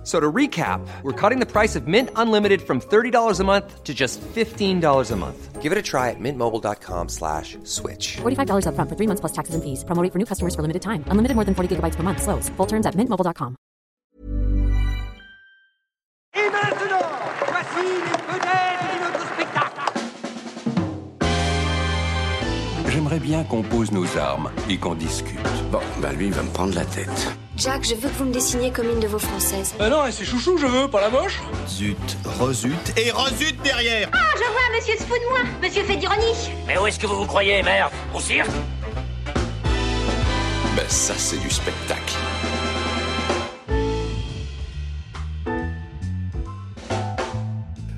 F- So to recap, we're cutting the price of Mint Unlimited from $30 a month to just $15 a month. Give it a try at mintmobile.com slash switch. $45 upfront for three months plus taxes and fees. Promo rate for new customers for limited time. Unlimited more than 40 gigabytes per month. Slows. Full terms at mintmobile.com. Et maintenant, voici les vedettes de notre spectacle. J'aimerais bien qu'on pose nos armes et qu'on discute. Bon, bah lui, il va me prendre la tête. Jack, je veux que vous me dessiniez comme une de vos françaises. Euh non, c'est chouchou, je veux, pas la moche. Zut, rezut et rezut derrière Ah, je vois, monsieur se fout de moi. Monsieur fait d'ironie. Mais où est-ce que vous vous croyez, merde? Au cirque? Ben ça, c'est du spectacle.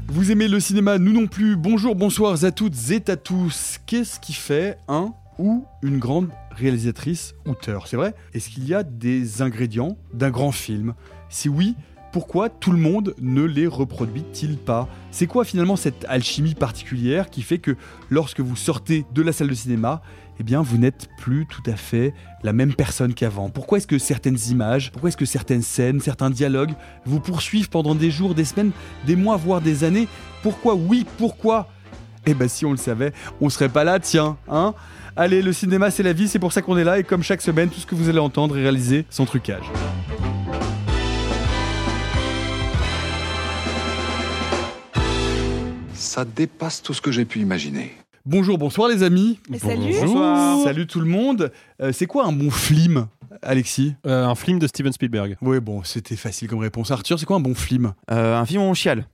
Vous aimez le cinéma, nous non plus. Bonjour, bonsoir à toutes et à tous. Qu'est-ce qui fait un ou une grande réalisatrice auteur C'est vrai. Est-ce qu'il y a des ingrédients d'un grand film? Si oui, pourquoi tout le monde ne les reproduit-il pas? C'est quoi finalement cette alchimie particulière qui fait que lorsque vous sortez de la salle de cinéma, eh bien vous n'êtes plus tout à fait la même personne qu'avant? Pourquoi est-ce que certaines images, pourquoi est-ce que certaines scènes, certains dialogues vous poursuivent pendant des jours, des semaines, des mois, voire des années? Pourquoi Oui, pourquoi? Eh ben si on le savait, on serait pas là, tiens, hein? Allez, le cinéma c'est la vie, c'est pour ça qu'on est là et comme chaque semaine, tout ce que vous allez entendre est réalisé sans trucage. Ça dépasse tout ce que j'ai pu imaginer. Bonjour, bonsoir les amis. Mais salut. Bonsoir. Salut tout le monde. Euh, c'est quoi un bon film, Alexis Euh, un film de Steven Spielberg. Oui, bon, c'était facile comme réponse. Arthur, c'est quoi un bon film? Euh, un film où on chiale.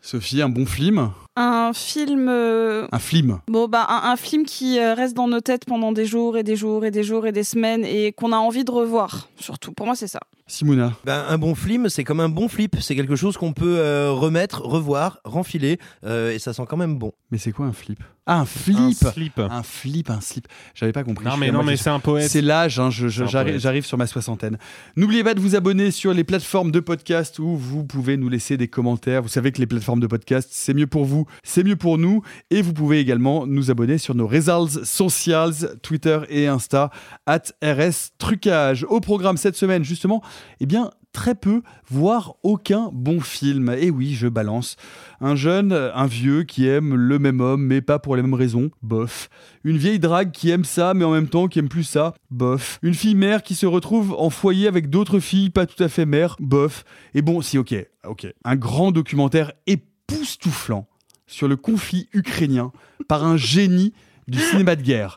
Sophie, un bon film? Un film. euh, Un film Bon, bah, un, un film qui euh, reste dans nos têtes pendant des jours et des jours et des jours et des semaines et qu'on a envie de revoir. Surtout, pour moi, c'est ça. Simona Ben, un bon film, c'est comme un bon flip. C'est quelque chose qu'on peut euh, remettre, revoir, renfiler, euh, et ça sent quand même bon. Mais c'est quoi un flip? Ah, un flip Un slip. Un flip, un slip. J'avais pas compris. Non mais non mais c'est un poète. C'est l'âge, hein, j'arrive sur ma soixantaine. N'oubliez pas de vous abonner sur les plateformes de podcast où vous pouvez nous laisser des commentaires. Vous savez que les plateformes de podcast, c'est mieux pour vous, c'est mieux pour nous. Et vous pouvez également nous abonner sur nos results socials, Twitter et Insta, at RS Trucage. Au programme cette semaine, justement, eh bien, très peu, voire aucun bon film. Et oui, je balance. Un jeune, un vieux qui aime le même homme, mais pas pour les mêmes raisons. Bof. Une vieille drague qui aime ça, mais en même temps qui aime plus ça. Bof. Une fille mère qui se retrouve en foyer avec d'autres filles pas tout à fait mères. Bof. Et bon, si, ok, ok. Un grand documentaire époustouflant sur le conflit ukrainien par un génie du cinéma de guerre.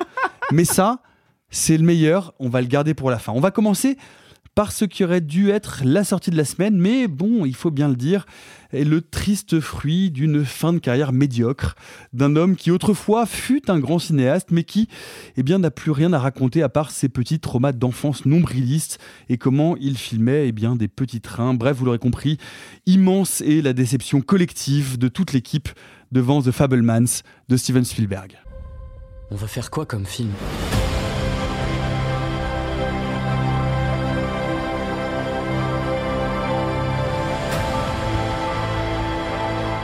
Mais ça, c'est le meilleur. On va le garder pour la fin. On va commencer par ce qui aurait dû être la sortie de la semaine, mais bon, il faut bien le dire, est le triste fruit d'une fin de carrière médiocre, d'un homme qui autrefois fut un grand cinéaste, mais qui, eh bien, n'a plus rien à raconter à part ses petits traumas d'enfance nombrilistes et comment il filmait, eh bien, des petits trains. Bref, vous l'aurez compris, immense est la déception collective de toute l'équipe devant The Fablemans de Steven Spielberg. On va faire quoi comme film?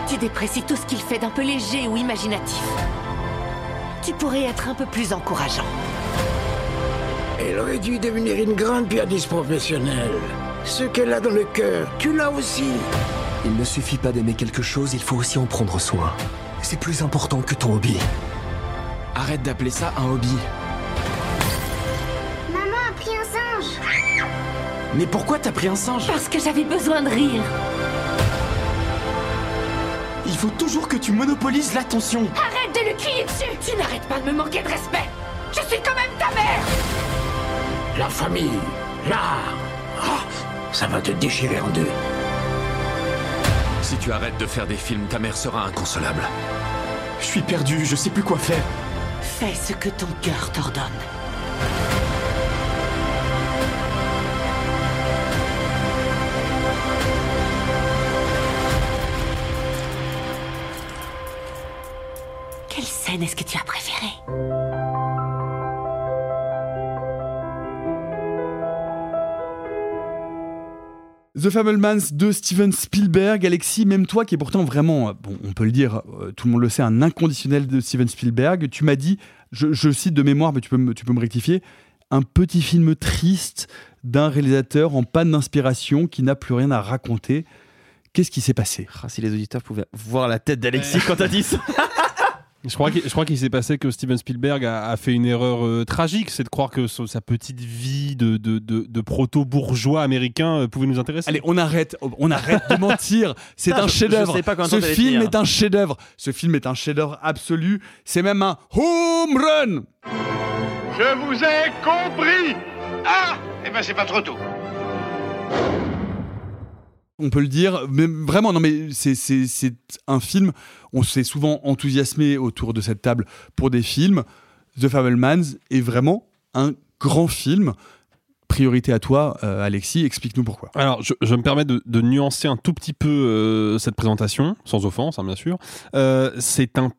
Tu déprécies tout ce qu'il fait d'un peu léger ou imaginatif. Tu pourrais être un peu plus encourageant. Elle aurait dû devenir une grande pianiste professionnelle. Ce qu'elle a dans le cœur, tu l'as aussi. Il ne suffit pas d'aimer quelque chose, il faut aussi en prendre soin. C'est plus important que ton hobby. Arrête d'appeler ça un hobby. Maman a pris un singe. Mais pourquoi t'as pris un singe? Parce que j'avais besoin de rire. Il faut toujours que tu monopolises l'attention. Arrête de lui crier dessus Tu n'arrêtes pas de me manquer de respect Je suis quand même ta mère La famille, l'art. Ça va te déchirer en deux. Si tu arrêtes de faire des films, ta mère sera inconsolable. Je suis perdu, je sais plus quoi faire. Fais ce que ton cœur t'ordonne. Quelle scène est-ce que tu as préférée? The Fablemans de Steven Spielberg. Alexis, même toi qui est pourtant vraiment, euh, bon, on peut le dire, euh, tout le monde le sait, un inconditionnel de Steven Spielberg, tu m'as dit, je, je cite de mémoire, mais tu peux, me, tu peux me rectifier, un petit film triste d'un réalisateur en panne d'inspiration qui n'a plus rien à raconter. Qu'est-ce qui s'est passé? Ah, Si les auditeurs pouvaient voir la tête d'Alexis quand t'as dit ça. Je crois qu'il je crois qu'il s'est passé que Steven Spielberg a, a fait une erreur euh, tragique, c'est de croire que so- sa petite vie de, de, de, de proto-bourgeois américain euh, pouvait nous intéresser. Allez, on arrête, on arrête de mentir. C'est Putain, un je- je chef-d'œuvre. sais pas combien de Ce t'allais film tenir. est un chef-d'œuvre. Ce film est un chef-d'œuvre absolu. C'est même un home run. Je vous ai compris Ah Eh ben c'est pas trop tôt. On peut le dire, mais vraiment, non, mais c'est- un film. On s'est souvent enthousiasmé autour de cette table pour des films. The Fablemans est vraiment un grand film. Priorité à toi, euh, Alexis. Explique-nous pourquoi. Alors, je, me permets de, de nuancer un tout petit peu euh, cette présentation, sans offense, hein, bien sûr. Euh, c'est un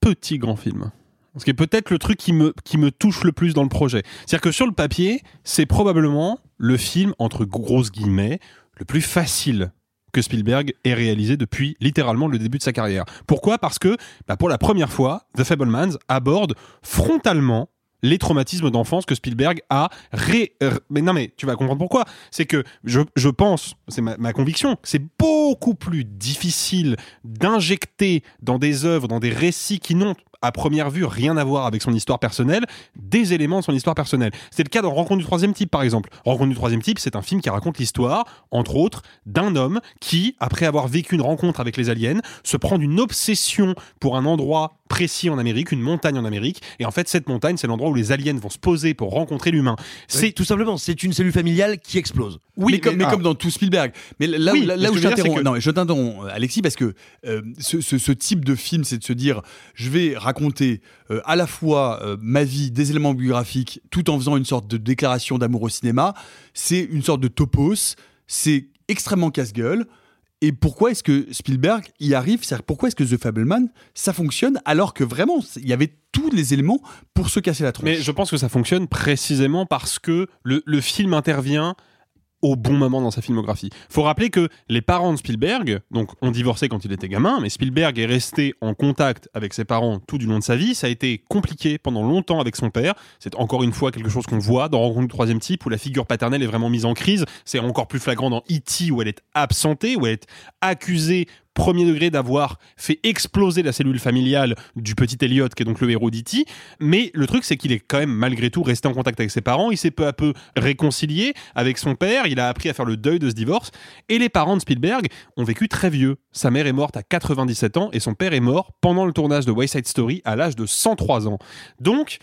petit grand film. Ce qui est peut-être le truc qui me, qui me touche le plus dans le projet. C'est-à-dire que sur le papier, c'est probablement le film, entre grosses guillemets, le plus facile que Spielberg ait réalisé depuis littéralement le début de sa carrière. Pourquoi? Parce que bah, pour la première fois, The Fablemans aborde frontalement les traumatismes d'enfance que Spielberg a ré... r- Mais non mais tu vas comprendre pourquoi. C'est que je, je pense, c'est ma, conviction, c'est beaucoup plus difficile d'injecter dans des œuvres, dans des récits qui n'ont première vue rien à voir avec son histoire personnelle, des éléments de son histoire personnelle. C'est le cas dans Rencontre du troisième type, par exemple. Rencontre du troisième type, c'est un film qui raconte l'histoire, entre autres, d'un homme qui, après avoir vécu une rencontre avec les aliens, se prend d'une obsession pour un endroit précis en Amérique, une montagne en Amérique, et en fait, cette montagne, c'est l'endroit où les aliens vont se poser pour rencontrer l'humain. C'est tout simplement, c'est une cellule familiale qui explose. Oui, mais, comme, mais ah. comme dans tout Spielberg. Mais là, Oui, là, là où je t'interromps, que- je t'interromps, euh, Alexis, parce que euh, ce, ce- ce type de film, c'est de se dire, je vais raconter euh, à la fois euh, ma vie, des éléments biographiques, tout en faisant une sorte de déclaration d'amour au cinéma. C'est une sorte de topos. C'est extrêmement casse-gueule. Et pourquoi est-ce que Spielberg y arrive? C'est-à-dire, pourquoi est-ce que The Fableman, ça fonctionne alors que vraiment, il y avait tous les éléments pour se casser la tronche? Mais je pense que ça fonctionne précisément parce que le, le film intervient au bon moment dans sa filmographie. Faut rappeler que les parents de Spielberg, donc, ont divorcé quand il était gamin, mais Spielberg est resté en contact avec ses parents tout du long de sa vie. Ça a été compliqué pendant longtemps avec son père. C'est encore une fois quelque chose qu'on voit dans Rencontre du troisième type où la figure paternelle est vraiment mise en crise. C'est encore plus flagrant dans E.T. où elle est absentée, où elle est accusée premier degré d'avoir fait exploser la cellule familiale du petit Elliot, qui est donc le héros d'E.T. Mais le truc, c'est qu'il est quand même malgré tout resté en contact avec ses parents. Il s'est peu à peu réconcilié avec son père. Il a appris à faire le deuil de ce divorce. Et les parents de Spielberg ont vécu très vieux. Sa mère est morte à 97 ans et son père est mort pendant le tournage de West Side Story à l'âge de 103 ans. Donc,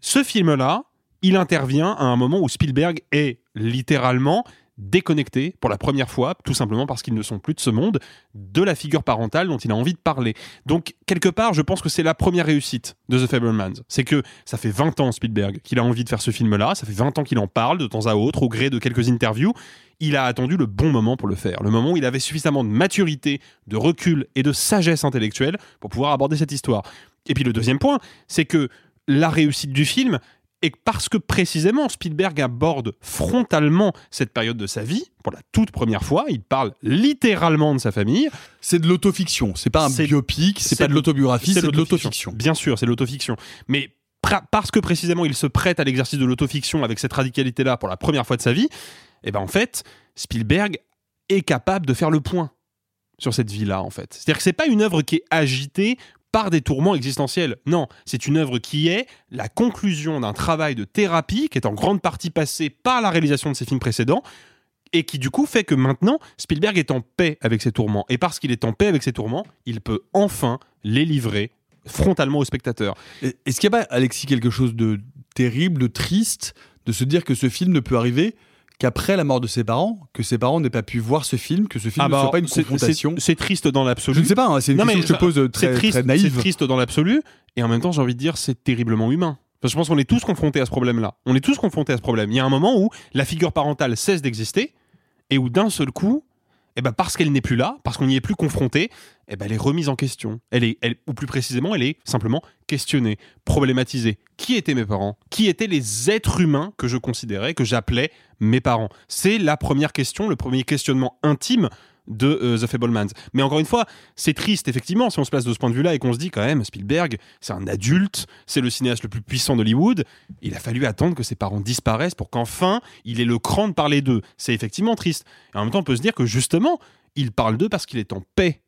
ce film-là, il intervient à un moment où Spielberg est littéralement déconnecté pour la première fois, tout simplement parce qu'ils ne sont plus de ce monde, de la figure parentale dont il a envie de parler. Donc, quelque part, je pense que c'est la première réussite de The Fablemans. C'est que ça fait 20 ans, Spielberg, qu'il a envie de faire ce film-là, ça fait 20 ans qu'il en parle de temps à autre, au gré de quelques interviews. Il a attendu le bon moment pour le faire, le moment où il avait suffisamment de maturité, de recul et de sagesse intellectuelle pour pouvoir aborder cette histoire. Et puis le deuxième point, c'est que la réussite du film, et parce que précisément Spielberg aborde frontalement cette période de sa vie pour la toute première fois, il parle littéralement de sa famille. C'est de l'autofiction, c'est pas un biopic, c'est pas de l'autobiographie, c'est de l'autofiction. Bien sûr, c'est de l'autofiction. Mais parce que précisément il se prête à l'exercice de l'autofiction avec cette radicalité-là pour la première fois de sa vie, et ben en fait, Spielberg est capable de faire le point sur cette vie-là, en fait. C'est-à-dire que c'est pas une œuvre qui est agitée par des tourments existentiels. Non, c'est une œuvre qui est la conclusion d'un travail de thérapie qui est en grande partie passé par la réalisation de ses films précédents et qui du coup fait que maintenant Spielberg est en paix avec ses tourments et parce qu'il est en paix avec ses tourments, il peut enfin les livrer frontalement aux spectateurs. Et- Est-ce qu'il n'y a pas, Alexis, quelque chose de terrible, de triste, de se dire que ce film ne peut arriver qu'après la mort de ses parents, que ses parents n'aient pas pu voir ce film, que ce film Ah ne bah, soit pas une confrontation c'est- triste dans l'absolu. Je ne sais pas, hein, c'est une Non, question mais que je te pose euh, très, triste, très naïve. C'est triste dans l'absolu, et en même temps, j'ai envie de dire, c'est terriblement humain. Parce que je pense qu'on est tous confrontés à ce problème-là. On est tous confrontés à ce problème. Il y a un moment où la figure parentale cesse d'exister, et où d'un seul coup, eh ben parce qu'elle n'est plus là, parce qu'on n'y est plus confronté, eh ben elle est remise en question. Elle est, elle- ou plus précisément, elle est simplement questionner, problématiser qui étaient mes parents, qui étaient les êtres humains que je considérais, que j'appelais mes parents. C'est la première question, le premier questionnement intime de euh, The Fablemans. Mais encore une fois, c'est triste effectivement si on se place de ce point de vue-là et qu'on se dit quand même Spielberg, c'est un adulte, c'est le cinéaste le plus puissant d'Hollywood. Il a fallu attendre que ses parents disparaissent pour qu'enfin il ait le cran de parler d'eux. C'est effectivement triste. Et en même temps, on peut se dire que justement, il parle d'eux parce qu'il est en paix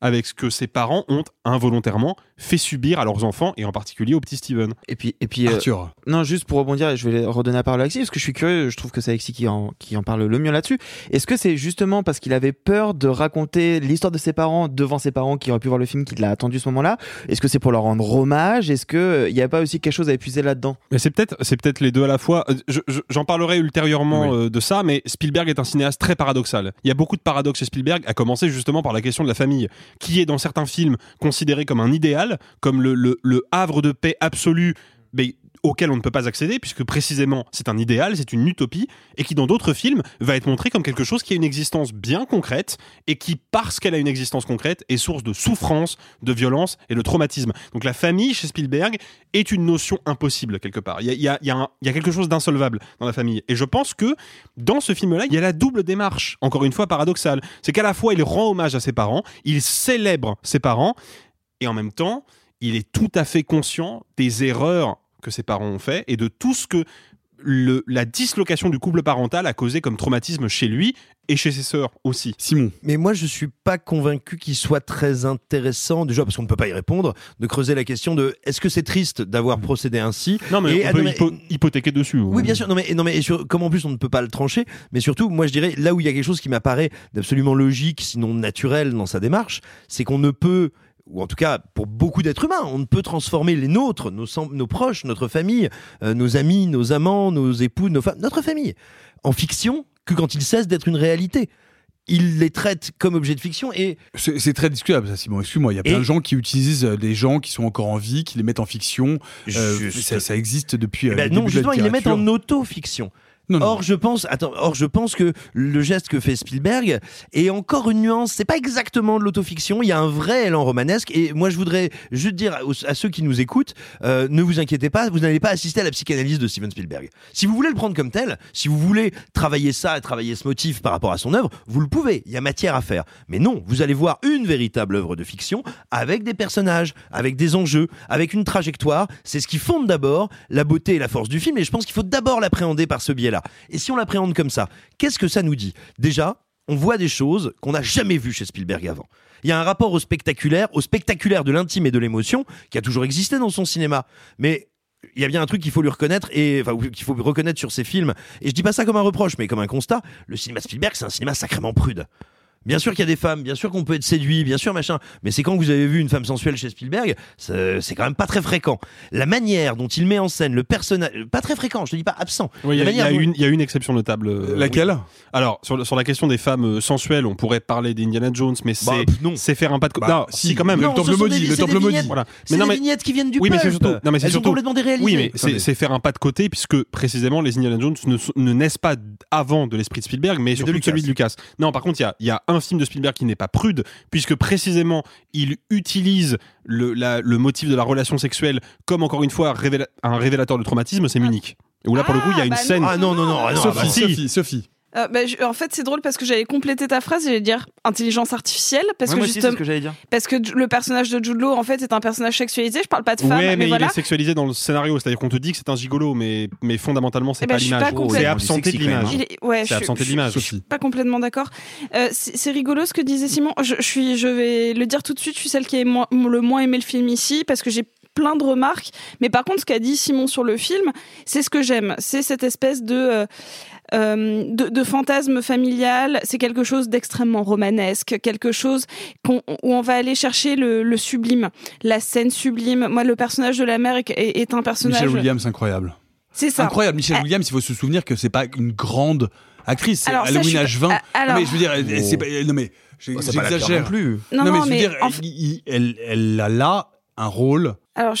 avec ce que ses parents ont involontairement fait subir à leurs enfants et en particulier au petit Steven. Et puis, et puis euh, Arthur. non, juste pour rebondir, je vais redonner la parole à Alexis parce que je suis curieux, je trouve que c'est Alexis qui en, qui en parle le mieux là-dessus. Est-ce que c'est justement parce qu'il avait peur de raconter l'histoire de ses parents devant ses parents qui auraient pu voir le film qu'il l'a attendu ce moment-là? Est-ce que c'est pour leur rendre hommage? Est-ce qu'il n'y a pas aussi quelque chose à épuiser là-dedans? Mais c'est peut-être c'est peut-être les deux à la fois. Euh, je- je- J'en parlerai ultérieurement euh, de ça, mais Spielberg est un cinéaste très paradoxal. Il y a beaucoup de paradoxes chez Spielberg, à commencer justement par la question de la famille, qui est dans certains films considéré comme un idéal, comme le, le- havre de paix absolu, mais auquel on ne peut pas accéder, puisque précisément c'est un idéal, c'est une utopie, et qui dans d'autres films va être montré comme quelque chose qui a une existence bien concrète, et qui, parce qu'elle a une existence concrète, est source de souffrance, de violence et de traumatisme. Donc la famille chez Spielberg est une notion impossible quelque part. Il y a, y a- il y a quelque chose d'insolvable dans la famille. Et je pense que dans ce film-là, il y a la double démarche, encore une fois paradoxale. C'est qu'à la fois il rend hommage à ses parents, il célèbre ses parents, et en même temps, il est tout à fait conscient des erreurs que ses parents ont fait et de tout ce que le- la dislocation du couple parental a causé comme traumatisme chez lui et chez ses sœurs aussi. Simon. Mais moi, je suis pas convaincu qu'il soit très intéressant, déjà parce qu'on ne peut pas y répondre, de creuser la question de est-ce que c'est triste d'avoir procédé ainsi Non, mais Et- on ah, peut non, mais- hypo- hypothéquer dessus. Oui, bien sûr. Non, mais, non, mais et sur- comme en plus on ne peut pas le trancher, mais surtout, moi je dirais, là où il y a quelque chose qui m'apparaît d'absolument logique, sinon naturel dans sa démarche, c'est qu'on ne peut, ou en tout cas pour beaucoup d'êtres humains, on ne peut transformer les nôtres, nos, nos proches, notre famille, euh, nos amis, nos amants, nos époux, nos femmes, notre famille, en fiction que quand ils cessent d'être une réalité. Il les traite comme objet de fiction et C'est très discutable, ça, Simon. Excuse-moi, il y a plein de gens qui utilisent euh, des gens qui sont encore en vie, qui les mettent en fiction. Euh, ça, ça existe depuis. euh, Eh ben non, de justement, ils les mettent en auto-fiction. Non, non. Or, je pense, attends, or, je pense que le geste que fait Spielberg est encore une nuance. C'est pas exactement de l'autofiction. Il y a un vrai élan romanesque. Et moi, je voudrais juste dire à, ceux qui nous écoutent, euh, ne vous inquiétez pas, vous n'allez pas assister à la psychanalyse de Steven Spielberg. Si vous voulez le prendre comme tel, si vous voulez travailler ça et travailler ce motif par rapport à son œuvre, vous le pouvez. Il y a matière à faire. Mais non, vous allez voir une véritable œuvre de fiction avec des personnages, avec des enjeux, avec une trajectoire. C'est ce qui fonde d'abord la beauté et la force du film. Et je pense qu'il faut d'abord l'appréhender par ce biais-là. Et si on l'appréhende comme ça, qu'est-ce que ça nous dit? Déjà, on voit des choses qu'on n'a jamais vues chez Spielberg avant. Il y a un rapport au spectaculaire, au spectaculaire de l'intime et de l'émotion qui a toujours existé dans son cinéma. Mais il y a bien un truc qu'il faut lui reconnaître et enfin qu'il faut reconnaître sur ses films. Et je dis pas ça comme un reproche, mais comme un constat. Le cinéma Spielberg, c'est un cinéma sacrément prude. Bien sûr qu'il y a des femmes, bien sûr qu'on peut être séduit, bien sûr machin, mais c'est quand vous avez vu une femme sensuelle chez Spielberg, c'est quand même pas très fréquent. La manière dont il met en scène le personnage, pas très fréquent, je te dis pas absent. Oui, il y, a- y dont- une- il y a une exception notable. euh, Laquelle? Oui. Alors, sur, le- sur la question des femmes euh, sensuelles, on pourrait parler d'Indiana Jones, mais c'est Bah, c'est faire un pas de côté. Bah, non, si, si, quand même. le temple maudit, des- le c'est temple des maudit. vignettes- Voilà. C'est non, des mais- vignettes qui viennent du oui, mais surtout, non, mais c'est Elles sont surtout- complètement déréalisées. Oui, mais c'est faire un pas de côté, puisque précisément les Indiana Jones ne, naissent pas avant de l'esprit de Spielberg, mais surtout de celui de Lucas. Non, par contre, il y a un film de Spielberg qui n'est pas prude, puisque précisément il utilise le, la- le motif de la relation sexuelle comme encore une fois révéla- un révélateur de traumatisme, c'est Munich. Où là, pour le coup, il y a une bah scène. Ah non non non, ah non, Sophie, ah bah. Sophie, Sophie. Euh, bah, je- en fait, c'est drôle parce que j'allais compléter ta phrase, j'allais dire intelligence artificielle parce Ouais, que moi aussi, c'est justement ce que j'allais dire. parce que le personnage de Jude Law en fait est un personnage sexualisé. Je parle pas de femme, Ouais, mais, mais, il voilà. est sexualisé dans le scénario, c'est-à-dire qu'on te dit que c'est un gigolo, mais, mais fondamentalement, c'est Eh ben, pas je suis l'image. pas C'est absenté de l'image. Il est- ouais, C'est je- absenté de je- l'image. Je suis pas complètement d'accord. Euh, c'est c'est rigolo ce que disait Simon. Je, je suis, je vais le dire tout de suite. Je suis celle qui a le moins aimé le film ici parce que j'ai plein de remarques. Mais par contre, ce qu'a dit Simon sur le film, c'est ce que j'aime. C'est cette espèce de euh, euh, de, de fantasme familial, c'est quelque chose d'extrêmement romanesque, quelque chose où on va aller chercher le, le sublime, la scène sublime. Moi, le personnage de la mère est, un personnage. Michelle Williams, incroyable. C'est ça. Incroyable. Michelle Ah. Williams, il faut se souvenir que c'est pas une grande actrice. C'est Halloween je suis H20. pas- ah, alors- Non, mais je veux dire, elle- c'est pas- non mais Oh, j'exagère non plus. Non, mais je veux mais dire, en fait- il- il- elle, elle a là un rôle. Alors,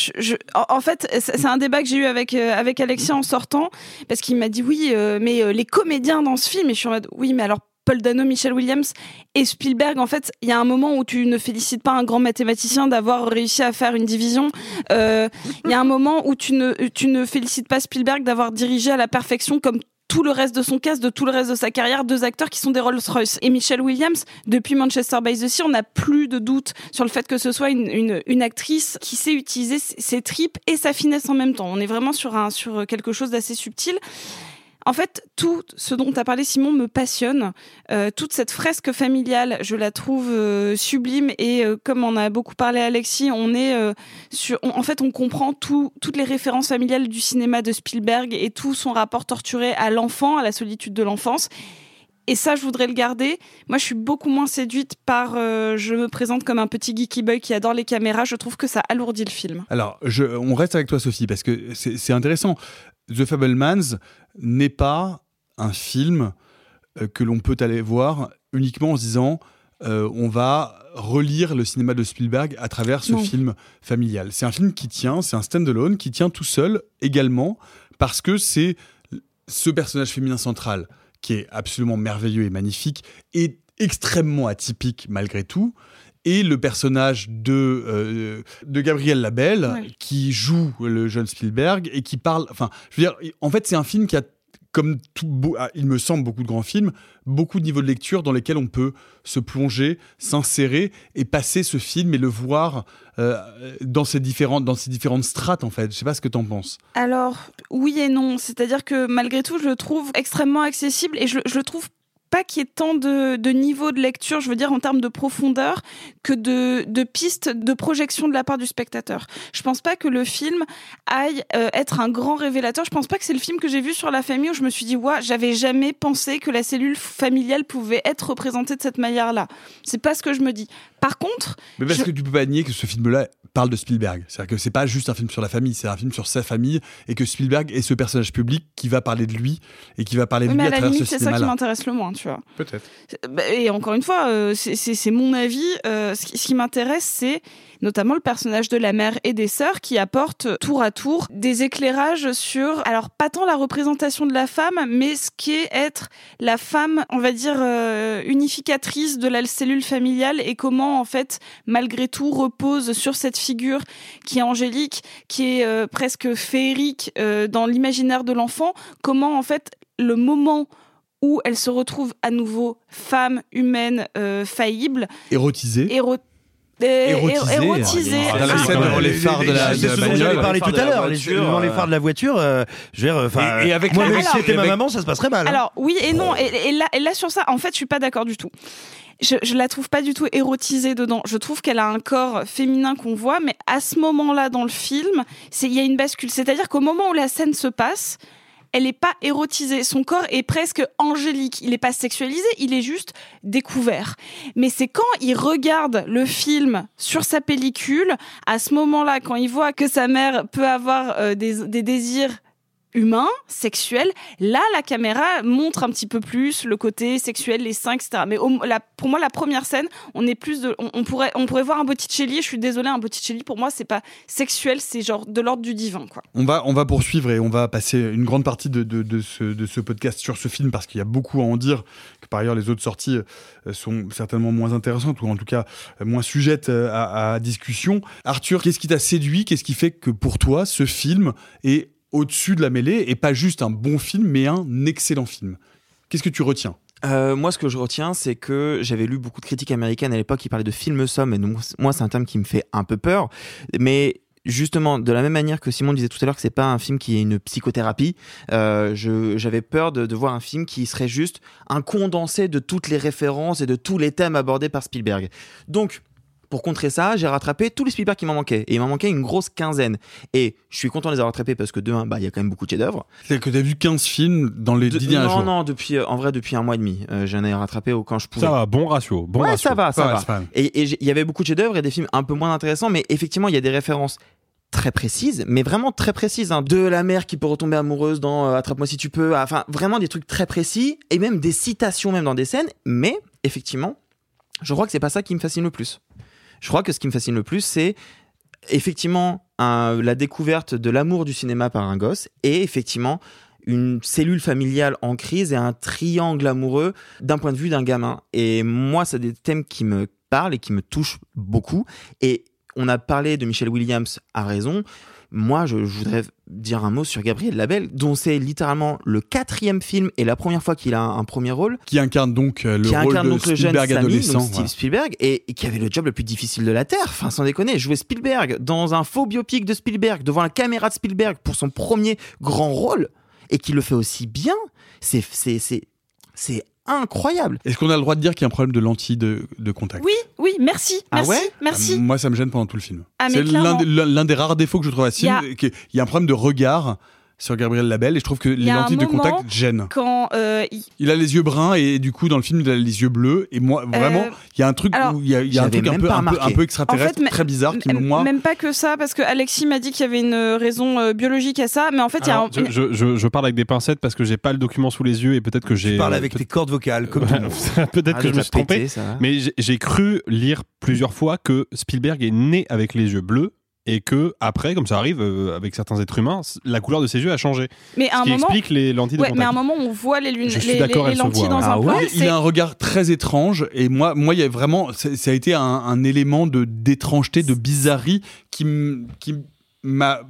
en, fait, c'est un débat que j'ai eu avec euh, avec Alexia en sortant, parce qu'il m'a dit oui, euh, mais euh, les comédiens dans ce film, et je suis en mode oui, mais alors Paul Dano, Michel Williams et Spielberg, en fait, il y a un moment où tu ne félicites pas un grand mathématicien d'avoir réussi à faire une division. Euh, Il y a un moment où tu ne, tu ne félicites pas Spielberg d'avoir dirigé à la perfection comme tout le reste de son cast, de tout le reste de sa carrière, deux acteurs qui sont des Rolls-Royce. Et Michelle Williams, depuis Manchester by the Sea, on n'a plus de doute sur le fait que ce soit une, une, une actrice qui sait utiliser ses tripes et sa finesse en même temps. On est vraiment sur, un, sur quelque chose d'assez subtil. En fait, tout ce dont as parlé, Simon, me passionne. Euh, toute cette fresque familiale, je la trouve euh, sublime. Et euh, comme on a beaucoup parlé, Alexis, on est euh, sur. on- en fait, on comprend tout, toutes les références familiales du cinéma de Spielberg et tout son rapport torturé à l'enfant, à la solitude de l'enfance. Et ça, je voudrais le garder. Moi, je suis beaucoup moins séduite par. euh, je me présente comme un petit geeky boy qui adore les caméras. Je trouve que ça alourdit le film. Alors, je, on reste avec toi, Sophie, parce que c'est intéressant. The Fablemans n'est pas un film euh, que l'on peut aller voir uniquement en se disant euh, on va relire le cinéma de Spielberg à travers ce Non. film familial. C'est un film qui tient, c'est un stand-alone qui tient tout seul également parce que c'est ce personnage féminin central qui est absolument merveilleux et magnifique et extrêmement atypique malgré tout et le personnage de, euh, de Gabriel Labelle Ouais. qui joue le jeune Spielberg et qui parle. Enfin, je veux dire, en fait, c'est un film qui a, comme tout, ah, il me semble, beaucoup de grands films, beaucoup de niveaux de lecture dans lesquels on peut se plonger, s'insérer et passer ce film et le voir euh, dans, ces différentes, dans différentes strates, en fait. Je sais pas ce que tu en penses. Alors, oui et non. C'est-à-dire que malgré tout, je le trouve extrêmement accessible et je, je le trouve pas qu'il y ait tant de, de niveau de lecture, je veux dire en termes de profondeur, que de, de pistes de projection de la part du spectateur. Je pense pas que le film aille euh, être un grand révélateur. Je pense pas que c'est le film que j'ai vu sur la famille où je me suis dit, ouais, j'avais jamais pensé que la cellule familiale pouvait être représentée de cette manière-là. C'est pas ce que je me dis. Par contre, Mais parce je- que tu peux pas nier que ce film-là parle de Spielberg. C'est-à-dire que c'est pas juste un film sur la famille, c'est un film sur sa famille et que Spielberg est ce personnage public qui va parler de lui et qui va parler de Oui, mais lui à à la travers limite, ce c'est ça qui m'intéresse le moins, tu vois. Peut-être. Bah, Et encore une fois, euh, c'est- mon avis. Euh, ce qui m'intéresse, c'est notamment le personnage de la mère et des sœurs qui apportent tour à tour des éclairages sur, alors pas tant la représentation de la femme, mais ce qui est être la femme, on va dire, euh, unificatrice de la cellule familiale et comment, en fait, malgré tout, repose sur cette figure qui est angélique, qui est euh, presque féerique euh, dans l'imaginaire de l'enfant, comment, en fait, le moment où elle se retrouve à nouveau femme humaine euh, faillible, Érotisé. éro- euh, Érotisée. éro- érotisée. Dans la scène devant les phares de la, C'est de la ce dont bagnole. j'avais parlé tout à l'heure, devant les phares de la voiture. euh, je veux dire, enfin, Et- et avec moi, si c'était ma maman, ça se passerait mal. hein. Alors oui et non. Et, et là, et là sur ça, en fait, je suis pas d'accord du tout. Je, je la trouve pas du tout érotisée dedans. Je trouve qu'elle a un corps féminin qu'on voit, mais à ce moment-là dans le film, il y a une bascule. C'est-à-dire qu'au moment où la scène se passe, elle n'est pas érotisée. Son corps est presque angélique. Il n'est pas sexualisé, il est juste découvert. Mais c'est quand il regarde le film sur sa pellicule, à ce moment-là, quand il voit que sa mère peut avoir euh, des, des désirs humains, sexuels, là, la caméra montre un petit peu plus le côté sexuel, les seins, etc. Mais pour moi, la première scène, on est plus on, pourrait, on pourrait voir un Botticelli. Je suis désolée, un Botticelli, pour moi, c'est pas sexuel, c'est genre de l'ordre du divin, quoi. On va, on va poursuivre et on va passer une grande partie de, ce, de ce podcast sur ce film parce qu'il y a beaucoup à en dire. Par ailleurs, les autres sorties euh, sont certainement moins intéressantes ou en tout cas euh, moins sujettes euh, à discussion. Arthur, qu'est-ce qui t'a séduit? Qu'est-ce qui fait que pour toi, ce film est au-dessus de la mêlée et pas juste un bon film, mais un excellent film Qu'est-ce que tu retiens? Euh, moi, ce que je retiens, c'est que j'avais lu beaucoup de critiques américaines à l'époque qui parlaient de film somme, et donc, moi, c'est un terme qui me fait un peu peur. Mais justement, de la même manière que Simon disait tout à l'heure que c'est pas un film qui est une psychothérapie, euh, j'avais peur de, de voir un film qui serait juste un condensé de toutes les références et de tous les thèmes abordés par Spielberg. Donc, pour contrer ça, j'ai rattrapé tous les Spielberg qui m'en manquaient. Et il m'en manquait une grosse quinzaine. Et je suis content de les avoir rattrapés parce que de un, bah, il y a quand même beaucoup de chefs-d'œuvre. C'est-à-dire que tu as vu 15 films dans les De- 10 derniers non, jours. non, depuis, euh, en vrai, depuis un mois et demi. Euh, J'en ai rattrapé au- quand je pouvais. Ça va, bon ratio. Bon ouais, ratio. ça va, ça Ouais, va. c'est. Et il y avait beaucoup de chefs-d'œuvre et des films un peu moins intéressants, mais effectivement, il y a des références très précises, mais vraiment très précises. hein. De la mère qui peut retomber amoureuse dans euh, Attrape-moi si tu peux, enfin, vraiment des trucs très précis, et même des citations même dans des scènes, mais effectivement, je crois que c'est pas ça qui me fascine le plus. Je crois que ce qui me fascine le plus, c'est effectivement la découverte de l'amour du cinéma par un gosse, et effectivement une cellule familiale en crise et un triangle amoureux d'un point de vue d'un gamin. Et moi, c'est des thèmes qui me parlent et qui me touchent beaucoup. Et on a parlé de Michelle Williams à raison. Moi, je, je voudrais dire un mot sur Gabriel Labelle, dont c'est littéralement le quatrième film et la première fois qu'il a un, un premier rôle. Qui incarne donc euh, le qui rôle incarne de donc le jeune Spielberg Sammy, adolescent. donc Steve. Spielberg, et, et qui avait le job le plus difficile de la Terre. Enfin, sans déconner, jouer Spielberg dans un faux biopic de Spielberg, devant la caméra de Spielberg pour son premier grand rôle, et qui le fait aussi bien, c'est incroyable. Est-ce qu'on a le droit de dire qu'il y a un problème de lentille de, de contact? Oui, oui, merci, Ah merci, ouais? merci. Euh, Moi, ça me gêne pendant tout le film. Ah, c'est l'un des, rares défauts que je trouve à ce Il y a un problème de regard sur Gabriel Labelle et je trouve que les lentilles de contact gênent. Quand euh, il- Il a les yeux bruns et du coup dans le film il a les yeux bleus et moi vraiment Euh, il y a un truc alors, où il y a, il y a un truc un peu, un, peu, remarqué. un peu extraterrestre En fait, très bizarre qui M- moi Même pas que ça, parce que Alexis m'a dit qu'il y avait une raison euh, biologique à ça, mais en fait, il y a un. je, je- je- je parle avec des pincettes parce que j'ai pas le document sous les yeux et peut-être que j'ai. Euh, avec tes cordes vocales, comme peut-être Ah, que je t'as me suis trompé. Mais j'ai cru lire plusieurs fois que Spielberg est né avec les yeux bleus et que après, comme ça arrive euh, avec certains êtres humains, la couleur de ses yeux a changé. Mais à Ce un qui moment. explique les lentilles de Ouais, mais à un moment, on voit les, lunettes, Je suis les, d'accord, les elles se lentilles voient, dans hein. un Ah plan. il, a un regard très étrange et moi moi il y a vraiment ça, a été un, un élément de d'étrangeté de bizarrerie qui qui m'a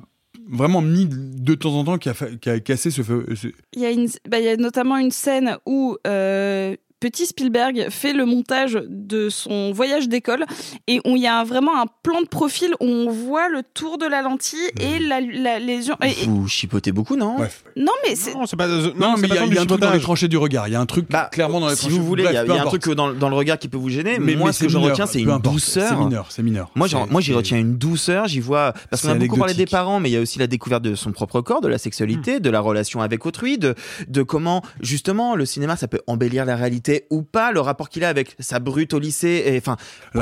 vraiment mis de temps en temps qui a, fa- qui a cassé ce, feu- Il y, a une- bah, il y a notamment une scène où euh, petit Spielberg fait le montage de son voyage d'école et où il y a vraiment un plan de profil où on voit le tour de la lentille et la, la lésion. et- et- Vous chipotez beaucoup, non? Bref. non, mais c'est. Non, pas. non, non, mais il y a, y un truc dans les tranchées du regard il y a un truc Bah, clairement dans les si tranchées vous voulez, il y a, Bref, il peu y a un truc dans, dans le regard qui peut vous gêner. mais, moi, mais ce que j'en mineur, retiens, c'est une importe, douceur. c'est mineur c'est mineur Moi, j'y retiens une douceur. J'y vois parce qu'on a beaucoup parlé des parents, mais il y a aussi la découverte de son propre corps, de la sexualité, Hmm. de la relation avec autrui, de de comment justement le cinéma ça peut embellir la réalité ou pas, le rapport qu'il a avec sa brute au lycée. Et enfin,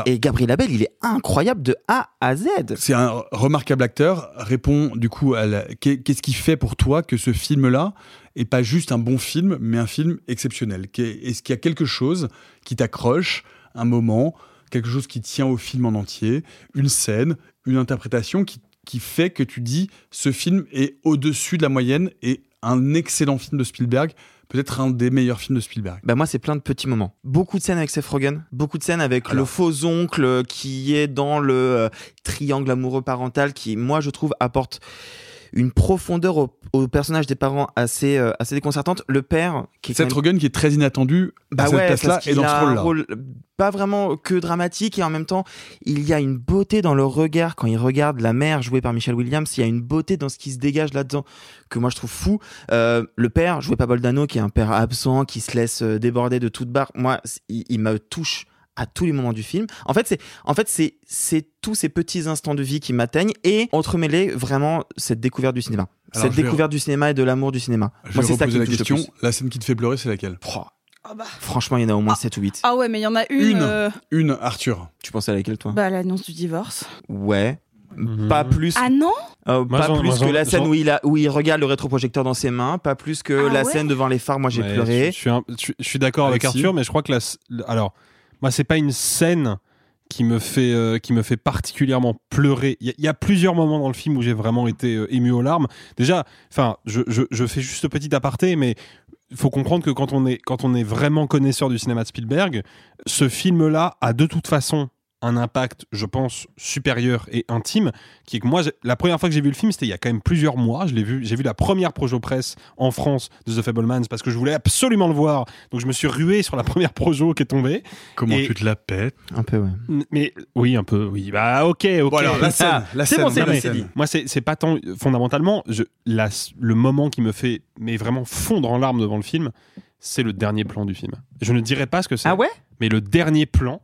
et Gabriel Labelle, il est incroyable de A à Z. C'est un remarquable acteur. Répond du coup à la- qu'est- qu'est-ce qui fait pour toi que ce film-là est pas juste un bon film, mais un film exceptionnel? Est-ce qu'il y a quelque chose qui t'accroche, un moment, quelque chose qui tient au film en entier, une scène, une interprétation qui, qui fait que tu dis ce film est au-dessus de la moyenne et un excellent film de Spielberg, peut-être un des meilleurs films de Spielberg. Bah moi c'est plein de petits moments. Beaucoup de scènes avec Seth Rogen, beaucoup de scènes avec le faux oncle qui est dans le euh, triangle amoureux parental qui moi je trouve apporte une profondeur au, au personnage des parents assez euh, assez déconcertante. Le père qui est Seth même- Rogen qui est très inattendu bah à cette ouais, place-là parce et dans ce rôle-là. rôle pas vraiment que dramatique et en même temps il y a une beauté dans le regard quand il regarde la mère jouée par Michelle Williams il y a une beauté dans ce qui se dégage là-dedans que moi je trouve fou Euh, le père joué par Boldano qui est un père absent qui se laisse euh, déborder de toute barre moi il me touche à tous les moments du film. En fait, c'est en fait c'est c'est tous ces petits instants de vie qui m'atteignent et entremêler vraiment cette découverte du cinéma. Alors, cette vais- découverte du cinéma et de l'amour du cinéma. Je Moi, vais c'est ça qui la question. plus. La scène qui te fait pleurer, c'est laquelle? Ah bah. Franchement, il y en a au moins 7 ou 8. Ah ouais, mais il y en a une. Une. euh, Une, Arthur. Tu pensais à laquelle, toi? Bah, l'annonce du divorce. Ouais. Pas plus. Ah non? Euh, Moi, pas plus que la scène où il, a, où il regarde le rétroprojecteur dans ses mains, pas plus que Ah la ouais? scène devant les phares, moi j'ai Ouais, pleuré. Je, je suis, un- je- je suis d'accord avec Arthur, mais je crois que la, alors, moi, c'est pas une scène qui me fait, euh, qui me fait particulièrement pleurer. Il y, a- plusieurs moments dans le film où j'ai vraiment été euh, ému aux larmes. Déjà, enfin, je, je, fais juste petit aparté, mais faut comprendre que quand on est, quand on est vraiment connaisseur du cinéma de Spielberg, ce film-là a de toute façon un impact, je pense, supérieur et intime, qui est que moi, la première fois que j'ai vu le film, c'était il y a quand même plusieurs mois. Je l'ai vu, j'ai vu la première projo presse en France de The Fablemans parce que je voulais absolument le voir. Donc je me suis rué sur la première projo qui est tombée. Comment Et- tu te la pètes? Un peu, ouais. Mais oui, un peu, oui. Bah ok, ok. Bon, alors, la scène, la c'est scène, bon, c'est dit. Moi, c'est c'est pas tant fondamentalement je, la- le moment qui me fait mais vraiment fondre en larmes devant le film, c'est le dernier plan du film. Je ne dirais pas ce que c'est. Ah ouais? Mais le dernier plan,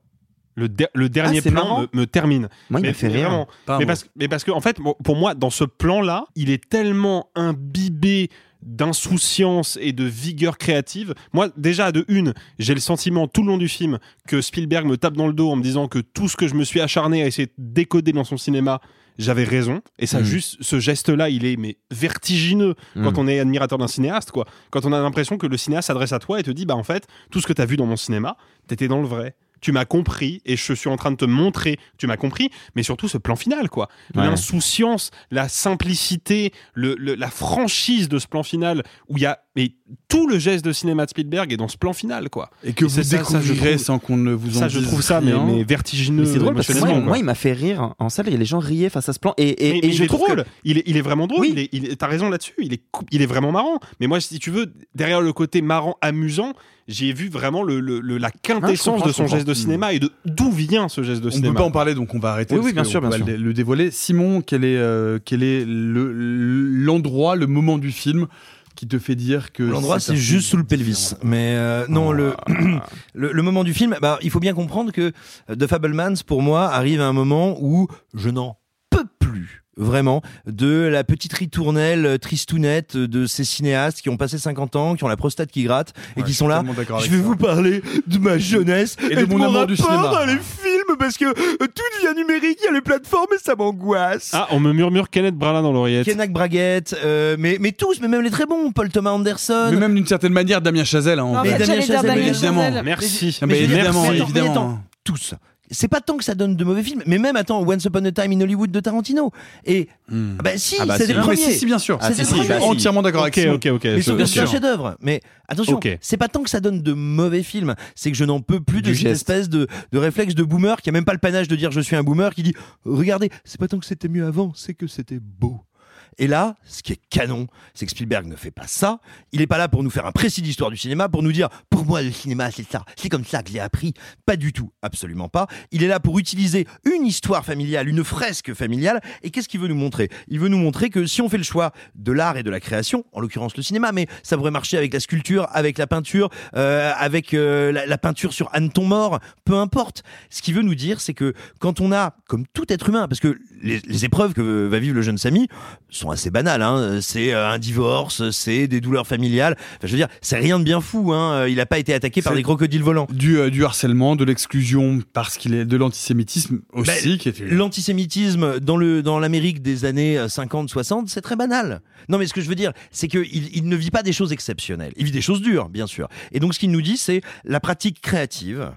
le, le dernier Ah, plan me, me termine. Moi, il mais, m'a fait mais rire. vraiment. Pas mais, parce, mais parce que en fait, pour moi, dans ce plan-là, il est tellement imbibé d'insouciance et de vigueur créative. Moi, déjà, de une, j'ai le sentiment tout le long du film que Spielberg me tape dans le dos en me disant que tout ce que je me suis acharné à essayer de décoder dans son cinéma, j'avais raison. Et ça, Mm. juste, ce geste-là, il est mais vertigineux quand Mm. on est admirateur d'un cinéaste, quoi. Quand on a l'impression que le cinéaste s'adresse à toi et te dit, bah en fait, tout ce que tu as vu dans mon cinéma, t'étais dans le vrai. Tu m'as compris et je suis en train de te montrer, tu m'as compris, mais surtout ce plan final, quoi. Ouais. L'insouciance, la simplicité, le, le- la franchise de ce plan final où il y a mais tout le geste de cinéma de Spielberg est dans ce plan final, quoi. Et que vous ça, je découvrirez sans qu'on ne vous en ça, je trouve ça mais, vertigineux. C'est drôle parce que moi, émotionnellement, moi, quoi. il m'a fait rire en salle. Et les gens riaient face à ce plan. Et, et, mais, et je il est trouve drôle. que- Il, est, il est vraiment drôle. Oui. Il est, t'as raison là-dessus. Il est, cou- il est vraiment marrant. Mais moi, si tu veux, derrière le côté marrant, amusant, j'ai vu vraiment le, le- le- la quintessence de son geste de cinéma et de d'où vient ce geste de On cinéma. peut pas en parler, donc on va arrêter. Oui, bien sûr, bien sûr. le, le dévoiler. Simon, quel est, euh, quel est le- l'endroit, le, moment du film qui te fait dire que L'endroit, c'est juste sous le pelvis. Mais euh, non, le, le, le moment du film, bah, il faut bien comprendre que euh, The Fablemans, pour moi, arrive à un moment où je n'en peux plus. Vraiment, de la petite ritournelle euh, tristounette de ces cinéastes qui ont passé 50 ans, qui ont la prostate qui gratte et Ouais, qui sont là. Je vais ça. vous parler de ma jeunesse Et de mon amour du cinéma. dans les films parce que euh, tout devient numérique, il y a les plateformes et ça m'angoisse. Ah, on me murmure Kenneth Branagh dans l'oreillette. Kenak Braguette, euh, mais, mais tous, mais même les très bons, Paul Thomas Anderson. Mais même d'une certaine manière, Damien Chazelle. Hein, en Non, fait. mais Damien Chazelle, Damien évidemment. Chazelle. Merci. Mais évidemment, mais attends, mais évidemment. attends, tous. C'est pas tant que ça donne de mauvais films, mais même attends, Once Upon a Time in Hollywood de Tarantino. Et ah bah si, Ah bah c'est si. des premiers. si, si, bien sûr. Ah, C'est si, bah, entièrement d'accord Ok, avec Simon. ok, ok. Mais c'est bien sûr un chef-d'œuvre. Mais attention, Ok. c'est pas tant que ça donne de mauvais films, c'est que je n'en peux plus de Du cette geste. espèce de, de réflexe de boomer qui a même pas le panache de dire je suis un boomer, qui dit regardez, c'est pas tant que c'était mieux avant, c'est que c'était beau. Et là, ce qui est canon, c'est que Spielberg ne fait pas ça. Il est pas là pour nous faire un précis d'histoire du cinéma, pour nous dire pour moi le cinéma c'est ça, c'est comme ça que j'ai appris. Pas du tout, absolument pas. Il est là pour utiliser une histoire familiale, une fresque familiale. Et qu'est-ce qu'il veut nous montrer? Il veut nous montrer que si on fait le choix de l'art et de la création, en l'occurrence le cinéma, mais ça pourrait marcher avec la sculpture, avec la peinture, euh, avec euh, la, peinture sur Anneton mort, peu importe. Ce qu'il veut nous dire, c'est que quand on a, comme tout être humain, parce que les, les épreuves que va vivre le jeune Samy sont assez banales. Hein. C'est euh, un divorce, c'est des douleurs familiales. Enfin, je veux dire, c'est rien de bien fou. Hein. Il n'a pas été attaqué par des crocodiles volants. Du, euh, du harcèlement, de l'exclusion, parce qu'il est de l'antisémitisme aussi, Ben, était. L'antisémitisme dans le dans l'Amérique des années 50-60, c'est très banal. Non, mais ce que je veux dire, c'est qu'il il ne vit pas des choses exceptionnelles. Il vit des choses dures, bien sûr. Et donc, ce qu'il nous dit, c'est la pratique créative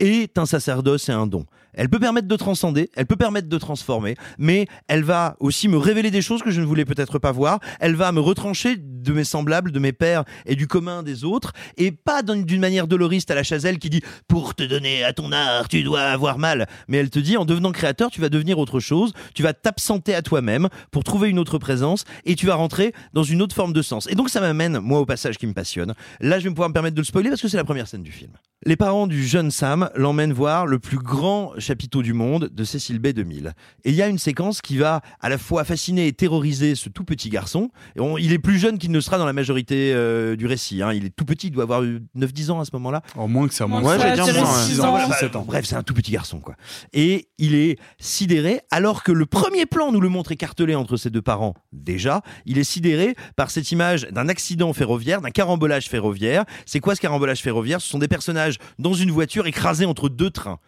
est un sacerdoce et un don. Elle peut permettre de transcender, elle peut permettre de transformer, mais elle va aussi me révéler des choses que je ne voulais peut-être pas voir. Elle va me retrancher de mes semblables, de mes pères et du commun des autres, et pas d'un- d'une manière doloriste à la Chazelle qui dit pour te donner à ton art, tu dois avoir mal. Mais elle te dit en devenant créateur, tu vas devenir autre chose, tu vas t'absenter à toi-même pour trouver une autre présence et tu vas rentrer dans une autre forme de sens. Et donc ça m'amène, moi, au passage qui me passionne. Là, je vais pouvoir me permettre de le spoiler parce que c'est la première scène du film. Les parents du jeune Sam l'emmènent voir le plus grand chapiteau du monde de Cécile B 2000. Et il y a une séquence qui va à la fois fasciner et terroriser ce tout petit garçon. Et on- il est plus jeune qu'il ne sera dans la majorité euh, du récit. hein. Il est tout petit, il doit avoir eu 9-10 ans à ce moment-là. En moins que ça, moins Ouais, que ça. j'allais dire Six moins, ans, ouais. six Six ans, voilà, Bah, ans. Bref, c'est un tout petit garçon, quoi. Et il est sidéré, alors que le premier plan nous le montre écartelé entre ses deux parents. Déjà, il est sidéré par cette image d'un accident ferroviaire, d'un carambolage ferroviaire. C'est quoi ce carambolage ferroviaire? Ce sont des personnages dans une voiture écrasés entre deux trains.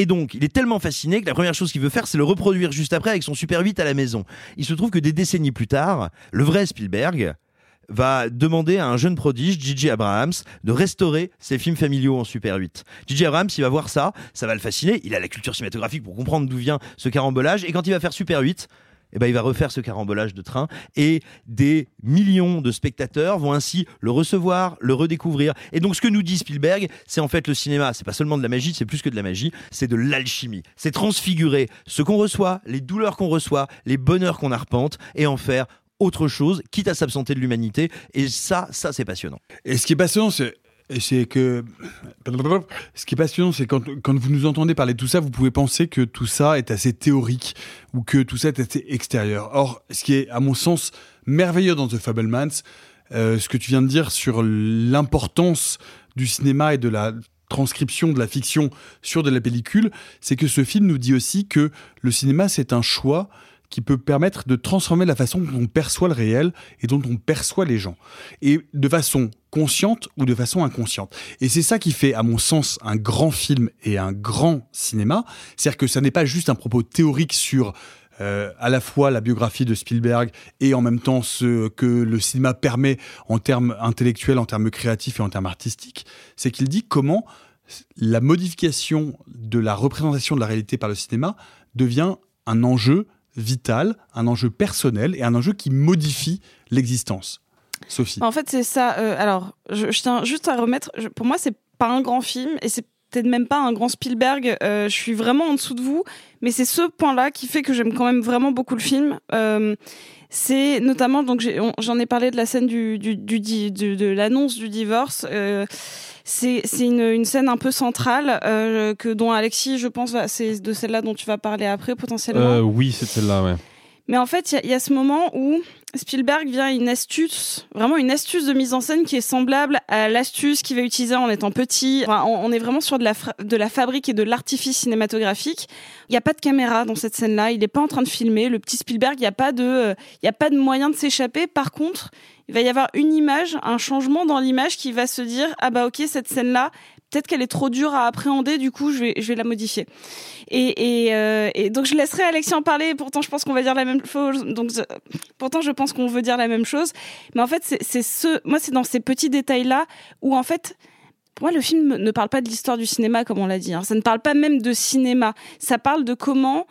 Et donc, il est tellement fasciné que la première chose qu'il veut faire, c'est le reproduire juste après avec son Super 8 à la maison. Il se trouve que des décennies plus tard, le vrai Spielberg va demander à un jeune prodige, Gigi Abrahams, de restaurer ses films familiaux en Super 8. Gigi Abrahams, il va voir ça, ça va le fasciner, il a la culture cinématographique pour comprendre d'où vient ce carambolage, et quand il va faire Super 8, eh ben, il va refaire ce carambolage de train et des millions de spectateurs vont ainsi le recevoir, le redécouvrir. Et donc, ce que nous dit Spielberg, c'est en fait le cinéma. C'est pas seulement de la magie, c'est plus que de la magie, c'est de l'alchimie. C'est transfigurer ce qu'on reçoit, les douleurs qu'on reçoit, les bonheurs qu'on arpente et en faire autre chose, quitte à s'absenter de l'humanité. Et ça, ça, c'est passionnant. Et ce qui est passionnant, c'est c'est que ce qui est passionnant, c'est quand, quand vous nous entendez parler de tout ça, vous pouvez penser que tout ça est assez théorique ou que tout ça est assez extérieur. Or, ce qui est, à mon sens, merveilleux dans The Fablemans, euh, ce que tu viens de dire sur l'importance du cinéma et de la transcription de la fiction sur de la pellicule, c'est que ce film nous dit aussi que le cinéma, c'est un choix qui peut permettre de transformer la façon dont on perçoit le réel et dont on perçoit les gens. Et de façon consciente ou de façon inconsciente. Et c'est ça qui fait, à mon sens, un grand film et un grand cinéma. C'est-à-dire que ça n'est pas juste un propos théorique sur euh, à la fois la biographie de Spielberg et en même temps ce que le cinéma permet en termes intellectuels, en termes créatifs et en termes artistiques. C'est qu'il dit comment la modification de la représentation de la réalité par le cinéma devient un enjeu vital, un enjeu personnel et un enjeu qui modifie l'existence. Sophie. En fait, c'est ça. Euh, alors, je, tiens juste à remettre. pour moi, c'est pas un grand film et c'est peut-être même pas un grand Spielberg. Euh, je suis vraiment en dessous de vous, mais c'est ce point-là qui fait que j'aime quand même vraiment beaucoup le film. Euh, c'est notamment donc j'en ai parlé de la scène du, de l'annonce du divorce. C'est une, une scène un peu centrale euh, que dont Alexis, je pense, c'est de celle-là dont tu vas parler après potentiellement. Euh, oui, c'est celle-là, ouais. Mais en fait, il y a- il y, a ce moment où Spielberg vient une astuce, vraiment une astuce de mise en scène qui est semblable à l'astuce qu'il va utiliser en étant petit. Enfin, on, on est vraiment sur de la, de la fabrique et de l'artifice cinématographique. Il n'y a pas de caméra dans cette scène-là. Il n'est pas en train de filmer. Le petit Spielberg, il n'y a pas de, euh, il a pas de moyen de s'échapper. Par contre, il va y avoir une image, un changement dans l'image qui va se dire ah bah ok cette scène-là, peut-être qu'elle est trop dure à appréhender. Du coup, je vais, je vais la modifier. Et, et, euh, donc je laisserai Alexis en parler. Pourtant, je pense qu'on va dire la même chose. Donc, pourtant, je pense qu'on veut dire la même chose. Mais en fait, c'est ce, moi, c'est dans ces petits détails-là où en fait. Pour moi, le film ne parle pas de l'histoire du cinéma, comme on l'a dit. hein. Ça ne parle pas même de cinéma. Ça parle de comment,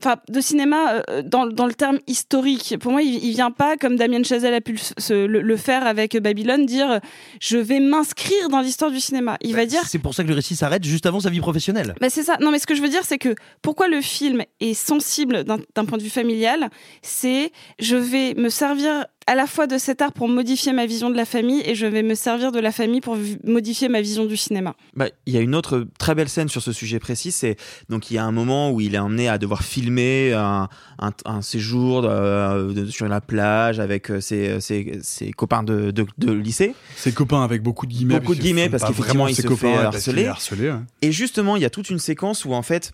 enfin, de cinéma euh, dans, dans le terme historique. Pour moi, il, il vient pas, comme Damien Chazelle a pu le, se- le- le faire avec Babylone, dire euh, je vais m'inscrire dans l'histoire du cinéma. Il va dire C'est pour ça que le récit s'arrête juste avant sa vie professionnelle. bah c'est ça. Non, mais ce que je veux dire, c'est que pourquoi le film est sensible d'un point de vue familial, c'est je vais me servir à la fois de cet art pour modifier ma vision de la famille et je vais me servir de la famille pour modifier ma vision du cinéma. Bah, il y a une autre très belle scène sur ce sujet précis. C'est donc il y a un moment où il est emmené à devoir filmer un, un, un séjour euh, de- sur la plage avec euh, ses, ses, ses copains de, de, de lycée. Ses copains avec beaucoup de guillemets. Beaucoup de guillemets ce parce qu'effectivement il se copains, fait harceler. ouais. Et justement, il y a toute une séquence où en fait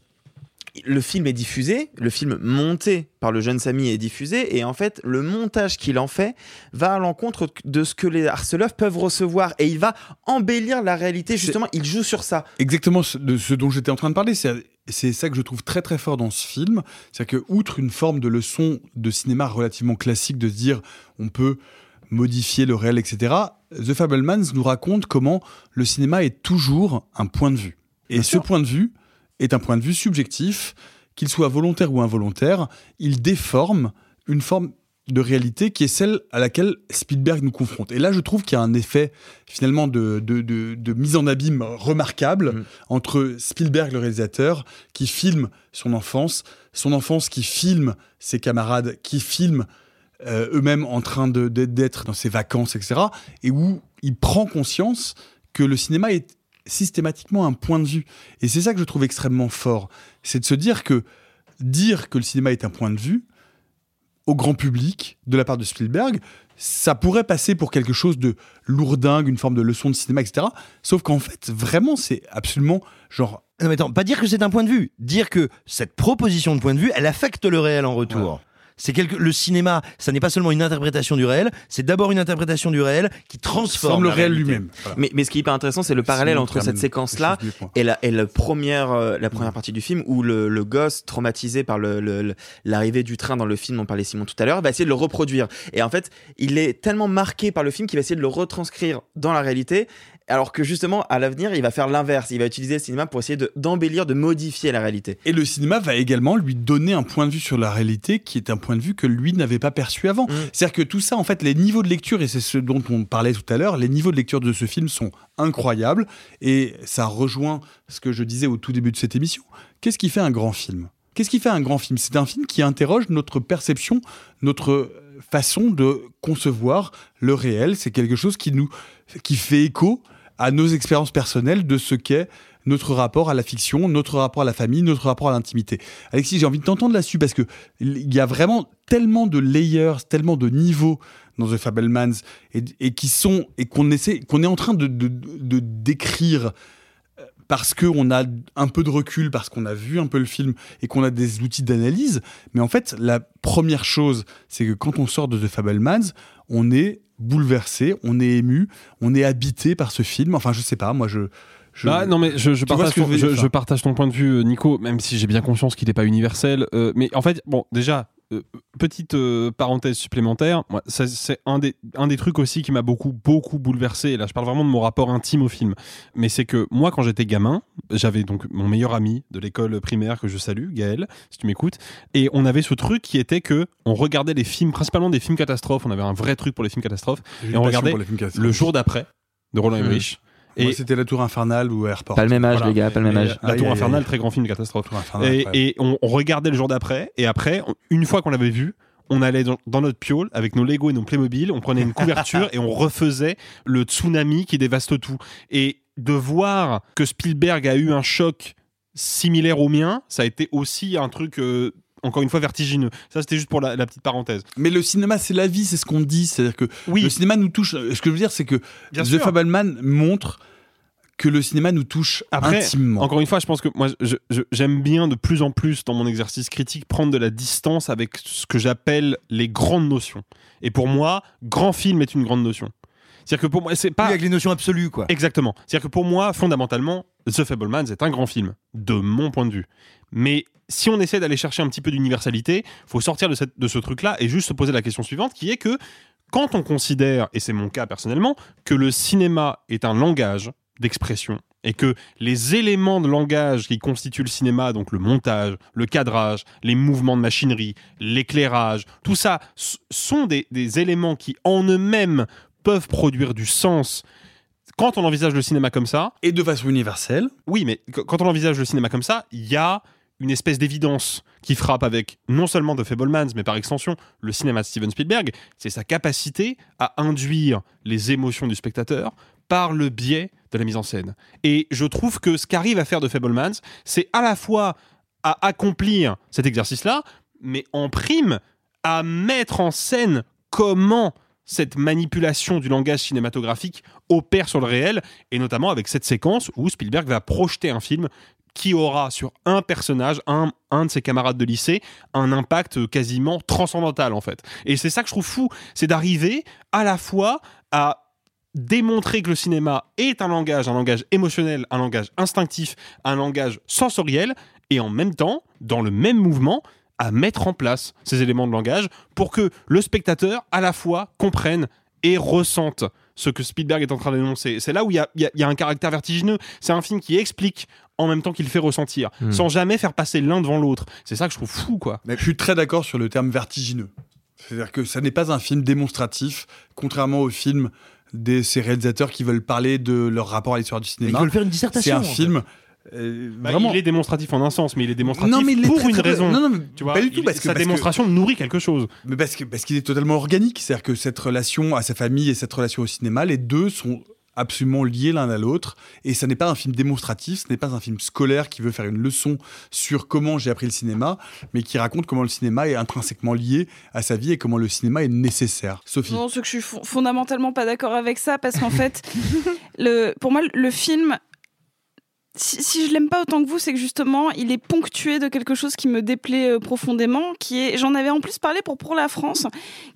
le film est diffusé, le film monté par le jeune Samy est diffusé, et en fait, le montage qu'il en fait va à l'encontre de ce que les harceleurs peuvent recevoir, et il va embellir la réalité, justement, il joue sur ça. Exactement ce- de ce dont j'étais en train de parler. C'est c'est ça que je trouve très très fort dans ce film. C'est-à-dire que, outre une forme de leçon de cinéma relativement classique, de se dire on peut modifier le réel, etc., The Fablemans nous raconte comment le cinéma est toujours un point de vue. Et ce point de vue est un point de vue subjectif, qu'il soit volontaire ou involontaire, il déforme une forme de réalité qui est celle à laquelle Spielberg nous confronte. Et là, je trouve qu'il y a un effet finalement de, de, de- de mise en abîme remarquable entre Spielberg, le réalisateur, qui filme son enfance, son enfance qui filme ses camarades, qui filme euh, eux-mêmes en train d'être dans ses vacances, etc. Et où il prend conscience que le cinéma est systématiquement un point de vue. Et c'est ça que je trouve extrêmement fort. C'est de se dire que dire que le cinéma est un point de vue, au grand public, de la part de Spielberg, ça pourrait passer pour quelque chose de lourdingue, une forme de leçon de cinéma, etc. Sauf qu'en fait, vraiment, c'est absolument genre. Non mais attends, pas dire que c'est un point de vue, dire que cette proposition de point de vue, elle affecte le réel en retour. C'est quelque le cinéma, ça n'est pas seulement une interprétation du réel, c'est d'abord une interprétation du réel qui transforme la réalité. Mais, mais ce qui est hyper intéressant, c'est le parallèle entre cette séquence-là et la, et la première, euh, la première partie du film où le, le gosse traumatisé par le- le- le- l'arrivée du train dans le film, on parlait Simon tout à l'heure, va essayer de le reproduire. Et en fait, il est tellement marqué par le film qu'il va essayer de le retranscrire dans la réalité. Alors que justement, à l'avenir, il va faire l'inverse. Il va utiliser le cinéma pour essayer de- d'embellir, de, modifier la réalité. Et le cinéma va également lui donner un point de vue sur la réalité qui est un point de vue que lui n'avait pas perçu avant. C'est-à-dire que tout ça, en fait, les niveaux de lecture, et c'est ce dont on parlait tout à l'heure, les niveaux de lecture de ce film sont incroyables. Et ça rejoint ce que je disais au tout début de cette émission. Qu'est-ce qui fait un grand film? Qu'est-ce qui fait un grand film? C'est un film qui interroge notre perception, notre façon de concevoir le réel. C'est quelque chose qui nous, qui fait écho à nos expériences personnelles de ce qu'est notre rapport à la fiction, notre rapport à la famille, notre rapport à l'intimité. Alexis, j'ai envie de t'entendre là-dessus parce que il y a vraiment tellement de layers, tellement de niveaux dans The Fablemans et, qui sont et qu'on essaie, qu'on est en train de, décrire euh, parce qu'on a un peu de recul, parce qu'on a vu un peu le film et qu'on a des outils d'analyse. Mais en fait, la première chose, c'est que quand on sort de The Fablemans, on est bouleversé, on est ému, on est habité par ce film. Enfin, je sais pas, moi, je. je- Bah, non mais je, ton, partage ton point de vue euh, Nico même si j'ai bien conscience qu'il n'est pas universel euh, mais en fait bon déjà euh, petite euh, parenthèse supplémentaire, moi, ça, c'est un des, un des trucs aussi qui m'a beaucoup, beaucoup bouleversé. Et là, je parle vraiment de mon rapport intime au film. Mais c'est que moi, quand j'étais gamin, j'avais donc mon meilleur ami de l'école primaire que je salue, Gaël, si tu m'écoutes. Et on avait ce truc qui était que on regardait les films, principalement des films catastrophes. On avait un vrai truc pour les films catastrophes. Et on regardait le jour d'après de Roland Mmh. Emmerich. Et c'était La Tour Infernale ou Airport. Pas le même âge, Voilà. les gars, pas le même âge. La Aïe, Tour Infernale, très grand film de catastrophe. Tour Infernale, Et, et on, on regardait le jour d'après, et après, on- une fois qu'on l'avait vu, on allait dans, dans notre piole avec nos Lego et nos Playmobil, on prenait une couverture et on refaisait le tsunami qui dévaste tout. Et de voir que Spielberg a eu un choc similaire au mien, ça a été aussi un truc, euh, encore une fois, vertigineux. Ça, c'était juste pour la, la petite parenthèse. Mais le cinéma, c'est la vie, c'est ce qu'on dit. C'est-à-dire que Oui. le cinéma nous touche. Ce que je veux dire, c'est que Bien The. Fableman montre que le cinéma nous touche Après, intimement. encore une fois, je pense que moi, j'aime bien de plus en plus dans mon exercice critique prendre de la distance avec ce que j'appelle les grandes notions. Et pour moi, grand film est une grande notion. C'est-à-dire que pour moi, c'est pas avec les notions absolues, quoi. exactement. C'est-à-dire que pour moi, fondamentalement, The Fablemans est un grand film, de mon point de vue. Mais si on essaie d'aller chercher un petit peu d'universalité, faut sortir de, cette- de ce truc-là et juste se poser la question suivante, qui est que quand on considère, et c'est mon cas personnellement, que le cinéma est un langage d'expression et que les éléments de langage qui constituent le cinéma, donc le montage, le cadrage, les mouvements de machinerie, l'éclairage, tout ça sont des, des éléments qui en eux-mêmes peuvent produire du sens. Quand on envisage le cinéma comme ça, Et de façon universelle. oui, mais qu- quand on envisage le cinéma comme ça, il y a une espèce d'évidence qui frappe avec non seulement The Fablemans, mais par extension le cinéma de Steven Spielberg, c'est sa capacité à induire les émotions du spectateur par le biais de la mise en scène. Et je trouve que ce qu'arrive à faire The Fablemans, c'est à la fois à accomplir cet exercice-là, mais en prime à mettre en scène comment cette manipulation du langage cinématographique opère sur le réel, et notamment avec cette séquence où Spielberg va projeter un film qui aura sur un personnage, un, un de ses camarades de lycée, un impact quasiment transcendantal en fait. Et c'est ça que je trouve fou, c'est d'arriver à la fois à démontrer que le cinéma est un langage, un langage émotionnel, un langage instinctif, un langage sensoriel, et en même temps, dans le même mouvement, à mettre en place ces éléments de langage pour que le spectateur, à la fois, comprenne et ressente ce que Spielberg est en train d'énoncer. C'est là où il y a, il y a- il y a un caractère vertigineux. C'est un film qui explique en même temps qu'il fait ressentir, Hmm. sans jamais faire passer l'un devant l'autre. C'est ça que je trouve fou, quoi. Je suis très d'accord sur le terme vertigineux. C'est-à-dire que ça n'est pas un film démonstratif, contrairement aux films de ces réalisateurs qui veulent parler de leur rapport à l'histoire du cinéma. Ils veulent faire une dissertation, C'est un fait. Euh, Bah, vraiment. Il est démonstratif en un sens, mais il est démonstratif Non, mais il est pour très, une très- raison. Non, non, mais tu vois, pas du tout, il- parce que- sa parce que- démonstration nourrit quelque chose. Mais parce que parce qu'il est totalement organique, c'est-à-dire que cette relation à sa famille et cette relation au cinéma, les deux sont absolument liés l'un à l'autre et ça n'est pas un film démonstratif, ce n'est pas un film scolaire qui veut faire une leçon sur comment j'ai appris le cinéma, mais qui raconte comment le cinéma est intrinsèquement lié à sa vie et comment le cinéma est nécessaire. Sophie. Non, c'est que je suis fon- fondamentalement pas d'accord avec ça parce qu'en fait, le, pour moi, le film. Si, si je l'aime pas autant que vous, c'est que justement, il est ponctué de quelque chose qui me déplaît euh, profondément, qui est, j'en avais en plus parlé pour pour la France,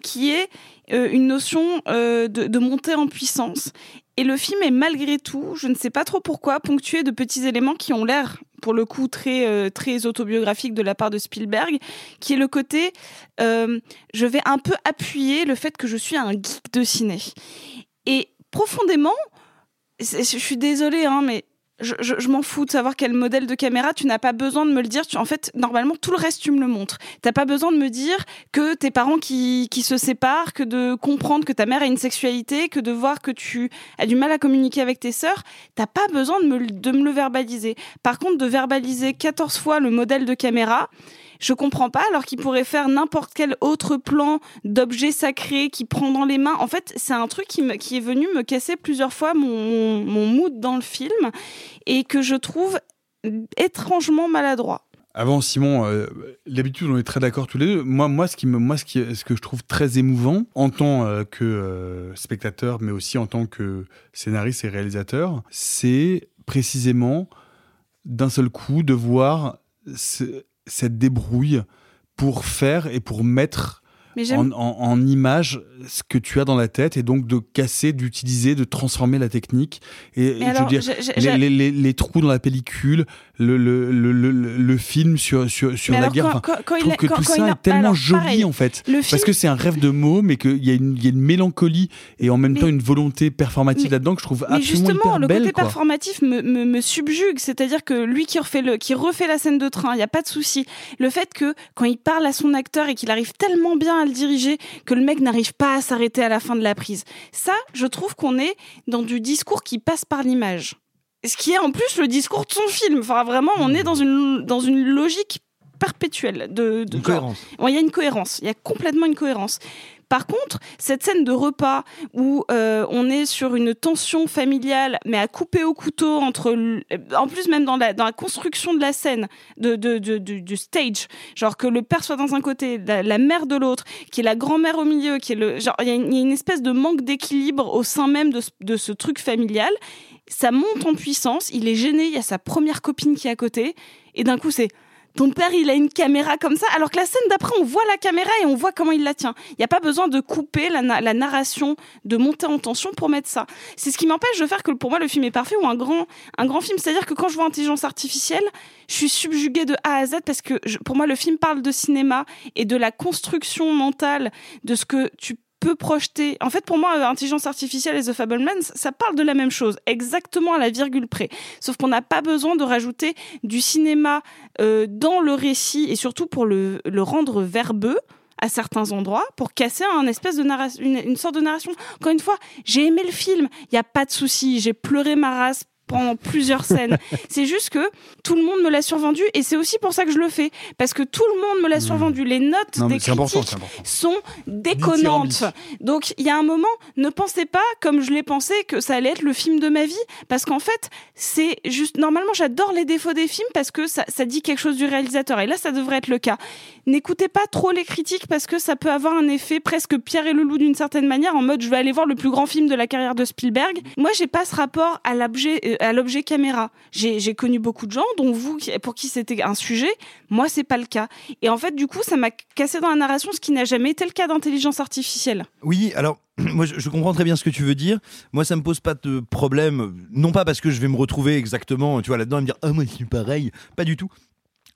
qui est euh, une notion euh, de, de montée en puissance. Et le film est malgré tout, je ne sais pas trop pourquoi, ponctué de petits éléments qui ont l'air, pour le coup, très très autobiographique de la part de Spielberg, qui est le côté, je vais un peu appuyer le fait que je suis un geek de ciné. Et profondément, je suis désolée, hein, mais je, je- je m'en fous de savoir quel modèle de caméra. Tu n'as pas besoin de me le dire. Tu, en fait, normalement, tout le reste, tu me le montres. T'as pas besoin de me dire que tes parents qui, qui se séparent, que de comprendre que ta mère a une sexualité, que de voir que tu as du mal à communiquer avec tes sœurs. T'as pas besoin de me, de me le verbaliser. Par contre, de verbaliser 14 fois le modèle de caméra, je comprends pas, alors qu'il pourrait faire n'importe quel autre plan d'objet sacré qui prend dans les mains. En fait, c'est un truc qui, est venu me casser plusieurs fois mon, mood dans le film et que je trouve étrangement maladroit. Avant Simon, euh, d'habitude on est très d'accord tous les deux. Moi, moi, ce que je trouve très émouvant en tant euh, que euh, spectateur, mais aussi en tant que scénariste et réalisateur, c'est précisément d'un seul coup de voir cette débrouille pour faire et pour mettre Mais en, en, en image ce que tu as dans la tête et donc de casser, d'utiliser, de transformer la technique. Et Mais je veux dire, les, j'ai- les- les- les trous dans la pellicule, le, le, le, le, film sur, sur, sur la alors, guerre. quand- quand- quand je trouve a- que tout ça est tellement alors, joli pareil, en fait. Parce que c'est un rêve de mots, mais qu'il y, a une- il y a une mélancolie et en même Mais- temps une volonté performative là-dedans que je trouve Mais absolument justement, hyper le belle. côté quoi. performatif me, me, me subjugue. C'est-à-dire que lui qui refait, le, qui refait la scène de train, il n'y a pas de souci. Le fait que quand il parle à son acteur et qu'il arrive tellement bien à le diriger que le mec n'arrive pas à s'arrêter à la fin de la prise. Ça, je trouve qu'on est dans du discours qui passe par l'image. Ce qui est en plus le discours de son film. Enfin, vraiment, on est dans une, dans une logique perpétuelle de, de Une genre- cohérence. Il y a une cohérence. Il y a complètement une cohérence. Par contre, cette scène de repas où euh, on est sur une tension familiale, mais à couper au couteau entre, en plus même dans la, dans la construction de la scène, de, de, du- stage, genre que le père soit dans un côté, la, mère de l'autre, qui est la grand-mère au milieu, qui est le, genre il y, a une- espèce de manque d'équilibre au sein même de de ce truc familial. Ça monte en puissance. Il est gêné. Il y a sa première copine qui est à côté, et d'un coup c'est ton père, il a une caméra comme ça, alors que la scène d'après, on voit la caméra et on voit comment il la tient. Il n'y a pas besoin de couper la, na- la narration, de monter en tension pour mettre ça. C'est ce qui m'empêche de faire que pour moi, le film est parfait ou un grand, un grand film. C'est-à-dire que quand je vois intelligence artificielle, je suis subjuguée de A à Z parce que je- pour moi, le film parle de cinéma et de la construction mentale de ce que tu projeter. En fait, pour moi, euh, Intelligence artificielle et The Fablemans, ça parle de la même chose, exactement à la virgule près. Sauf qu'on n'a pas besoin de rajouter du cinéma euh, dans le récit et surtout pour le, rendre verbeux à certains endroits pour casser un espèce de narration, une, une sorte de narration. Encore une fois, j'ai aimé le film, il y a pas de souci, j'ai pleuré ma race pendant plusieurs scènes. c'est juste que tout le monde me l'a survendu et c'est aussi pour ça que je le fais parce que tout le monde me l'a survendu. Les notes Non, des critiques sont déconnantes. Donc il y a un moment, ne pensez pas comme je l'ai pensé que ça allait être le film de ma vie parce qu'en fait, c'est juste normalement j'adore les défauts des films parce que ça, ça dit quelque chose du réalisateur et là ça devrait être le cas. N'écoutez pas trop les critiques parce que ça peut avoir un effet presque Pierre et le loup d'une certaine manière en mode je vais aller voir le plus grand film de la carrière de Spielberg. Moi, j'ai pas ce rapport à l'objet euh, à l'objet caméra. J'ai connu beaucoup de gens dont vous pour qui c'était un sujet, moi c'est pas le cas. Et en fait, du coup, ça m'a cassé dans la narration ce qui n'a jamais été le cas d'intelligence artificielle. Oui, alors moi je, comprends très bien ce que tu veux dire. Moi ça me pose pas de problème, non pas parce que je vais me retrouver exactement, tu vois, là-dedans et me dire ah moi je pareil, pas du tout.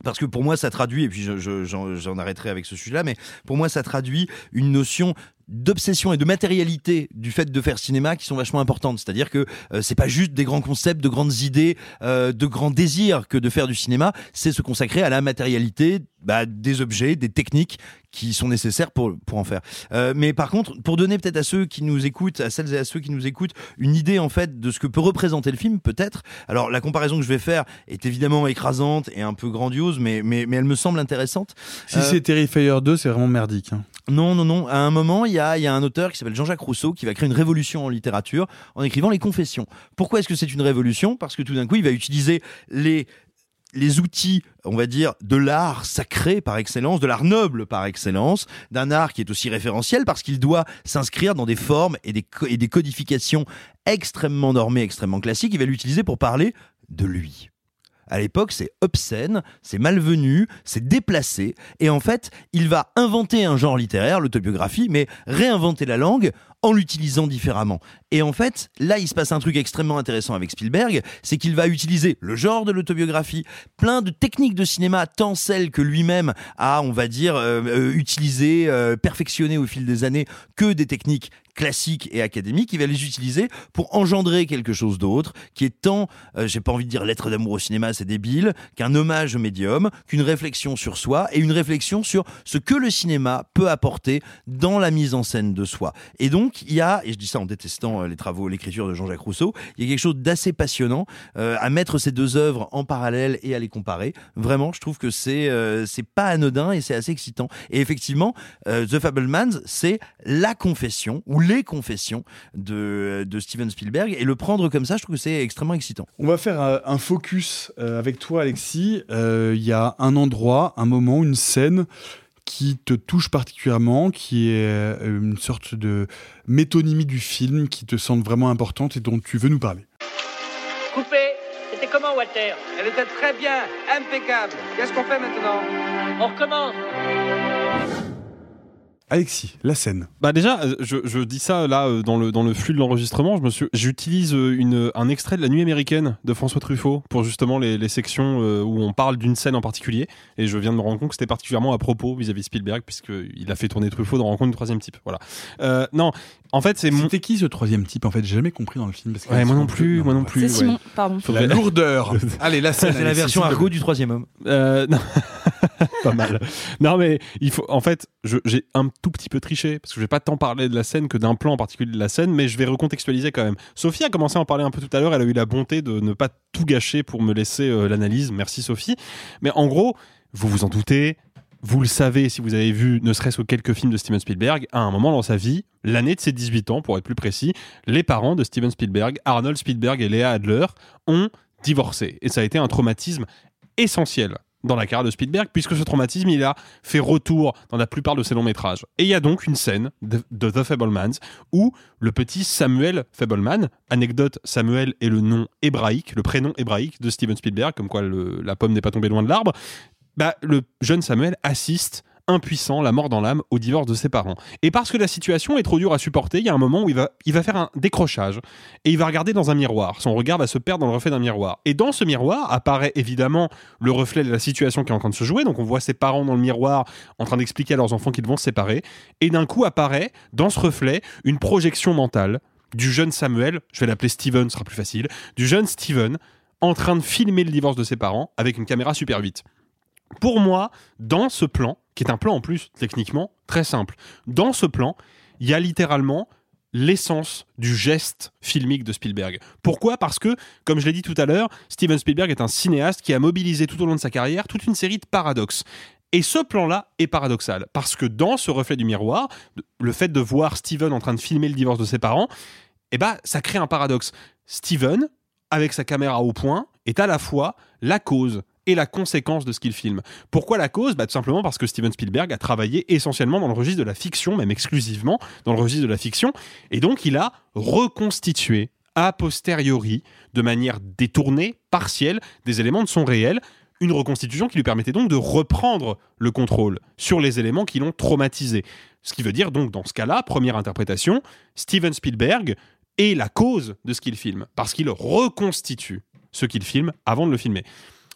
Parce que pour moi, ça traduit, et puis je- je- j'en j'en arrêterai avec ce sujet-là, mais pour moi, ça traduit une notion d'obsession et de matérialité du fait de faire cinéma qui sont vachement importantes. C'est-à-dire que euh, c'est pas juste des grands concepts, de grandes idées, euh, de grands désirs que de faire du cinéma, c'est se consacrer à la matérialité bah, des objets, des techniques qui sont nécessaires pour, pour en faire. Euh, mais par contre, pour donner peut-être à ceux qui nous écoutent, à celles et à ceux qui nous écoutent, une idée en fait de ce que peut représenter le film, peut-être. Alors la comparaison que je vais faire est évidemment écrasante et un peu grandiose, mais, mais, mais elle me semble intéressante. Si Euh, c'est Terrifier 2, c'est vraiment merdique. hein. non, non, non. À un moment, il y a, il y a un auteur qui s'appelle Jean-Jacques Rousseau qui va créer une révolution en littérature en écrivant les confessions. Pourquoi est-ce que c'est une révolution? Parce que tout d'un coup, il va utiliser les les outils, on va dire, de l'art sacré par excellence, de l'art noble par excellence, d'un art qui est aussi référentiel parce qu'il doit s'inscrire dans des formes et des, codifications extrêmement normées, extrêmement classiques. Il va l'utiliser pour parler de lui. À l'époque, c'est obscène, c'est malvenu, c'est déplacé, et en fait, il va inventer un genre littéraire, l'autobiographie, mais réinventer la langue en l'utilisant différemment. Et en fait, là, il se passe un truc extrêmement intéressant avec Spielberg, c'est qu'il va utiliser le genre de l'autobiographie, plein de techniques de cinéma, tant celles que lui-même a, on va dire, euh, euh, utilisées, euh, perfectionnées au fil des années, que des techniques classiques et académiques, il va les utiliser pour engendrer quelque chose d'autre, qui est tant, euh, j'ai pas envie de dire lettre d'amour au cinéma, c'est débile, qu'un hommage au médium, qu'une réflexion sur soi et une réflexion sur ce que le cinéma peut apporter dans la mise en scène de soi. Et donc, il y a, et je dis ça en détestant euh, les travaux, l'écriture de Jean-Jacques Rousseau, il y a quelque chose d'assez passionnant euh, à mettre ces deux œuvres en parallèle et à les comparer. Vraiment, je trouve que c'est euh, pas anodin et c'est assez excitant. Et effectivement, euh, The Fablemans, c'est la confession ou les confessions de, de Steven Spielberg et le prendre comme ça, je trouve que c'est extrêmement excitant. On va faire euh, un focus euh, avec toi, Alexis. Euh, Il y a un endroit, un moment, une scène qui te touche particulièrement, qui est une sorte de métonymie du film qui te semble vraiment importante et dont tu veux nous parler. Coupé C'était comment, Walter? Elle était très bien, impeccable. Qu'est-ce qu'on fait maintenant? On recommence Alexis, la scène. Bah déjà, euh, je, je dis ça là euh, dans le dans le flux de l'enregistrement. Je me suis, j'utilise euh, une un extrait de La Nuit américaine de François Truffaut pour justement les, les sections où on parle d'une scène en particulier. Et je viens de me rendre compte que c'était particulièrement à propos vis-à-vis de Spielberg puisque il a fait tourner Truffaut dans Rencontre du troisième type. Voilà. Euh, non, en fait c'est mon... C'était qui ce troisième type En fait, j'ai jamais compris dans le film. Parce que Ouais, moi non plus, moi non plus. C'est ouais. Simon, pardon. La lourdeur. Allez, la scène. C'est la version argot du troisième homme. Euh, non. pas mal. Non, mais il faut. En fait, je- j'ai un tout petit peu triché parce que je vais pas tant parler de la scène que d'un plan en particulier de la scène, mais je vais recontextualiser quand même. Sophie a commencé à en parler un peu tout à l'heure. Elle a eu la bonté de ne pas tout gâcher pour me laisser euh, l'analyse. Merci Sophie. Mais en gros, vous vous en doutez. Vous le savez si vous avez vu ne serait-ce que quelques films de Steven Spielberg, à un moment dans sa vie, l'année de ses 18 ans pour être plus précis, les parents de Steven Spielberg, Arnold Spielberg et Léa Adler, ont divorcé. Et ça a été un traumatisme essentiel dans la carrière de Spielberg, puisque ce traumatisme, il a fait retour dans la plupart de ses longs métrages. Et il y a donc une scène de, The Fablemans où le petit Samuel Fableman, anecdote, Samuel est le nom hébraïque, le prénom hébraïque de Steven Spielberg, comme quoi la pomme n'est pas tombée loin de l'arbre, bah, le jeune Samuel assiste impuissant, la mort dans l'âme, au divorce de ses parents. Et parce que la situation est trop dure à supporter, il y a un moment où il va, il va faire un décrochage et il va regarder dans un miroir. Son regard va se perdre dans le reflet d'un miroir. Et dans ce miroir apparaît évidemment le reflet de la situation qui est en train de se jouer. Donc on voit ses parents dans le miroir en train d'expliquer à leurs enfants qu'ils vont se séparer. Et d'un coup apparaît dans ce reflet une projection mentale du jeune Samuel, je vais l'appeler Steven, ce sera plus facile, du jeune Steven en train de filmer le divorce de ses parents avec une caméra super vite. Pour moi, dans ce plan, qui est un plan en plus techniquement très simple, dans ce plan, il y a littéralement l'essence du geste filmique de Spielberg. Pourquoi? Parce que, comme je l'ai dit tout à l'heure, Steven Spielberg est un cinéaste qui a mobilisé tout au long de sa carrière toute une série de paradoxes. Et ce plan-là est paradoxal, parce que dans ce reflet du miroir, le fait de voir Steven en train de filmer le divorce de ses parents, eh ben, ça crée un paradoxe. Steven, avec sa caméra au point, est à la fois la cause et la conséquence de ce qu'il filme. Pourquoi la cause? Bah, Tout simplement parce que Steven Spielberg a travaillé essentiellement dans le registre de la fiction, même exclusivement dans le registre de la fiction, et donc il a reconstitué a posteriori, de manière détournée, partielle, des éléments de son réel, une reconstitution qui lui permettait donc de reprendre le contrôle sur les éléments qui l'ont traumatisé. Ce qui veut dire donc dans ce cas-là, première interprétation, Steven Spielberg est la cause de ce qu'il filme, parce qu'il reconstitue ce qu'il filme avant de le filmer.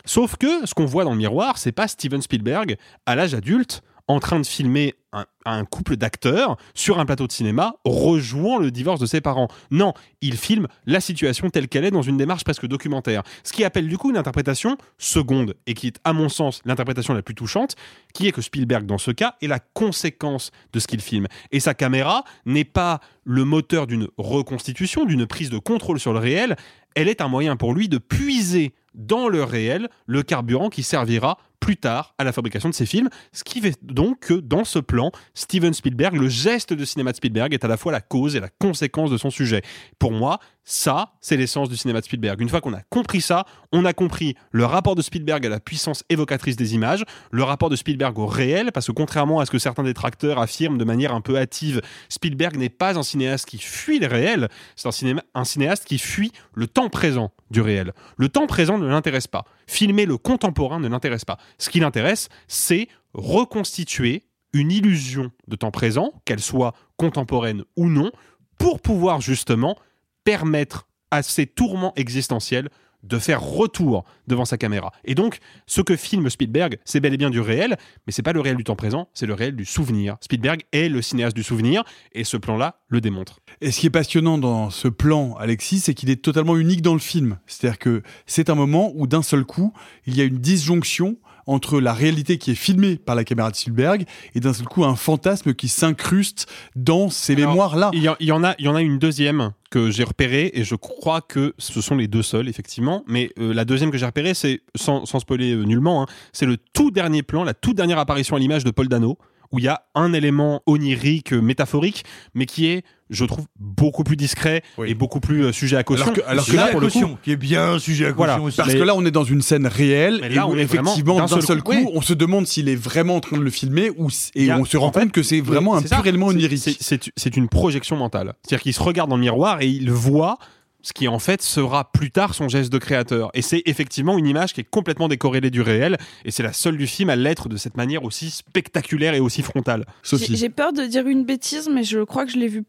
Sauf que ce qu'on voit dans le miroir, c'est pas Steven Spielberg à l'âge adulte en train de filmer un, un couple d'acteurs sur un plateau de cinéma rejouant le divorce de ses parents. Non, il filme la situation telle qu'elle est dans une démarche presque documentaire. Ce qui appelle du coup une interprétation seconde et qui est à mon sens l'interprétation la plus touchante, qui est que Spielberg dans ce cas est la conséquence de ce qu'il filme. Et sa caméra n'est pas le moteur d'une reconstitution, d'une prise de contrôle sur le réel, elle est un moyen pour lui de puiser dans le réel le carburant qui servira plus tard à la fabrication de ses films, ce qui fait donc que dans ce plan, Steven Spielberg, le geste de cinéma de Spielberg est à la fois la cause et la conséquence de son sujet. Pour moi, ça, c'est l'essence du cinéma de Spielberg. Une fois qu'on a compris ça, on a compris le rapport de Spielberg à la puissance évocatrice des images, le rapport de Spielberg au réel, parce que contrairement à ce que certains détracteurs affirment de manière un peu hâtive, Spielberg n'est pas un cinéaste qui fuit le réel, c'est un, un cinéaste qui fuit le temps présent du réel. Le temps présent ne l'intéresse pas. Filmer le contemporain ne l'intéresse pas. Ce qui l'intéresse, c'est reconstituer une illusion de temps présent, qu'elle soit contemporaine ou non, pour pouvoir justement permettre à ces tourments existentiels de faire retour devant sa caméra. Et donc, ce que filme Spielberg, c'est bel et bien du réel, mais c'est pas le réel du temps présent, c'est le réel du souvenir. Spielberg est le cinéaste du souvenir, et ce plan-là le démontre. Et ce qui est passionnant dans ce plan, Alexis, c'est qu'il est totalement unique dans le film. C'est-à-dire que c'est un moment où d'un seul coup, il y a une disjonction entre la réalité qui est filmée par la caméra de Spielberg et d'un seul coup un fantasme qui s'incruste dans ces mémoires-là. Il y, en- il y en a, il y en a une deuxième que j'ai repérée et je crois que ce sont les deux seuls effectivement. Mais euh, la deuxième que j'ai repérée, c'est sans, sans spoiler euh, nullement, hein, c'est le tout dernier plan, la toute dernière apparition à l'image de Paul Dano où il y a un élément onirique, euh, métaphorique, mais qui est, je trouve, beaucoup plus discret et beaucoup plus euh, sujet à caution. Alors que, alors que Là, là, pour le coup, qui est bien sujet à Voilà. caution aussi. Parce Mais- que là, on est dans une scène réelle Mais et là, où, on est vraiment effectivement, d'un seul, seul coup, coup. on se demande s'il est vraiment en train de le filmer ou et a- on se rend compte que c'est vraiment oui, un pur élément C'est- onirique. c'est- une projection mentale. C'est-à-dire qu'il se regarde dans le miroir et il voit ce qui en fait sera plus tard son geste de créateur. Et c'est effectivement une image qui est complètement décorrélée du réel, et c'est la seule du film à l'être de cette manière aussi spectaculaire et aussi frontale. J'ai peur de dire une bêtise, mais je crois que je l'ai vu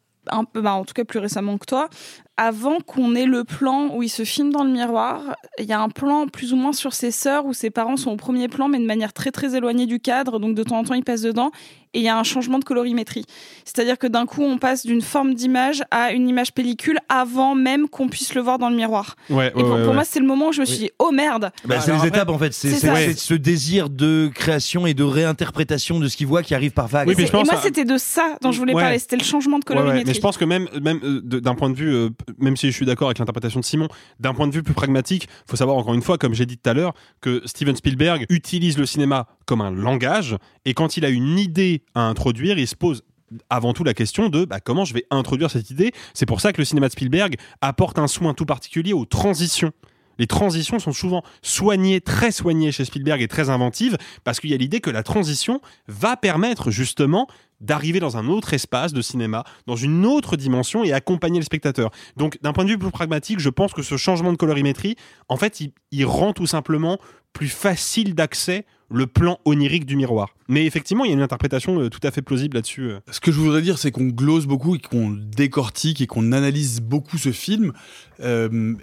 bah, en tout cas plus récemment que toi. Avant qu'on ait le plan où il se filme dans le miroir, il y a un plan plus ou moins sur ses sœurs où ses parents sont au premier plan, mais de manière très très éloignée du cadre. Donc de temps en temps, il passe dedans et il y a un changement de colorimétrie. C'est-à-dire que d'un coup, on passe d'une forme d'image à une image pellicule avant même qu'on puisse le voir dans le miroir. Ouais, et pour, pour moi, c'est le moment où je me suis dit, oh merde Bah, c'est les étapes en fait, c'est ce désir de création et de réinterprétation de ce qu'il voit qui arrive par vagues. Oui, mais je Et moi, à- c'était de ça dont je voulais Ouais. parler, c'était le changement de Ouais, ouais, colorimétrie. mais je pense que même, même euh, d'un point de vue, euh, même si je suis d'accord avec l'interprétation de Simon, d'un point de vue plus pragmatique, faut savoir encore une fois, comme j'ai dit tout à l'heure, que Steven Spielberg utilise le cinéma comme un langage, et quand il a une idée à introduire, il se pose avant tout la question de bah, comment je vais introduire cette idée? C'est pour ça que le cinéma de Spielberg apporte un soin tout particulier aux transitions. Les transitions sont souvent soignées, très soignées chez Spielberg et très inventives, parce qu'il y a l'idée que la transition va permettre justement d'arriver dans un autre espace de cinéma, dans une autre dimension et accompagner le spectateur. Donc d'un point de vue plus pragmatique, je pense que ce changement de colorimétrie, en fait, il, rend tout simplement plus facile d'accès le plan onirique du miroir. Mais effectivement, il y a une interprétation euh, tout à fait plausible là-dessus. euh. Ce que je voudrais dire, c'est qu'on glose beaucoup et qu'on décortique et qu'on analyse beaucoup ce film. Euh,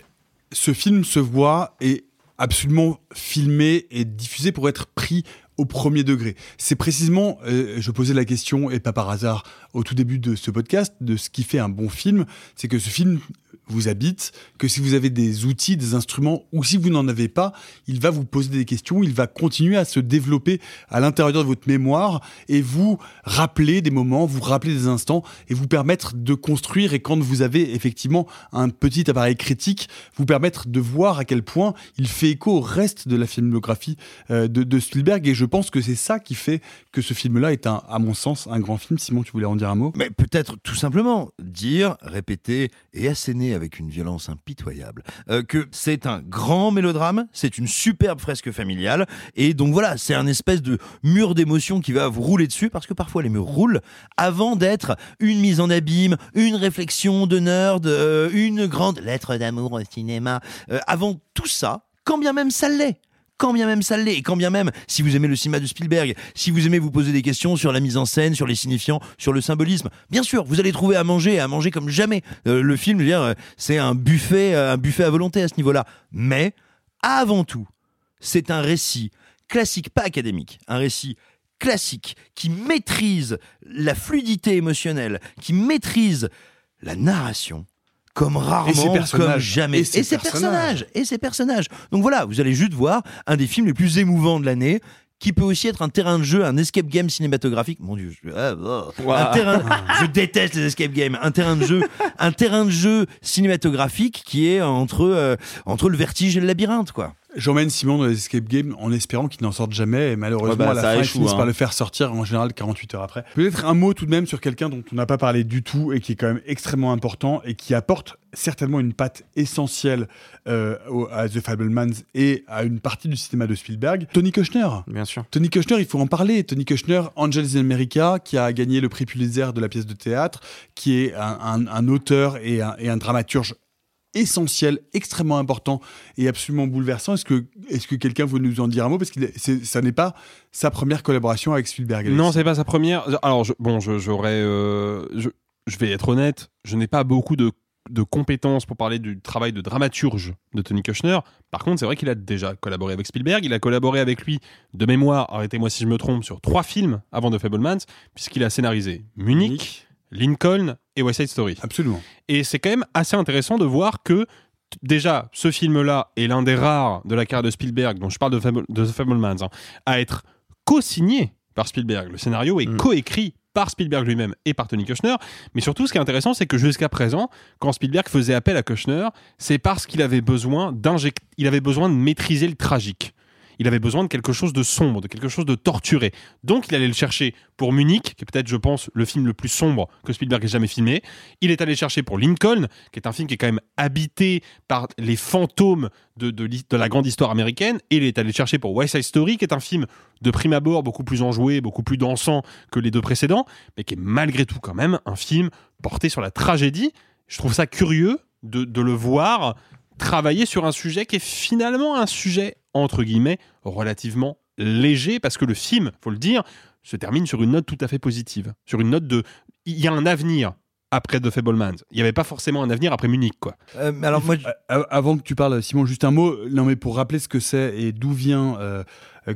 ce film se voit et absolument filmé et diffusé pour être pris au premier degré. C'est précisément, euh, je posais la question, et pas par hasard, au tout début de ce podcast, de ce qui fait un bon film, c'est que ce film vous habite, que si vous avez des outils, des instruments, ou si vous n'en avez pas, il va vous poser des questions, il va continuer à se développer à l'intérieur de votre mémoire et vous rappeler des moments, vous rappeler des instants et vous permettre de construire. Et quand vous avez effectivement un petit appareil critique, vous permettre de voir à quel point il fait écho au reste de la filmographie euh, de, Spielberg. Et je pense que c'est ça qui fait que ce film-là est un, à mon sens, un grand film. Simon, tu voulais en dire un mot? Mais peut-être tout simplement dire, répéter et asséner avec une violence impitoyable euh, que c'est un grand mélodrame, c'est une superbe fresque familiale et donc voilà, c'est un espèce de mur d'émotion qui va vous rouler dessus parce que parfois les murs roulent avant d'être une mise en abîme, une réflexion de nerd, euh, une grande lettre d'amour au cinéma. Euh, avant tout ça, quand bien même ça l'est quand bien même ça l'est, et quand bien même, si vous aimez le cinéma de Spielberg, si vous aimez vous poser des questions sur la mise en scène, sur les signifiants, sur le symbolisme, bien sûr, vous allez trouver à manger, à manger comme jamais. Euh, le film, euh, c'est un buffet, euh, un buffet à volonté à ce niveau-là. Mais, avant tout, c'est un récit classique, pas académique, un récit classique qui maîtrise la fluidité émotionnelle, qui maîtrise la narration comme rarement, comme jamais. Et ses personnages. et ses personnages. Donc voilà, vous allez juste voir un des films les plus émouvants de l'année qui peut aussi être un terrain de jeu, un escape game cinématographique. Mon dieu, je, ah, oh. Ouah. un terrain, je déteste les escape games. Un terrain de jeu, un terrain de jeu cinématographique qui est entre euh, entre le vertige et le labyrinthe, quoi. J'emmène Simon dans les escape games en espérant qu'il n'en sorte jamais et malheureusement Ouais, bah, à la fin ils échoue, finissent hein. par le faire sortir en général 48 heures après. Peut-être un mot tout de même sur quelqu'un dont on n'a pas parlé du tout et qui est quand même extrêmement important et qui apporte certainement une patte essentielle euh, au- à The Fablemans et à une partie du cinéma de Spielberg. Tony Kushner. Bien sûr. Tony Kushner, il faut en parler. Tony Kushner, Angels in America, qui a gagné le prix Pulitzer de la pièce de théâtre, qui est un, un- un auteur et un, et un dramaturge essentiel, extrêmement important et absolument bouleversant. Est-ce que, est-ce que quelqu'un veut nous en dire un mot? Parce que ça n'est pas sa première collaboration avec Spielberg. Non, c'est pas sa première. Alors, je- bon, je- j'aurais. euh, je, je vais être honnête, je n'ai pas beaucoup de, de compétences pour parler du travail de dramaturge de Tony Kushner. Par contre, c'est vrai qu'il a déjà collaboré avec Spielberg. Il a collaboré avec lui, de mémoire, arrêtez-moi si je me trompe, sur trois films avant The Fablemans, puisqu'il a scénarisé Munich, Lincoln et West Side Story. Absolument. Et c'est quand même assez intéressant de voir que déjà ce film-là est l'un des rares de la carrière de Spielberg, dont je parle de, Fable- de The Fablemans, hein, à être co-signé par Spielberg. Le scénario est coécrit par Spielberg lui-même et par Tony Kushner. Mais surtout, ce qui est intéressant, c'est que jusqu'à présent, quand Spielberg faisait appel à Kushner, c'est parce qu'il avait besoin il avait besoin de maîtriser le tragique. Il avait besoin de quelque chose de sombre, de quelque chose de torturé. Donc il allait le chercher pour Munich, qui est peut-être, je pense, le film le plus sombre que Spielberg ait jamais filmé. Il est allé le chercher pour Lincoln, qui est un film qui est quand même habité par les fantômes de, de la grande histoire américaine. Et il est allé le chercher pour West Side Story, qui est un film de prime abord beaucoup plus enjoué, beaucoup plus dansant que les deux précédents, mais qui est malgré tout quand même un film porté sur la tragédie. Je trouve ça curieux de, de le voir travailler sur un sujet qui est finalement un sujet, entre guillemets, relativement léger, parce que le film, faut le dire, se termine sur une note tout à fait positive. Sur une note de. Il y a un avenir après The Fablemans. Il n'y avait pas forcément un avenir après Munich, quoi. Euh, alors moi, A- Avant que tu parles, Simon, juste un mot. Non, mais pour rappeler ce que c'est et d'où vient euh,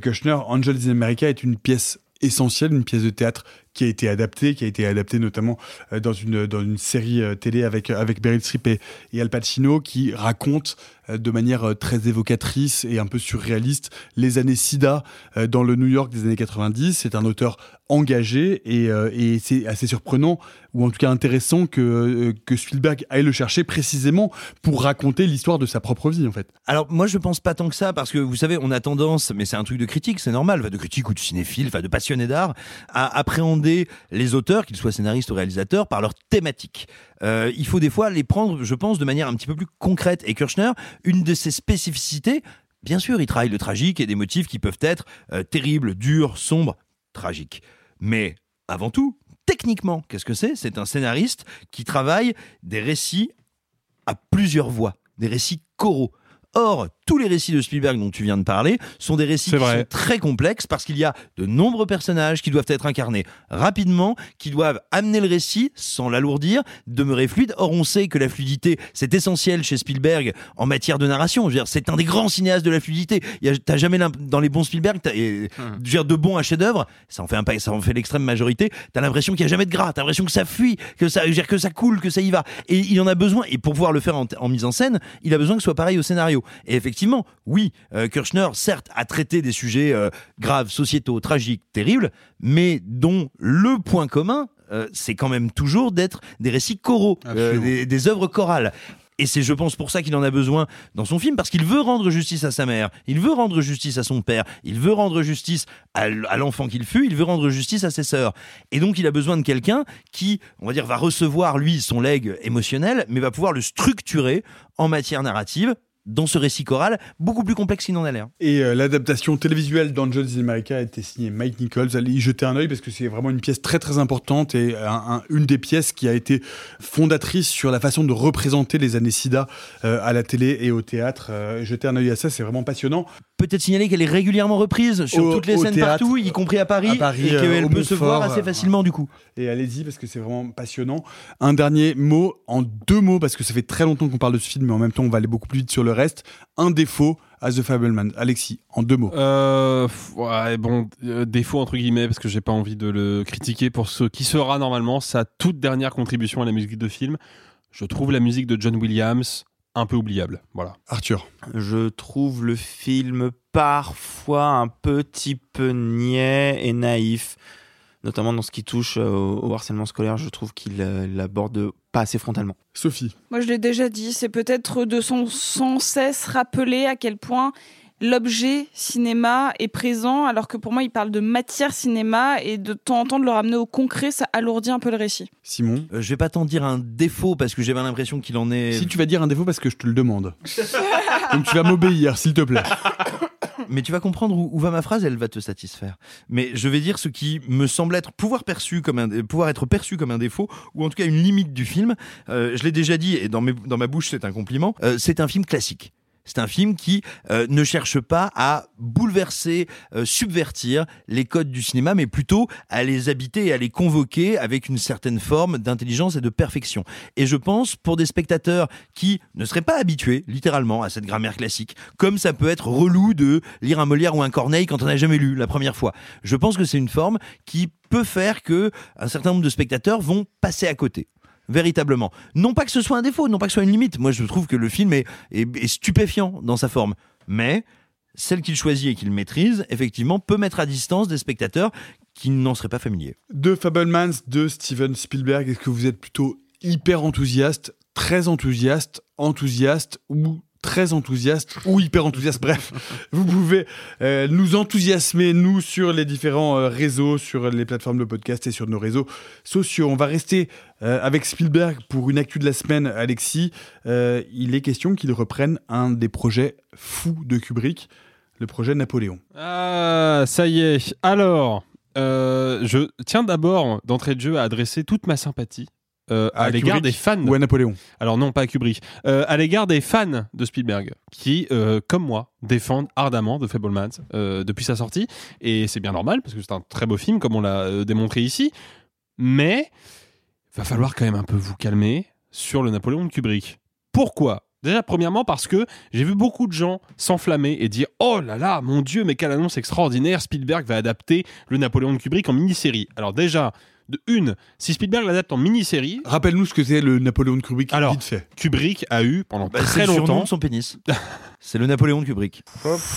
Kushner, Angels in America est une pièce essentielle, une pièce de théâtre qui a été adaptée, qui a été adaptée notamment euh, dans une dans une série euh, télé avec avec Meryl Streep et, Al Pacino, qui raconte euh, de manière euh, très évocatrice et un peu surréaliste les années SIDA euh, dans le New York des années 90. C'est un auteur engagé et, euh, et c'est assez surprenant ou en tout cas intéressant que euh, que Spielberg aille le chercher précisément pour raconter l'histoire de sa propre vie en fait. Alors moi je pense pas tant que ça parce que vous savez on a tendance, mais c'est un truc de critique, c'est normal, de critique ou de cinéphile, de passionné d'art, à appréhender les auteurs, qu'ils soient scénaristes ou réalisateurs, par leur thématique. Euh, il faut des fois les prendre, je pense, de manière un petit peu plus concrète. Et Kirchner, une de ses spécificités, bien sûr, il travaille le tragique et des motifs qui peuvent être euh, terribles, durs, sombres, tragiques. Mais avant tout, techniquement, qu'est-ce que c'est? C'est un scénariste qui travaille des récits à plusieurs voix, des récits choraux. Or, tous les récits de Spielberg dont tu viens de parler sont des récits qui vrai. sont très complexes parce qu'il y a de nombreux personnages qui doivent être incarnés rapidement, qui doivent amener le récit sans l'alourdir, demeurer fluide. Or, on sait que la fluidité, c'est essentiel chez Spielberg en matière de narration. C'est un des grands cinéastes de la fluidité. T'as jamais dans les bons Spielberg, et, dire, de bons à chef-d'œuvre, ça en fait un pa- ça en fait l'extrême majorité. T'as l'impression qu'il y a jamais de gras, t'as l'impression que ça fuit, que ça, je veux dire, que ça coule, que ça y va. Et il en a besoin. Et pour pouvoir le faire en, en mise en scène, il a besoin que ce soit pareil au scénario. Et effectivement, oui, euh, Kirchner, certes, a traité des sujets euh, graves, sociétaux, tragiques, terribles, mais dont le point commun, euh, c'est quand même toujours d'être des récits choraux, euh, des, des œuvres chorales. Et c'est, je pense, pour ça qu'il en a besoin dans son film, parce qu'il veut rendre justice à sa mère, il veut rendre justice à son père, il veut rendre justice à l'enfant qu'il fut, il veut rendre justice à ses sœurs. Et donc, il a besoin de quelqu'un qui, on va dire, va recevoir, lui, son legs émotionnel, mais va pouvoir le structurer en matière narrative dans ce récit choral beaucoup plus complexe qu'il n'en a l'air. Et euh, l'adaptation télévisuelle d'Angels in America a été signée Mike Nichols. Allez y jeter un œil parce que c'est vraiment une pièce très très importante et un- un- une des pièces qui a été fondatrice sur la façon de représenter les années SIDA euh, à la télé et au théâtre. Euh, jeter un œil à ça, c'est vraiment passionnant. Peut-être signaler qu'elle est régulièrement reprise sur Au- toutes les scènes théâtre, partout, y compris à Paris, à Paris, et euh, qu'elle au peut se voir assez euh, facilement du coup. Et allez-y parce que c'est vraiment passionnant. Un dernier mot en deux mots parce que ça fait très longtemps qu'on parle de ce film, mais en même temps on va aller beaucoup plus vite sur le reste. Un défaut à The Fableman. Alexis, en deux mots. Euh, ouais, bon, euh, défaut entre guillemets, parce que j'ai pas envie de le critiquer pour ce qui sera normalement sa toute dernière contribution à la musique de film. Je trouve la musique de John Williams un peu oubliable. Voilà. Arthur. Je trouve le film parfois un petit peu niais et naïf, notamment dans ce qui touche euh, au, au harcèlement scolaire. Je trouve qu'il euh, l'aborde pas assez frontalement. Sophie. Moi, je l'ai déjà dit, c'est peut-être de son sans cesse rappeler à quel point l'objet cinéma est présent, alors que pour moi, il parle de matière cinéma et de temps en temps de le ramener au concret, ça alourdit un peu le récit. Simon. Euh, je vais pas t'en dire un défaut parce que j'ai bien l'impression qu'il en est. Si tu vas dire un défaut parce que je te le demande. Donc tu vas m'obéir, s'il te plaît. Mais tu vas comprendre où, va ma phrase, elle va te satisfaire. Mais je vais dire ce qui me semble être pouvoir perçu comme un pouvoir être perçu comme un défaut ou en tout cas une limite du film. Euh, je l'ai déjà dit et dans ma bouche c'est un compliment. Euh, c'est un film classique. C'est un film qui euh, ne cherche pas à bouleverser, euh, subvertir les codes du cinéma, mais plutôt à les habiter et à les convoquer avec une certaine forme d'intelligence et de perfection. Et je pense pour des spectateurs qui ne seraient pas habitués, littéralement, à cette grammaire classique, comme ça peut être relou de lire un Molière ou un Corneille quand on n'a jamais lu la première fois. Je pense que c'est une forme qui peut faire que un certain nombre de spectateurs vont passer à côté véritablement. Non pas que ce soit un défaut, non pas que ce soit une limite. Moi, je trouve que le film est, est- stupéfiant dans sa forme. Mais celle qu'il choisit et qu'il maîtrise, effectivement, peut mettre à distance des spectateurs qui n'en seraient pas familiers. De Fablemans de Steven Spielberg, est-ce que vous êtes plutôt hyper enthousiaste, très enthousiaste, enthousiaste ou très enthousiaste ou hyper enthousiaste Bref, vous pouvez euh, nous enthousiasmer, nous, sur les différents euh, réseaux, sur les plateformes de podcast et sur nos réseaux sociaux. On va rester euh, avec Spielberg pour une actu de la semaine, Alexis. Il est question qu'il reprenne un des projets fous de Kubrick, le projet Napoléon. Ah, ça y est. Alors, je tiens d'abord, d'entrée de jeu, à adresser toute ma sympathie euh, à, À l'égard des fans. ou à Napoléon Alors non, pas à Kubrick. Euh, à l'égard des fans de Spielberg, qui, euh, comme moi, défendent ardemment The Fablemans depuis sa sortie. Et c'est bien normal, parce que c'est un très beau film, comme on l'a démontré ici. Mais va falloir quand même un peu vous calmer sur le Napoléon de Kubrick. Pourquoi? Déjà, premièrement, parce que j'ai vu beaucoup de gens s'enflammer et dire Oh là là, mon Dieu, mais quelle annonce extraordinaire Spielberg va adapter le Napoléon de Kubrick en mini-série. Alors, déjà, de une, si Spielberg l'adapte en mini-série. Rappelle-nous ce que c'est le Napoléon de Kubrick, Alors, vite fait. Kubrick a eu pendant Bah, très longtemps. son pénis. c'est le Napoléon de Kubrick. Stanley,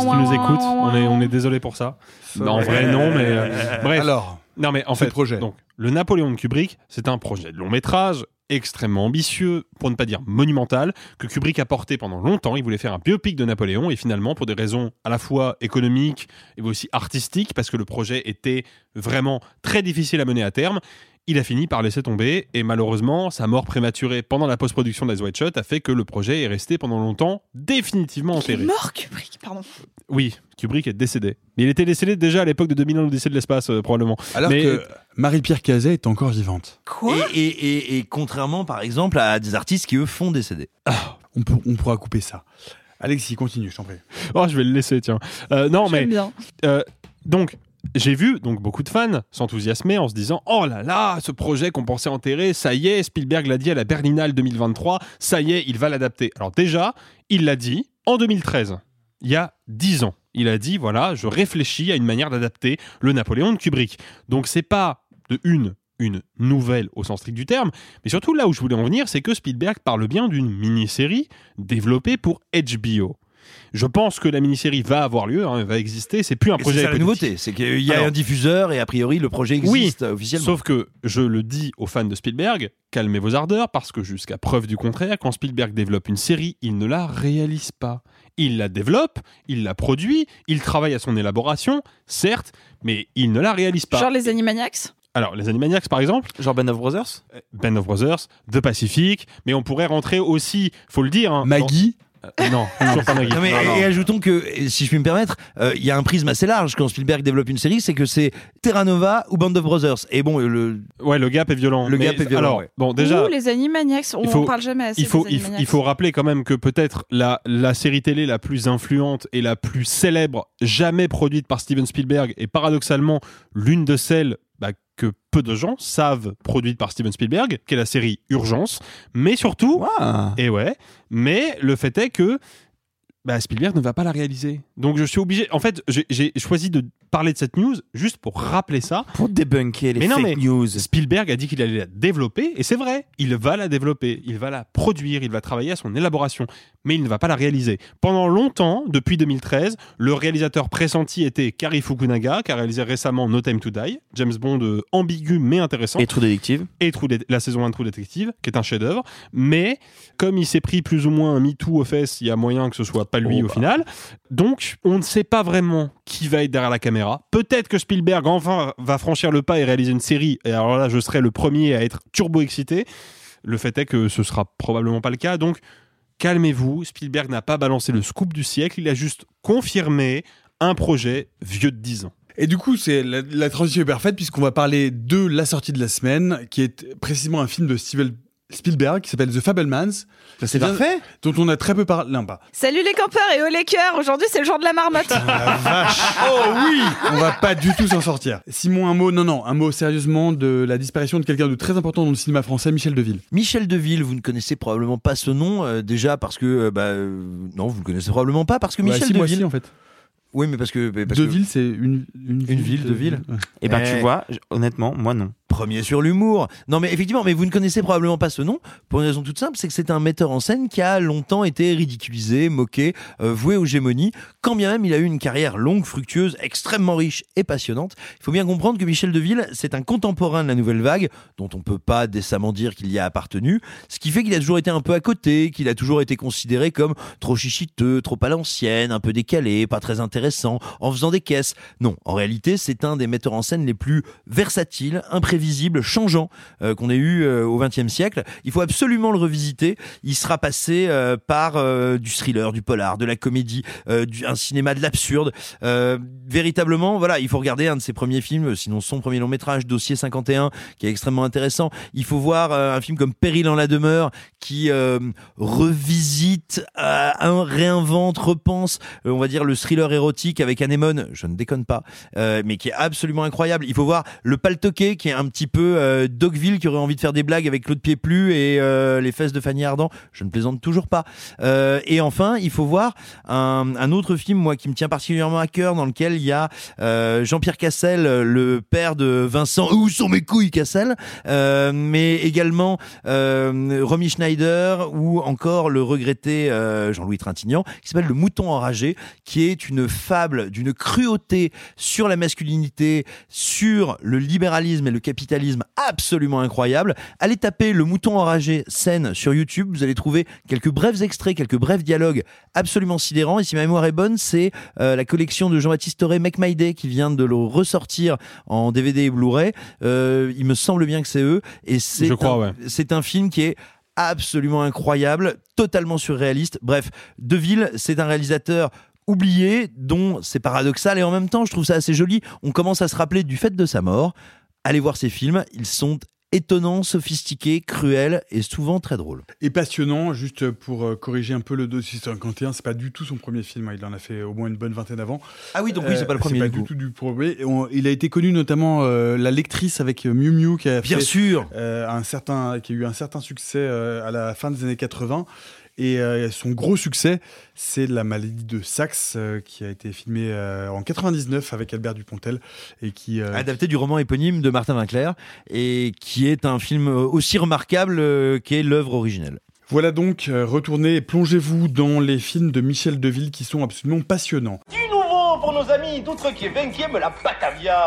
si tu nous écoutes, on est, ouin. on est désolé pour ça. Non, en vrai, non, mais euh, bref. Alors, non, mais en fait, projet. donc, le Napoléon de Kubrick, c'est un projet de long métrage extrêmement ambitieux, pour ne pas dire monumental, que Kubrick a porté pendant longtemps. Il voulait faire un biopic de Napoléon et finalement, pour des raisons à la fois économiques et aussi artistiques, parce que le projet était vraiment très difficile à mener à terme, il a fini par laisser tomber et malheureusement, sa mort prématurée pendant la post-production d'Eyes Wide Shut a fait que le projet est resté pendant longtemps définitivement Il est enterré. mort, Kubrick, pardon. Oui, Kubrick est décédé. Mais il était décédé déjà à l'époque de 2001 l'Odyssée de l'espace, euh, probablement. alors Mais- que Marie-Pierre Cazet est encore vivante. Quoi Et, et, et, et contrairement, par exemple, à des artistes qui, eux, font décéder. On, peut- on pourra couper ça. Alexis, continue, je t'en prie. Oh, je vais le laisser, tiens. Euh, non, mais J'aime bien. euh, donc j'ai vu donc beaucoup de fans s'enthousiasmer en se disant oh là là ce projet qu'on pensait enterré ça y est Spielberg l'a dit à la Berlinale 2023 ça y est il va l'adapter alors déjà il l'a dit en 2013 il y a 10 ans. Il a dit voilà je réfléchis à une manière d'adapter le Napoléon de Kubrick donc c'est pas de une une nouvelle au sens strict du terme, mais surtout là où je voulais en venir, c'est que Spielberg parle bien d'une mini-série développée pour HBO. Je pense que la mini-série va avoir lieu, hein, elle va exister. C'est plus un Et projet. C'est la nouveauté, c'est qu'il y a Alors- un diffuseur et a priori le projet existe Oui, officiellement. Sauf que je le dis aux fans de Spielberg, calmez vos ardeurs, parce que jusqu'à preuve du contraire, quand Spielberg développe une série, il ne la réalise pas. Il la développe, il la produit, il travaille à son élaboration, certes, mais il ne la réalise pas. Genre les Animaniacs Alors, les Animaniacs, par exemple, Genre Band of Brothers? Band of Brothers, The Pacific, mais on pourrait rentrer aussi, faut le dire. hein, Maggie? dans- Non, toujours pas Maggie. Non, mais, Non, non. Et ajoutons que, si je puis me permettre, euh, il y a un prisme assez large quand Spielberg développe une série, c'est que c'est Terra Nova ou Band of Brothers. Et bon, le, Ouais, le gap est violent. Le Mais gap est violent, Alors, ouais. bon, déjà. Ou les Animaniacs. On faut- en parle jamais assez. il faut, des il, faut- Animaniacs. il faut rappeler quand même que peut-être la, la série télé la plus influente et la plus célèbre jamais produite par Steven Spielberg est paradoxalement l'une de celles que peu de gens savent produite par Steven Spielberg, qui est la série Urgence. Mais surtout, et ouais, mais le fait est que bah, Spielberg ne va pas la réaliser. Donc je suis obligé. En fait, j'ai- choisi de parler de cette news juste pour rappeler ça. Pour débunker les Mais non, fake mais news. Spielberg a dit qu'il allait la développer, et c'est vrai, il va la développer, il va la produire, il va travailler à son élaboration, mais il ne va pas la réaliser. Pendant longtemps, depuis 2013, le réalisateur pressenti était Kari Fukunaga, qui a réalisé récemment No Time to Die, James Bond euh, ambigu mais intéressant. Et True Detective. Et True Det- la saison 1 de True Detective, qui est un chef-d'œuvre. Mais comme il s'est pris plus ou moins un MeToo aux fesses, il y a moyen que ce soit pas lui Oh au bah. final. Donc, on ne sait pas vraiment qui va être derrière la caméra. Peut-être que Spielberg enfin va franchir le pas et réaliser une série. Et alors là, je serai le premier à être turbo excité. Le fait est que ce sera probablement pas le cas. Donc, calmez-vous. Spielberg n'a pas balancé le scoop du siècle. Il a juste confirmé un projet vieux de 10 ans. Et du coup, c'est la, la transition est parfaite puisqu'on va parler de la sortie de la semaine, qui est précisément un film de Steven Spielberg qui s'appelle The Fablemans. c'est parfait. Dont on a très peu parlé. Non, pas. Salut les campeurs et oh les cœurs Aujourd'hui, c'est le jour de la marmotte. La vache. Oh oui On va pas du tout s'en sortir. Simon, un mot, non, non, un mot sérieusement de la disparition de quelqu'un de très important dans le cinéma français, Michel Deville. Michel Deville, vous ne connaissez probablement pas ce nom, euh, déjà parce que. euh, bah, euh, non, vous ne le connaissez probablement pas parce que Bah, Michel si, moi, Deville. si, en fait. Oui, mais parce que. parce que- Deville, c'est une, une, Une ville de ville. Ouais. Et ben Eh. tu vois, j- honnêtement, moi non. Premier sur l'humour. Non, mais effectivement, mais vous ne connaissez probablement pas ce nom pour une raison toute simple, c'est que c'est un metteur en scène qui a longtemps été ridiculisé, moqué, euh, voué aux gémonies, quand bien même il a eu une carrière longue, fructueuse, extrêmement riche et passionnante. Il faut bien comprendre que Michel Deville, c'est un contemporain de la nouvelle vague, dont on peut pas décemment dire qu'il y a appartenu, ce qui fait qu'il a toujours été un peu à côté, qu'il a toujours été considéré comme trop chichiteux, trop à l'ancienne, un peu décalé, pas très intéressant, en faisant des caisses. Non, en réalité, c'est un des metteurs en scène les plus versatiles, imprévisibles imprévisible, changeant euh, qu'on ait eu euh, au XXe siècle. Il faut absolument le revisiter. Il sera passé euh, par du thriller, du polar, de la comédie, du, un cinéma de l'absurde. Véritablement, voilà, il faut regarder un de ses premiers films, sinon son premier long métrage, Dossier 51, qui est extrêmement intéressant. Il faut voir un film comme Péril en la demeure, qui revisite, réinvente, repense, on va dire le thriller érotique avec Anémone. Je ne déconne pas, mais qui est absolument incroyable. Il faut voir le Paltoquet, qui est un petit peu euh, Dogville, qui aurait envie de faire des blagues avec Claude Pieplu et euh, les fesses de Fanny Ardant. Je ne plaisante toujours pas. Euh, et enfin, il faut voir un, un autre film, moi, qui me tient particulièrement à cœur, dans lequel il y a euh, Jean-Pierre Cassel, le père de Vincent. Où sont mes couilles, Cassel? Euh, Mais également euh, Romy Schneider ou encore le regretté Jean-Louis Trintignant, qui s'appelle Le Mouton enragé, qui est une fable d'une cruauté sur la masculinité, sur le libéralisme et le capitalisme absolument incroyable. Allez taper Le Mouton enragé scène sur YouTube, vous allez trouver quelques brefs extraits, quelques brefs dialogues absolument sidérants. Et si ma mémoire est bonne, c'est euh, la collection de Jean-Baptiste Toré, Make My Day, qui vient de le ressortir en DVD et Blu-ray. Euh, il me semble bien que c'est eux. Et c'est Je crois, un, ouais. c'est un film qui est absolument incroyable, totalement surréaliste. Bref, Deville, c'est un réalisateur oublié, dont c'est paradoxal et en même temps, je trouve ça assez joli. On commence à se rappeler du fait de sa mort. Allez voir ces films, ils sont étonnants, sophistiqués, cruels et souvent très drôles. Et passionnant, juste pour euh, corriger un peu le dossier 51, c'est pas du tout son premier film, hein, il en a fait au moins une bonne vingtaine avant. Ah oui, donc oui, c'est pas le premier, pas du tout du premier. On- il a été connu notamment euh, la lectrice avec euh, Miu Miu qui a Bien fait, sûr. euh, un certain, qui a eu un certain succès euh, à la fin des années 80. Et euh, son gros succès, c'est La maladie de Saxe, euh, qui a été filmé euh, en 99 avec Albert Dupontel et qui euh, Adapté du roman éponyme de Martin Winkler et qui est un film aussi remarquable euh, qu'est l'œuvre originelle. Voilà donc, euh, retournez et plongez-vous dans les films de Michel Deville qui sont absolument passionnants. Du nouveau pour nos amis d'outre-Québec, la Batavia.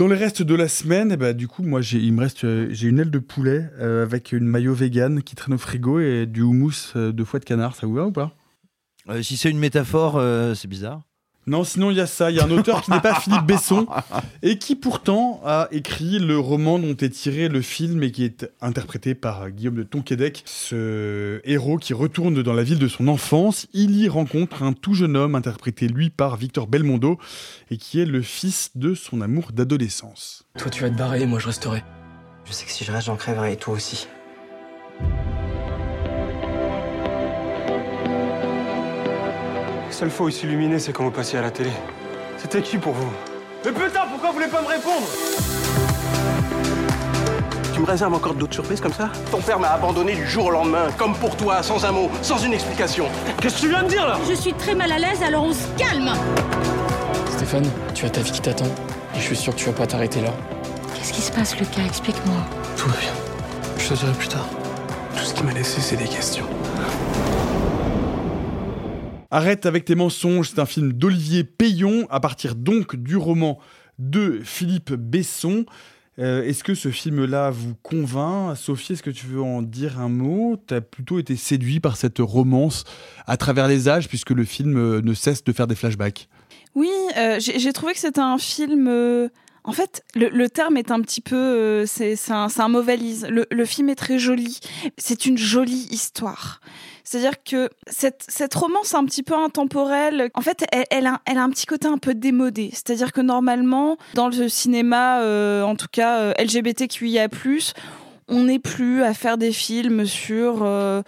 Dans le reste de la semaine, eh ben, du coup, moi, euh, j'ai une aile de poulet euh, avec une maillot vegan qui traîne au frigo et du houmous euh, de foie de canard. Ça vous va ou pas? Si c'est une métaphore, c'est bizarre. Non, sinon il y a ça. Il y a un auteur qui n'est pas Philippe Besson et qui pourtant a écrit le roman dont est tiré le film et qui est interprété par Guillaume de Tonquédec. Ce héros qui retourne dans la ville de son enfance, il y rencontre un tout jeune homme interprété lui par Victor Belmondo et qui est le fils de son amour d'adolescence. Toi, tu vas te barrer et moi, je resterai. Je sais que si je reste, j'en crèverai, et toi aussi. La seule fois où il s'illuminait, c'est quand vous passiez à la télé. C'était qui pour vous? Mais putain, pourquoi vous voulez pas me répondre? Tu me réserves encore d'autres surprises comme ça? Ton père m'a abandonné du jour au lendemain, comme pour toi, sans un mot, sans une explication. Qu'est-ce que tu viens de dire là? Je suis très mal à l'aise, alors on se calme Stéphane, tu as ta vie qui t'attend. Et je suis sûr que tu vas pas t'arrêter là. Qu'est-ce qui se passe, Lucas? Explique-moi. Tout va bien. Je te dirai plus tard. Tout ce qui m'a laissé, c'est des questions. Arrête avec tes mensonges, c'est un film d'Olivier Payon, à partir donc du roman de Philippe Besson. Euh, est-ce que ce film-là vous convainc? Sophie, est-ce que tu veux en dire un mot? Tu as plutôt été séduit par cette romance à travers les âges, puisque le film euh, ne cesse de faire des flashbacks? Oui, euh, j'ai trouvé que c'était un film En fait, le, terme est un petit peu, c'est un, un mauvais lise. Le, le film est très joli. C'est une jolie histoire. C'est-à-dire que cette, romance un petit peu intemporelle, en fait, elle, elle, a, elle a un petit côté un peu démodé. C'est-à-dire que normalement, dans le cinéma, euh, en tout cas euh, LGBTQIA+, on n'est plus à faire des films sur euh,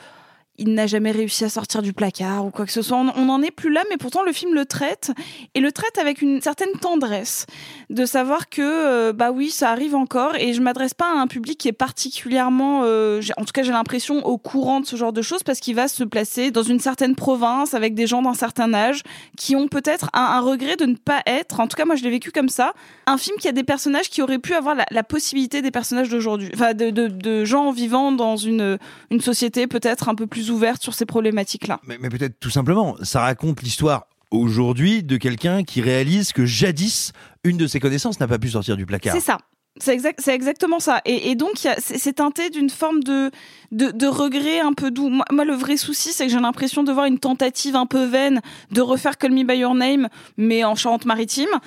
il n'a jamais réussi à sortir du placard ou quoi que ce soit. On n'en est plus là, mais pourtant le film le traite et le traite avec une certaine tendresse de savoir que euh, bah oui, ça arrive encore et je m'adresse pas à un public qui est particulièrement, euh, en tout cas j'ai l'impression au courant de ce genre de choses parce qu'il va se placer dans une certaine province avec des gens d'un certain âge qui ont peut-être un, regret de ne pas être, en tout cas moi je l'ai vécu comme ça, un film qui a des personnages qui auraient pu avoir la, possibilité des personnages d'aujourd'hui, enfin de, de, de gens vivant dans une, une société peut-être un peu plus ouverte sur ces problématiques-là. Mais, mais peut-être tout simplement, ça raconte l'histoire aujourd'hui de quelqu'un qui réalise que jadis, une de ses connaissances n'a pas pu sortir du placard. C'est ça. C'est exact, exactement ça. Et, et donc, c'est teinté d'une forme de, de, de regret un peu doux. Moi, moi, le vrai souci, c'est que j'ai l'impression de voir une tentative un peu vaine de refaire Call Me By Your Name, mais en Charente-Maritime.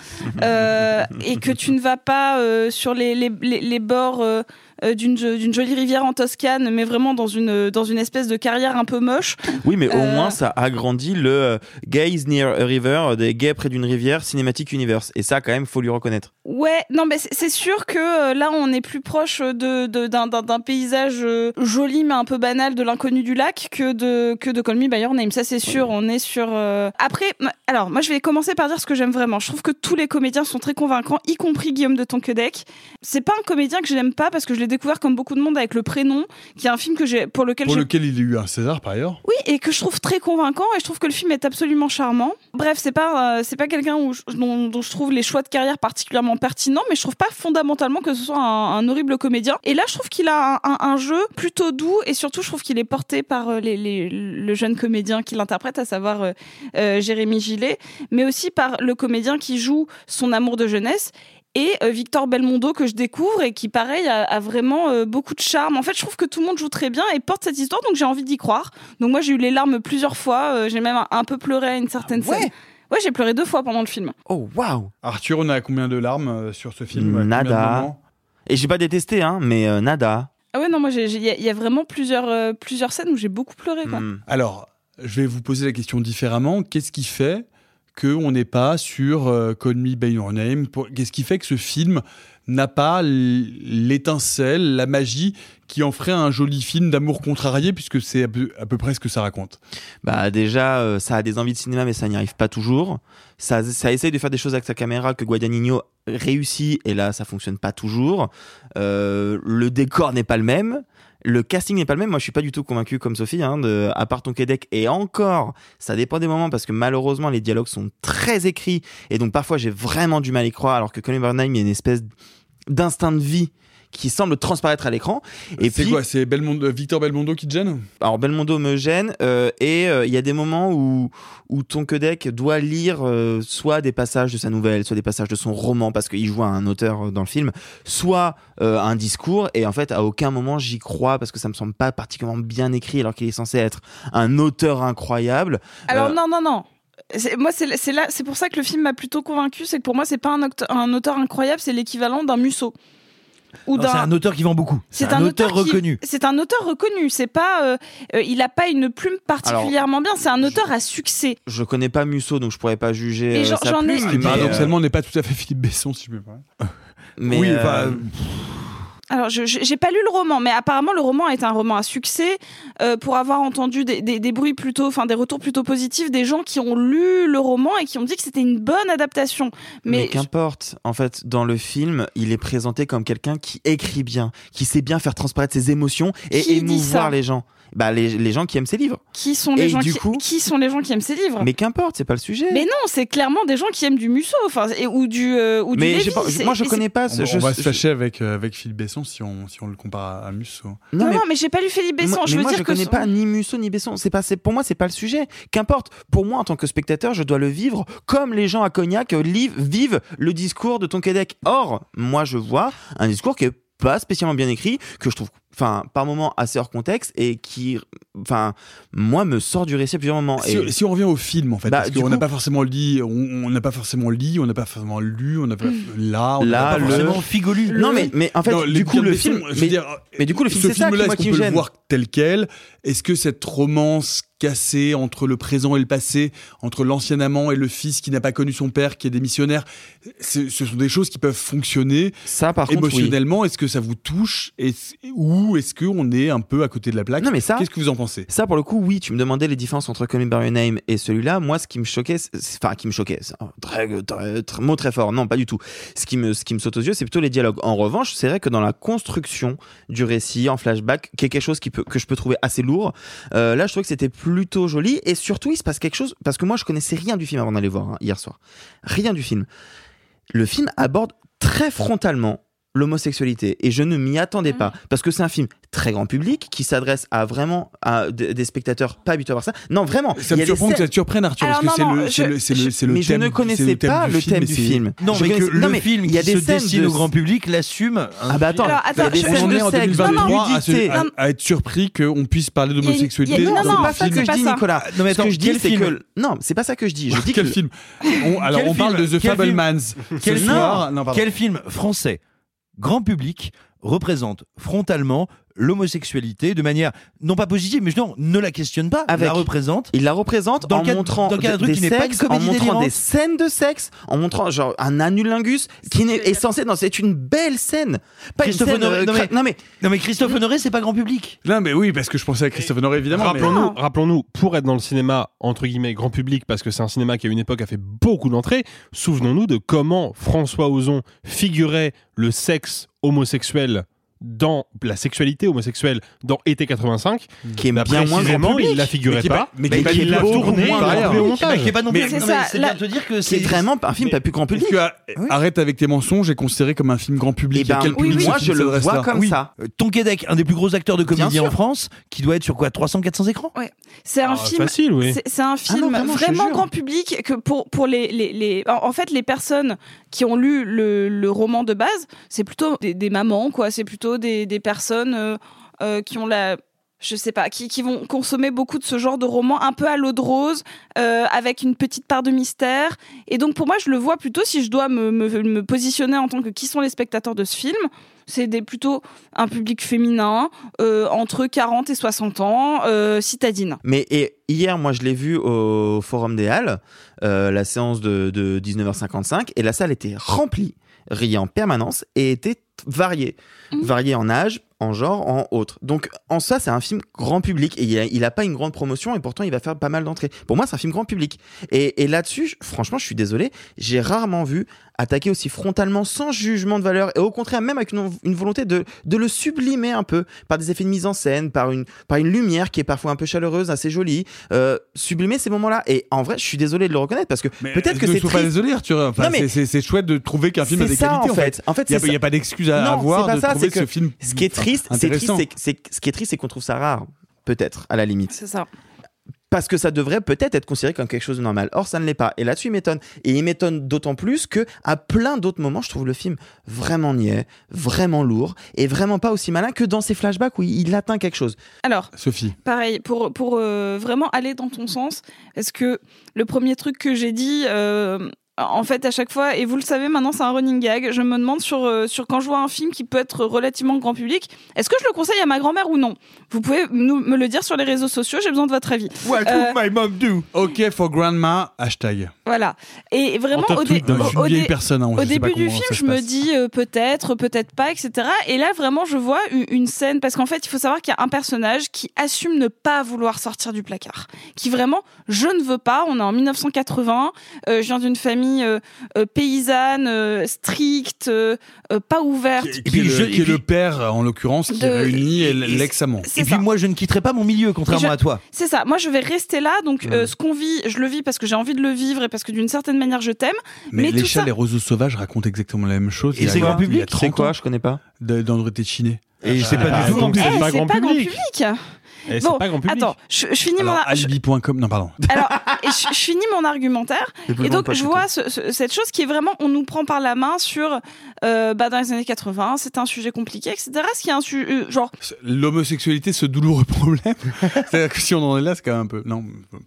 Euh, et que tu ne vas pas euh, sur les, les, les, les bords euh, d'une jo- d'une jolie rivière en Toscane, mais vraiment dans une, dans une espèce de carrière un peu moche. Oui, mais au Euh, moins ça agrandit le euh, Gays Near a River, euh, des gays près d'une rivière, Cinematic Universe. Et ça, quand même, faut lui reconnaître. Ouais, non, mais c'est sûr que euh, là, on est plus proche de de- d'un d'un- d'un paysage euh, joli mais un peu banal de l'inconnu du lac que de que de Call Me by Your Name. Ça, c'est sûr. On est sur. euh, Après, alors moi, je vais commencer par dire ce que j'aime vraiment. Je trouve que tous les comédiens sont très convaincants, y compris Guillaume de Tonquedec. C'est pas un comédien que je n'aime pas parce que je l'ai découvert comme beaucoup de monde avec le prénom, qui est un film que j'ai pour lequel Pour lequel il a eu un César par ailleurs. oui, et que je trouve très convaincant et je trouve que le film est absolument charmant. Bref, c'est pas euh, c'est pas quelqu'un dont, dont je trouve les choix de carrière particulièrement pertinents, mais je trouve pas fondamentalement que ce soit un, un horrible comédien. Et là, je trouve qu'il a un, un- un jeu plutôt doux et surtout, je trouve qu'il est porté par euh, les, les- le jeune comédien qui l'interprète, à savoir euh, euh, Jérémy Gillet, mais aussi par le comédien qui joue son amour de jeunesse et euh, Victor Belmondo que je découvre et qui pareil a, a vraiment euh, beaucoup de charme. En fait, je trouve que tout le monde joue très bien et porte cette histoire, donc j'ai envie d'y croire. Donc moi, j'ai eu les larmes plusieurs fois, euh, j'ai même un, un peu pleuré à une certaine scène. Ouais, j'ai pleuré deux fois pendant le film. Oh, waouh Arthur, on a combien de larmes euh, sur ce film? Nada. Et j'ai pas détesté, hein, mais euh, nada. Ah ouais, non, moi, il y, a- il y a vraiment plusieurs, euh, plusieurs scènes où j'ai beaucoup pleuré. Quoi. Hmm. Alors, je vais vous poser la question différemment. Qu'est-ce qui fait qu'on n'est pas sur euh, Call Me By Your Name Pour- Qu'est-ce qui fait que ce film n'a pas l'étincelle, la magie qui en ferait un joli film d'amour contrarié, puisque c'est à peu, à peu près ce que ça raconte? Bah déjà, euh, ça a des envies de cinéma, mais ça n'y arrive pas toujours. Ça, ça essaye de faire des choses avec sa caméra que Guadagnino réussit, et là, ça fonctionne pas toujours. Euh, le décor n'est pas le même. Le casting n'est pas le même. Moi, je suis pas du tout convaincu comme Sophie, hein, à part ton Québec. Et encore, ça dépend des moments parce que malheureusement, les dialogues sont très écrits. Et donc, parfois, j'ai vraiment du mal à y croire. Alors que Colin Bernheim, il y a une espèce d'instinct de vie qui semble transparaître à l'écran. Et C'est puis, quoi C'est Belmondo- Victor Belmondo qui te gêne alors Belmondo me gêne euh, et euh, il y a des moments où où Tonquedec doit lire euh, soit des passages de sa nouvelle, soit des passages de son roman parce qu'il joue à un auteur dans le film, soit euh, un discours et en fait à aucun moment j'y crois parce que ça me semble pas particulièrement bien écrit alors qu'il est censé être un auteur incroyable. Alors Euh, non, non, non. C'est- Moi, c'est c'est là, c'est pour ça que le film m'a plutôt convaincu. C'est que pour moi, c'est pas un, un auteur incroyable, c'est l'équivalent d'un Musso. Ou Non, d'un- C'est un auteur qui vend beaucoup. C'est un, auteur, qui- reconnu. C'est un auteur reconnu. C'est pas, euh, euh, il a pas une plume particulièrement bien. C'est un auteur à succès. Je connais pas Musso donc je pourrais pas juger Mais euh, sa ai- mais, paradoxalement n'est pas tout à fait Philippe Besson, si je peux pas. mais, oui, euh, enfin, Alors, je j'ai pas lu le roman, mais apparemment le roman est un roman à succès. euh, pour avoir entendu des, des, des bruits plutôt, enfin des retours plutôt positifs, des gens qui ont lu le roman et qui ont dit que c'était une bonne adaptation. Mais, Mais, qu'importe, en fait, dans le film, il est présenté comme quelqu'un qui écrit bien, qui sait bien faire transparaître ses émotions et émouvoir les gens. Bah, les, les gens qui aiment ses livres. qui sont les Et gens du qui, coup- qui sont les gens qui aiment ces livres? Mais qu'importe, c'est pas le sujet. Mais non, c'est clairement des gens qui aiment du Musso, enfin, et- ou du euh, ou du Mais j'ai pas- moi, je connais pas. on, ce- on va je- se fâcher avec, euh, avec Philippe Besson si on, si on le compare à, Musso. Non, non, mais j'ai pas lu Philippe Besson. Moi, je mais veux moi, dire je que connais son- pas ni Musso ni Besson. C'est pas, c'est pour moi, c'est pas le sujet. Qu'importe. Pour moi, en tant que spectateur, je dois le vivre comme les gens à Cognac vivent le discours de Tonquédec. Or, moi, je vois un discours qui est pas spécialement bien écrit, que je trouve enfin, par moments assez hors contexte et qui, enfin, moi, me sort du récit à plusieurs moments. Si, Et- si on revient au film, en fait, Bah, parce qu'on n'a coup- pas forcément lu, on on n'a pas forcément lu, on n'a pas forcément lu, on n'a pas là, on n'a Là, pas le- forcément figolu. Non, mais, mais en fait, Non, du coup, le film, films, je veux mais, dire, mais du coup, le film, ce c'est ça qui, film-là, moi, qui me le gêne. voir tel quel? Est-ce que cette romance cassée entre le présent et le passé, entre l'ancien amant et le fils qui n'a pas connu son père, qui est démissionnaire, ce ce sont des choses qui peuvent fonctionner Ça, par oui. émotionnellement? Est-ce que ça vous touche? Ou est-ce qu'on est un peu à côté de la plaque Non, mais ça- Qu'est-ce que vous en pensez? Ça, pour le coup, oui, tu me demandais les différences entre Call Me By Your Name et celui-là. Moi, ce qui me choquait, enfin, qui me choquait, c'est un très, très- très- mot très fort. Non, pas du tout. Ce qui me, ce qui me saute aux yeux, c'est plutôt les dialogues. En revanche, c'est vrai que dans la construction du récit en flashback, qui est quelque chose qui peut, que je peux trouver assez lourd, euh, là, je trouvais que c'était plutôt joli. Et surtout, il se passe quelque chose, parce que moi, je connaissais rien du film avant d'aller voir, hein, hier soir. Rien du film. Le film aborde très frontalement l'homosexualité et je ne m'y attendais pas parce que c'est un film très grand public qui s'adresse à vraiment à des spectateurs pas habitués à voir ça. Non, vraiment. Ça il y me a des surprend que ça te surprenne, Arthur, Alors, parce que c'est le, c'est je- le, c'est le, je- le mais thème. je ne connaissais pas le thème du film. Non, mais que le film il y a qui des se scènes destine de- au grand public l'assume. Ah bah attends, on est en sexe, 2023 à, être surpris qu'on puisse parler d'homosexualité. Non, non, c'est pas ça que je dis. Nicolas. Non, mais Ce que attends, je dis, quel c'est film que non, c'est pas ça que je dis. Je dis Quel que film? Alors, on parle de The Fablemans. Quel film français, grand public, représente frontalement l'homosexualité de manière non pas positive, mais non, ne la questionne pas, Avec- la représente. Il la représente Dans en cadre- montrant dans cadre des truc qui n'est pas une sexes, en comédie montrant délirante. des scènes de sexe, en montrant genre un annulingus qui n'est est censé non, c'est une belle scène. Pas Christophe une scène, Honoré, euh, non, mais- non mais Non mais Christophe Honoré, c'est pas grand public. Non, mais oui, parce que je pensais à Christophe Honoré, évidemment. Rappelons-nous, rappelons-nous, pour être dans le cinéma entre guillemets grand public, parce que c'est un cinéma qui à une époque a fait beaucoup d'entrées. Souvenons-nous de comment François Ozon figurait le sexe homosexuel dans la sexualité homosexuelle dans été 85 qui est Bah, bien moins grand public. il la figurait Mais pas mais qui est pas il l'a tourné qui est pas non plus. Mais- C'est bien de te dire que C'est vraiment un film pas plus grand public. Est-ce que euh, Arrête avec tes mensonges est considéré comme un film grand public Eh ben, À quel oui, public oui. moi film je le vois comme Oui. ça. Euh, Ton Québec, un des plus gros acteurs de comédie en France, qui doit être sur quoi 300-400 écrans? Ouais. C'est un Ah, film. facile, oui. C'est un film non, vraiment, grand public que pour pour les en fait les personnes qui ont lu le, roman de base, c'est plutôt des, mamans quoi. C'est plutôt des personnes euh, euh, qui ont la je sais pas, qui, vont consommer beaucoup de ce genre de roman un peu à l'eau de rose, euh, avec une petite part de mystère. Et donc pour moi, je le vois plutôt si je dois me, positionner en tant que qui sont les spectateurs de ce film. C'est plutôt un public féminin entre 40 et 60 ans, citadine. Mais et hier, moi, je l'ai vu au Forum des Halles, euh, la séance de, de 19h55, et la salle était remplie, riait en permanence, et était variée. Variée en âge, en genre, en autre. Donc, en ça, c'est un film grand public, et il a, il a pas une grande promotion, et pourtant, il va faire pas mal d'entrées. Pour moi, c'est un film grand public. Et, et là-dessus, franchement, je suis désolé, j'ai rarement vu attaquer aussi frontalement, sans jugement de valeur, et au contraire, même avec une, une volonté de, de le sublimer un peu, par des effets de mise en scène, par une, par une lumière qui est parfois un peu chaleureuse, assez jolie, euh, sublimer ces moments-là. Et en vrai, je suis désolé de le reconnaître, parce que peut-être que ne c'est sois pas triste. désolé, Arthur. Enfin, Non, mais- c'est- chouette de trouver qu'un film a des ça, qualités. en fait. En fait, il n'y a, pas d'excuse à Non, avoir pas de ça, trouver que ce film. Ce qui est triste, c'est triste, intéressant. c'est que- c'est- ce qui est triste, c'est qu'on trouve ça rare, peut-être, à la limite. C'est ça. Parce que ça devrait peut-être être considéré comme quelque chose de normal. Or, ça ne l'est pas. Et là-dessus, il m'étonne. Et il m'étonne d'autant plus que, à plein d'autres moments, je trouve le film vraiment niais, vraiment lourd, et vraiment pas aussi malin que dans ses flashbacks où il il atteint quelque chose. Alors, Sophie. pareil, pour, pour euh, vraiment aller dans ton sens, est-ce que le premier truc que j'ai dit, euh, en fait, à chaque fois, et vous le savez maintenant, c'est un running gag, je me demande sur, euh, sur quand je vois un film qui peut être relativement grand public, est-ce que je le conseille à ma grand-mère ou non? Vous pouvez nous, me le dire sur les réseaux sociaux, j'ai besoin de votre avis. What Euh, would my mom do OK for grandma, hashtag. Voilà. Et vraiment, au, dé- au personne, hein, au début du film, je me dis euh, peut-être, peut-être pas, etc. Et là, vraiment, je vois une, une scène, parce qu'en fait, il faut savoir qu'il y a un personnage qui assume ne pas vouloir sortir du placard. Qui vraiment, je ne veux pas, on est en 1980, euh, je viens d'une famille euh, euh, paysanne, euh, stricte, pas ouverte. Qui, est le, qui est le père, en l'occurrence, qui De- réunit et- l'ex-amant. Et puis ça. moi, je ne quitterai pas mon milieu, contrairement je- à toi. C'est ça. Moi, je vais rester là. Donc, euh, ce qu'on vit, je le vis parce que j'ai envie de le vivre et parce que d'une certaine manière, je t'aime. Mais, Mais, les tout chats, ça, les roseaux sauvages racontent exactement la même chose. Et il y a c'est grand public Il y a 30 C'est quoi Je connais pas. de- d'André Téchiné. Et c'est pas Ah, du tout donc grand c'est public. pas Eh, c'est pas grand public. Et c'est Bon, pas grand public. attends, je, je finis mon Alors, alibi.com, non, pardon. alors, et je, je finis mon argumentaire. Et donc, je vois ce- ce- cette chose qui est vraiment, on nous prend par la main sur, euh, bah, dans les années 80, c'est un sujet compliqué, etc. Ce qui est un sujet, genre, L'homosexualité, ce douloureux problème. C'est-à-dire que si on en est là, c'est quand même un peu. Non,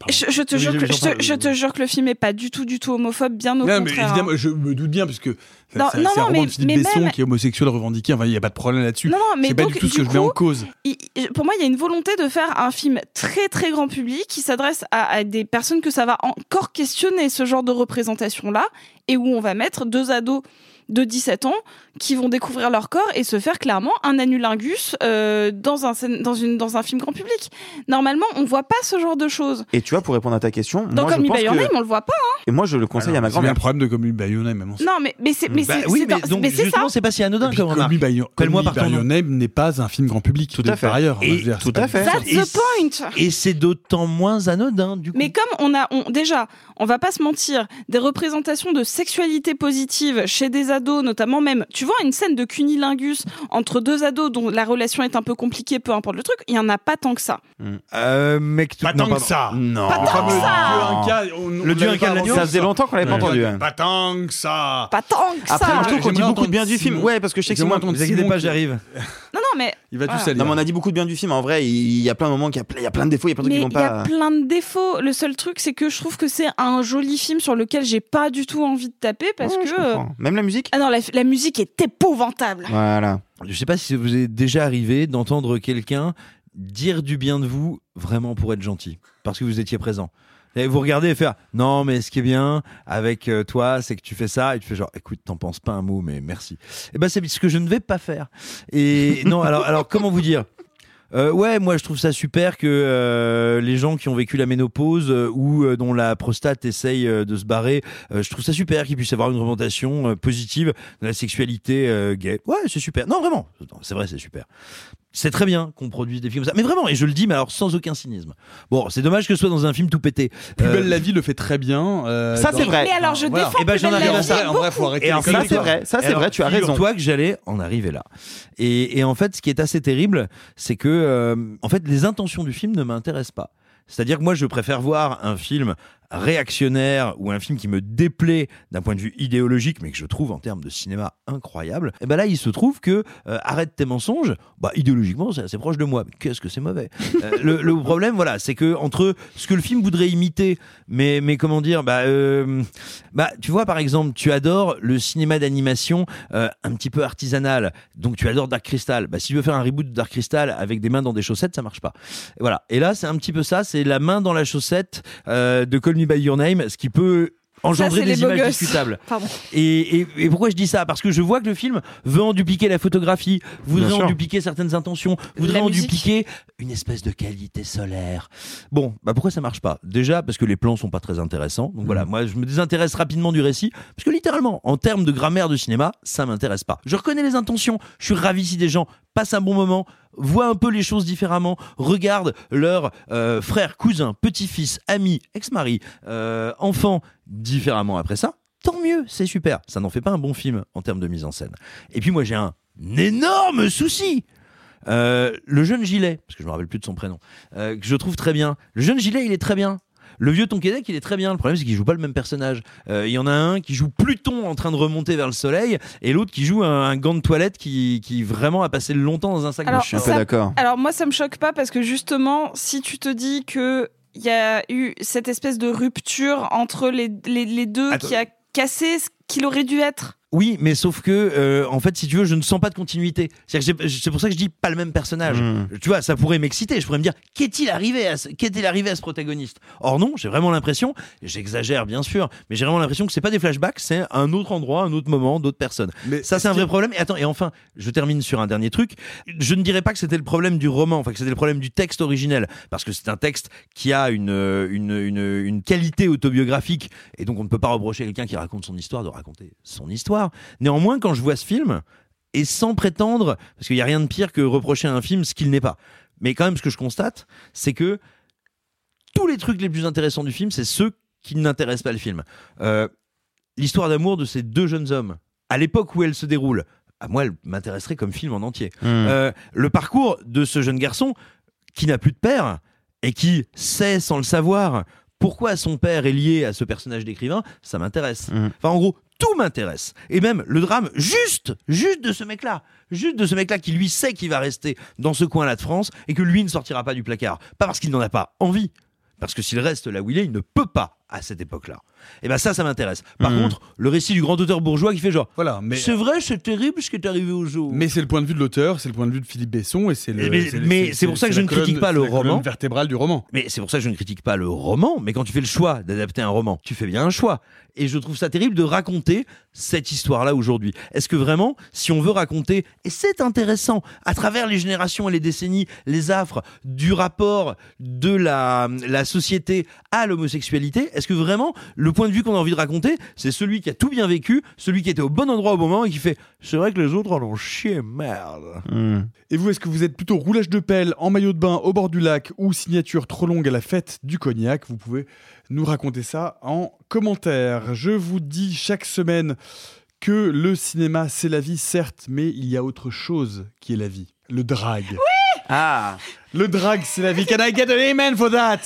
je, je te Oui, jure que, j'en je, parle. te, je te jure que le film est pas du tout, du tout homophobe, bien au Non, mais contraire. évidemment, hein. je me doute bien, parce que c'est un non, roman mais- de Philippe mais Besson même- qui est homosexuel revendiqué. Enfin, il n'y a pas de problème là-dessus. Non, non, mais c'est pas du tout ce que je mets en coup, cause. il- pour moi, il y a une volonté de faire un film très très grand public qui s'adresse à, des personnes que ça va encore questionner ce genre de représentation-là et où on va mettre deux ados de 17 ans qui vont découvrir leur corps et se faire clairement un anulingus euh, dans, un, dans, une, dans un film grand public. Normalement, on voit pas ce genre de choses. Et tu vois, pour répondre à ta question, Dans moi, Call je Me pense By Your que- Name, on le voit pas. Hein. Et moi, je le conseille à ma C'est grand-mère. un problème de Community by Your Name, même. non, mais, mais c'est mais Bah c'est- oui, c'est mais dans- donc mais c'est justement, c'est pas si anodin comme Call remarque. Me By Your, Call Me By Your. Name n'est pas un film grand public. Tout à fait. Par ailleurs. Et- je veux dire, tout c'est à fait. That's Et the point. Et c'est d'autant moins anodin, du coup. Mais comme on a, on, déjà, on va pas se mentir, des représentations de sexualité positive chez des ados, notamment même, tu vois, une scène de cunilingus entre deux ados dont la relation est un peu compliquée, peu importe le truc, il y en a pas tant que ça. Euh, mec, Pas non, tant que pardon. ça. Non. Pas tant que ça. Le dieu inca, on- on Le dieu l'avait inca pas de l'agneau, avant Ça faisait longtemps qu'on l'avait pas entendu. hein. Pas tant que ça. Pas tant que Après, ça. moi, je trouve qu'on dit J'aimerais beaucoup de bien entendre du film. Simon. Ouais, parce que je sais que J'aimerais Simon, entendre Ne vous inquiétez Simon pas, qui- j'arrive. Non, non, mais. Il va tout Voilà. salir. Non, mais on a dit beaucoup de bien du film. En vrai, il y a plein de moments a, il y a plein de défauts, il y a plein de trucs Mais qui il y a pas. plein de défauts. Le seul truc, c'est que je trouve que c'est un joli film sur lequel j'ai pas du tout envie de taper parce Ouais, que. comprends. Même la musique Ah non, la, la musique est épouvantable. Voilà. Je sais pas si vous est déjà arrivé d'entendre quelqu'un dire du bien de vous vraiment pour être gentil, parce que vous étiez présent. Et vous regardez et faire non mais ce qui est bien avec euh, toi c'est que tu fais ça et tu fais genre écoute t'en penses pas un mot mais merci et ben c'est ce que je ne vais pas faire et non alors alors comment vous dire? Euh, ouais, moi je trouve ça super que euh, les gens qui ont vécu la ménopause euh, ou dont la prostate essaye de se barrer, je trouve ça super qu'ils puissent avoir une représentation positive de la sexualité gay. Ouais, c'est super. Non, vraiment, c'est vrai, c'est super. C'est très bien qu'on produise des films comme ça. Mais vraiment, et je le dis, mais alors sans aucun cynisme. Bon, c'est dommage que ce soit dans un film tout pété. Plus Euh, belle la vie le fait très bien. euh, Ça, c'est vrai. Mais alors, je Voilà. défends Eh ben, Plus j'en belle arrive la à vie ça. En vrai, faut arrêter Et Ça, c'est vrai. Ça, c'est vrai. Tu as raison. Figure-toi que j'allais en arriver là. Et, et en fait, ce qui est assez terrible, c'est que euh, en fait, les intentions du film ne m'intéressent pas. C'est-à-dire que moi, je préfère voir un film réactionnaire ou un film qui me déplaît d'un point de vue idéologique, mais que je trouve en termes de cinéma incroyable. Et ben là, il se trouve que euh, arrête tes mensonges. Bah idéologiquement, c'est assez proche de moi. Qu'est-ce que c'est mauvais Euh, le, problème, voilà, c'est que entre ce que le film voudrait imiter, mais mais comment dire, bah euh, bah tu vois par exemple, tu adores le cinéma d'animation un petit peu artisanal, donc tu adores Dark Crystal. Bah si tu veux faire un reboot de Dark Crystal avec des mains dans des chaussettes, ça marche pas. Voilà. Et là, c'est un petit peu ça, c'est la main dans la chaussette de Call Me by Your Name, ce qui peut engendrer Ça, des images gosses. discutables. Et, et, et pourquoi je dis ça? Parce que je vois que le film veut en dupliquer la photographie, voudrait Bien en sûr. dupliquer certaines intentions, voudrait La en musique. dupliquer une espèce de qualité solaire. Bon, bah pourquoi ça marche pas? Déjà parce que les plans sont pas très intéressants. Donc voilà, moi je me désintéresse rapidement du récit parce que littéralement, en termes de grammaire de cinéma, ça m'intéresse pas. Je reconnais les intentions, je suis ravi si des gens passent un bon moment, voient un peu les choses différemment, regardent leur euh, frère, cousin, petit-fils, ami, ex-mari, euh, enfant différemment après ça. Tant mieux, c'est super. Ça n'en fait pas un bon film en termes de mise en scène. Et puis moi j'ai un énorme souci. Euh, le jeune gilet, parce que je me rappelle plus de son prénom, euh, que je trouve très bien. Le jeune gilet, il est très bien. Le vieux Tonquédec, il est très bien. Le problème, c'est qu'il joue pas le même personnage. Euh, Il y en a un qui joue Pluton en train de remonter vers le soleil, et l'autre qui joue un, un gant de toilette qui, qui vraiment a passé longtemps dans un sac Alors, de chien. ça- Alors moi, ça me choque pas parce que justement, si tu te dis que il y a eu cette espèce de rupture entre les, les, les deux Attends. qui a cassé ce qu'il aurait dû être. Oui, mais sauf que, euh, en fait, si tu veux, je ne sens pas de continuité. C'est pour ça que je dis pas le même personnage. Hmm. Tu vois, ça pourrait m'exciter. Je pourrais me dire, qu'est-il arrivé à ce, qu'est-il arrivé à ce protagoniste? Or non, j'ai vraiment l'impression, j'exagère bien sûr, mais j'ai vraiment l'impression que c'est pas des flashbacks, c'est un autre endroit, un autre moment, d'autres personnes. Mais ça, c'est un vrai problème. Et attends, et enfin, je termine sur un dernier truc. Je ne dirais pas que c'était le problème du roman, enfin que c'était le problème du texte originel, parce que c'est un texte qui a une, une, une, une qualité autobiographique, et donc on ne peut pas reprocher à quelqu'un qui raconte son histoire de raconter son histoire. Néanmoins, quand je vois ce film, et sans prétendre, parce qu'il n'y a rien de pire que reprocher à un film ce qu'il n'est pas. Mais quand même, ce que je constate, c'est que tous les trucs les plus intéressants du film, c'est ceux qui n'intéressent pas le film. Euh, L'histoire d'amour de ces deux jeunes hommes, à l'époque où elle se déroule, à moi, elle m'intéresserait comme film en entier. Hmm. Euh, le parcours de ce jeune garçon, qui n'a plus de père et qui sait sans le savoir pourquoi son père est lié à ce personnage d'écrivain, ça m'intéresse. Enfin, en gros, tout m'intéresse. Et même le drame, juste, juste de ce mec-là. Juste de ce mec-là qui lui sait qu'il va rester dans ce coin-là de France et que lui ne sortira pas du placard. Pas parce qu'il n'en a pas envie. Parce que s'il reste là où il est, il ne peut pas à cette époque-là. Et ben ça, ça m'intéresse. Par Mhm. contre, le récit du grand auteur bourgeois qui fait genre, Voilà, mais c'est vrai, c'est terrible ce qui est arrivé aux zoo. Mais c'est le point de vue de l'auteur, c'est le point de vue de Philippe Besson et c'est le. Mais, c'est- mais c'est pour ça que je ne critique pas le c'est la colonne roman. vertébrale du roman. Mais c'est pour ça que je ne critique pas le roman. Mais quand tu fais le choix d'adapter un roman, tu fais bien un choix. Et je trouve ça terrible de raconter cette histoire-là aujourd'hui. Est-ce que vraiment, si on veut raconter, et c'est intéressant, à travers les générations et les décennies, les affres du rapport de la, la société à l'homosexualité, est-ce que vraiment, le point de vue qu'on a envie de raconter, c'est celui qui a tout bien vécu, celui qui était au bon endroit au bon moment et qui fait, c'est vrai que les autres en ont chié, merde. Et vous, est-ce que vous êtes plutôt roulage de pelle en maillot de bain au bord du lac ou signature trop longue à la fête du cognac? Vous pouvez nous raconter ça en commentaire. Je vous dis chaque semaine que le cinéma c'est la vie, certes, mais il y a autre chose qui est la vie. Le drag. Ah Le drag, c'est la vie. Can I get an amen for that?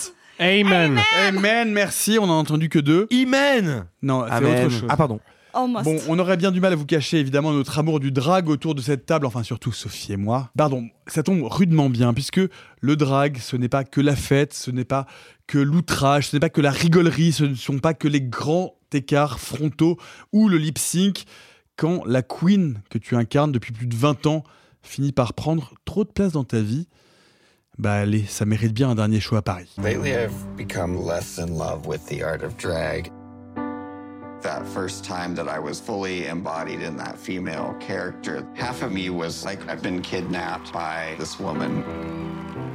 Amen. Amen, merci. On n'en a entendu que deux. Amen Non, c'est Amen. autre chose. Ah, pardon. Almost. Bon, on aurait bien du mal à vous cacher évidemment notre amour du drag autour de cette table, enfin surtout Sophie et moi. Pardon, ça tombe rudement bien puisque le drag, ce n'est pas que la fête, ce n'est pas que l'outrage, ce n'est pas que la rigolerie, ce ne sont pas que les grands écarts frontaux ou le lip sync quand la queen que tu incarnes depuis plus de 20 ans finit par prendre trop de place dans ta vie. Bah allez, ça mérite bien un dernier show à Paris. Lately, I've become less in love with the art of drag. That first time that I was fully embodied in that female character, half of me was like, I've been kidnapped by this woman.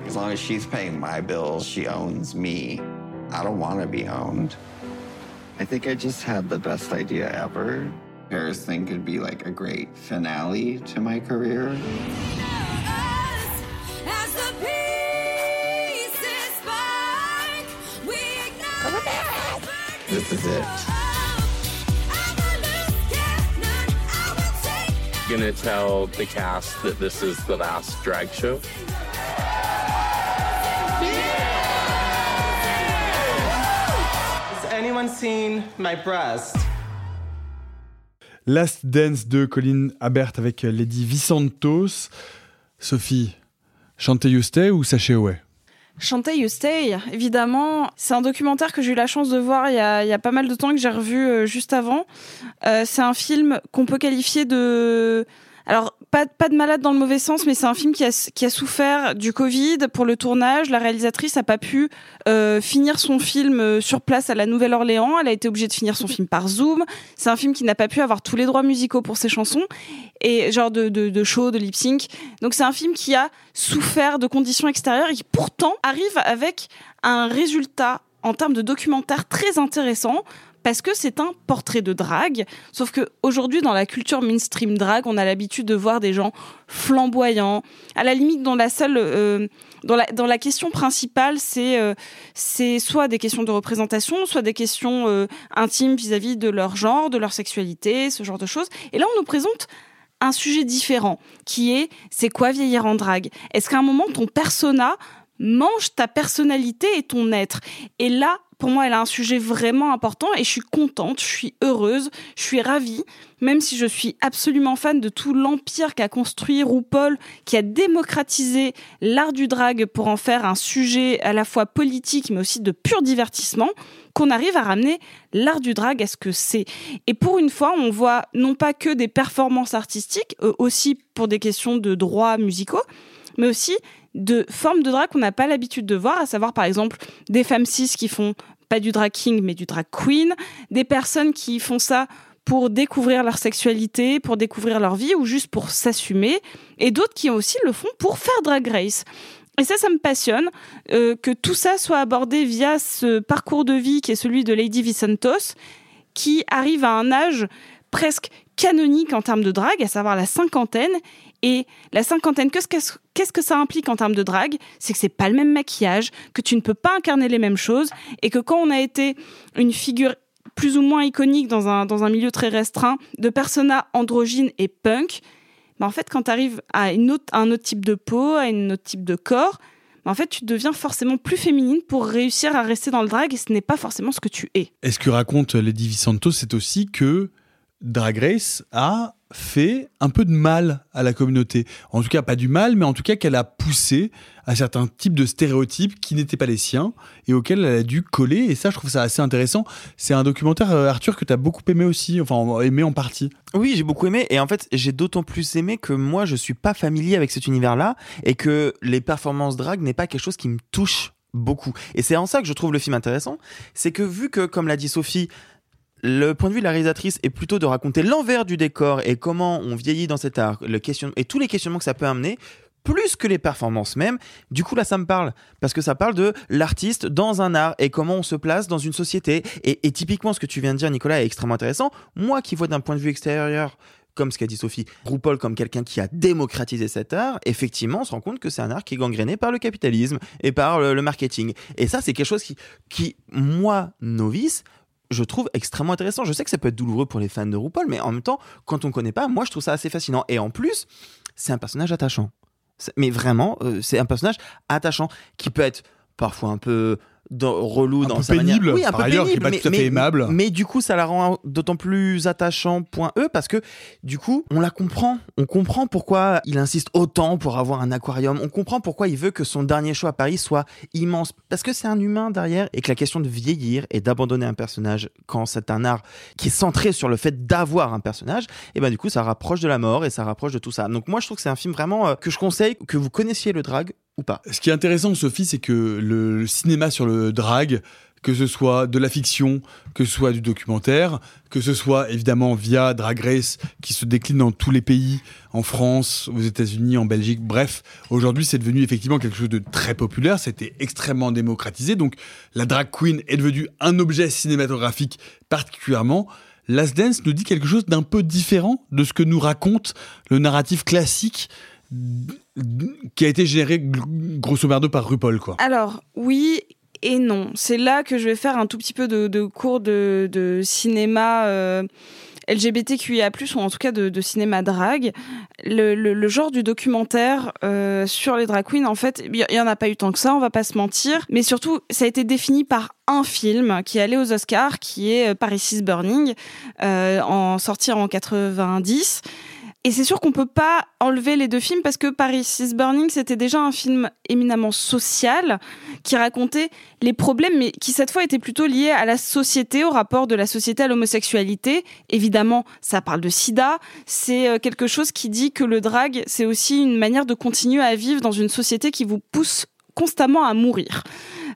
As long as she's paying my bills, she owns me. I don't want to be owned. I think I just had the best idea ever. Paris thing could be like a great finale to my career. This is it. Gonna tell the cast that this is the last drag show. Has anyone seen my breast? Last Dance de Colin Habert avec Lady Visantos. Sophie, chantez You Stay ou Sachez Away Chanter You Stay, évidemment. C'est un documentaire que j'ai eu la chance de voir il y a, il y a pas mal de temps que j'ai revu euh, juste avant. Euh, c'est un film qu'on peut qualifier de... Alors, pas, pas de malade dans le mauvais sens, mais c'est un film qui a, qui a souffert du Covid pour le tournage. La réalisatrice n'a pas pu euh, finir son film euh, sur place à la Nouvelle-Orléans. Elle a été obligée de finir son film par Zoom. C'est un film qui n'a pas pu avoir tous les droits musicaux pour ses chansons et genre de, de, de show, de lip sync. Donc c'est un film qui a souffert de conditions extérieures et qui pourtant arrive avec un résultat en termes de documentaire très intéressant parce que c'est un portrait de drague. Sauf que aujourd'hui, dans la culture mainstream drague, on a l'habitude de voir des gens flamboyants. À la limite, dans la seule, euh, dans la dans la question principale, c'est euh, c'est soit des questions de représentation, soit des questions euh, intimes vis-à-vis de leur genre, de leur sexualité, ce genre de choses. Et là, on nous présente un sujet différent, qui est c'est quoi vieillir en drague? Est-ce qu'à un moment ton persona mange ta personnalité et ton être Et là, pour moi, elle a un sujet vraiment important et je suis contente, je suis heureuse, je suis ravie, même si je suis absolument fan de tout l'empire qu'a construit RuPaul, qui a démocratisé l'art du drag pour en faire un sujet à la fois politique mais aussi de pur divertissement, qu'on arrive à ramener l'art du drag à ce que c'est. Et pour une fois, on voit non pas que des performances artistiques, euh, aussi pour des questions de droits musicaux, mais aussi de formes de drag qu'on n'a pas l'habitude de voir, à savoir par exemple des femmes cis qui font pas du drag king mais du drag queen, des personnes qui font ça pour découvrir leur sexualité, pour découvrir leur vie ou juste pour s'assumer, et d'autres qui aussi le font pour faire drag race. Et ça, ça me passionne, euh, que tout ça soit abordé via ce parcours de vie qui est celui de Lady Vicentos, qui arrive à un âge presque canonique en termes de drague, à savoir la cinquantaine. Et la cinquantaine, qu'est-ce que, ça implique en termes de drague? C'est que c'est pas le même maquillage, que tu ne peux pas incarner les mêmes choses, et que quand on a été une figure plus ou moins iconique dans un, dans un milieu très restreint de persona androgyne et punk, bah en fait, quand tu arrives à, autre, un autre type de peau, à un autre type de corps, mais en fait, tu deviens forcément plus féminine pour réussir à rester dans le drag et ce n'est pas forcément ce que tu es. Et ce que raconte Lady Santos, c'est aussi que Drag Race a fait un peu de mal à la communauté. En tout cas, pas du mal, mais en tout cas qu'elle a poussé à certains types de stéréotypes qui n'étaient pas les siens et auxquels elle a dû coller. Et ça, je trouve ça assez intéressant. C'est un documentaire, euh, Arthur, que tu as beaucoup aimé aussi, enfin aimé en partie. Oui, j'ai beaucoup aimé et en fait, j'ai d'autant plus aimé que moi, je suis pas familier avec cet univers-là et que les performances drag n'est pas quelque chose qui me touche beaucoup. Et c'est en ça que je trouve le film intéressant, c'est que vu que, comme l'a dit Sophie, le point de vue de la réalisatrice est plutôt de raconter l'envers du décor et comment on vieillit dans cet art, le question et tous les questionnements que ça peut amener plus que les performances même. Du coup, là, ça me parle. Parce que ça parle de l'artiste dans un art et comment on se place dans une société. Et, typiquement, ce que tu viens de dire, Nicolas, est extrêmement intéressant. Moi qui vois d'un point de vue extérieur, comme ce qu'a dit Sophie, RuPaul comme quelqu'un qui a démocratisé cet art, effectivement, on se rend compte que c'est un art qui est gangréné par le capitalisme et par le, le marketing. Et ça, c'est quelque chose qui, qui, moi, novice, je trouve extrêmement intéressant. Je sais que ça peut être douloureux pour les fans de RuPaul, mais en même temps, quand on connaît pas, moi je trouve ça assez fascinant. Et en plus, c'est un personnage attachant. Mais vraiment, euh, c'est un personnage attachant qui peut être parfois un peu dans- relou Un dans peu sa pénible, manière. Oui, un par peu ailleurs, qui est pénible, pas mais, tout à fait mais- aimable. mais du coup, ça la rend d'autant plus attachant. Point E, parce que du coup, on la comprend. On comprend pourquoi il insiste autant pour avoir un aquarium. On comprend pourquoi il veut que son dernier show à Paris soit immense. Parce que c'est un humain derrière et que la question de vieillir et d'abandonner un personnage quand c'est un art qui est centré sur le fait d'avoir un personnage, et ben du coup, ça rapproche de la mort et ça rapproche de tout ça. Donc moi, je trouve que c'est un film vraiment euh, que je conseille, que vous connaissiez le drag Ce qui est intéressant, Sophie, c'est que le cinéma sur le drag, que ce soit de la fiction, que ce soit du documentaire, que ce soit évidemment via Drag Race, qui se décline dans tous les pays, en France, aux États-Unis, en Belgique, bref, aujourd'hui c'est devenu effectivement quelque chose de très populaire, c'était extrêmement démocratisé, donc la drag queen est devenue un objet cinématographique particulièrement. Last Dance nous dit quelque chose d'un peu différent de ce que nous raconte le narratif classique qui a été généré gr- grosso merdo par RuPaul quoi. Alors, oui et non. C'est là que je vais faire un tout petit peu de, cours de, cinéma euh, LGBTQIA+, ou en tout cas de, cinéma drag. Le, genre du documentaire euh, sur les drag queens, en fait, il y en a pas eu tant que ça, on va pas se mentir. Mais surtout, ça a été défini par un film qui est allé aux Oscars, qui est euh, Paris is Burning, en sortir en 90. Et c'est sûr qu'on peut pas enlever les deux films parce que Paris is Burning, c'était déjà un film éminemment social qui racontait les problèmes, mais qui cette fois était plutôt lié à la société, au rapport de la société à l'homosexualité. Évidemment, ça parle de sida. C'est euh, quelque chose qui dit que le drag, c'est aussi une manière de continuer à vivre dans une société qui vous pousse constamment à mourir.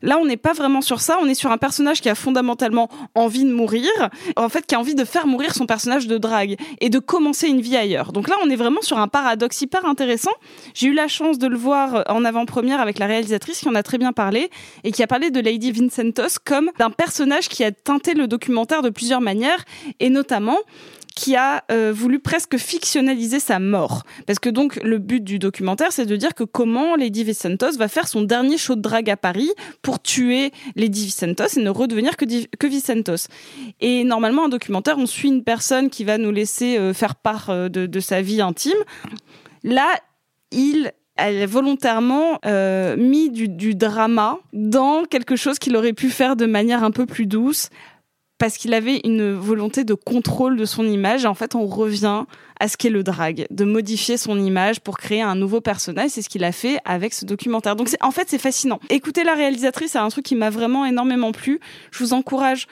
Là, on n'est pas vraiment sur ça. On est sur un personnage qui a fondamentalement envie de mourir, en fait, qui a envie de faire mourir son personnage de drague et de commencer une vie ailleurs. Donc là, on est vraiment sur un paradoxe hyper intéressant. J'ai eu la chance de le voir en avant-première avec la réalisatrice qui en a très bien parlé et qui a parlé de Lady Vincentos comme d'un personnage qui a teinté le documentaire de plusieurs manières et notamment qui a euh, voulu presque fictionnaliser sa mort. Parce que donc le but du documentaire, c'est de dire que comment Lady Vicentos va faire son dernier show de drague à Paris pour tuer Lady Vicentos et ne redevenir que, que Vicentos. Et normalement, un documentaire, on suit une personne qui va nous laisser euh, faire part euh, de, sa vie intime. Là, il a volontairement mis du, du drama dans quelque chose qu'il aurait pu faire de manière un peu plus douce parce qu'il avait une volonté de contrôle de son image. En fait, on revient à ce qu'est le drag, de modifier son image pour créer un nouveau personnage. C'est ce qu'il a fait avec ce documentaire. Donc, en fait, c'est fascinant. Écoutez la réalisatrice, c'est un truc qui m'a vraiment énormément plu. Je vous encourage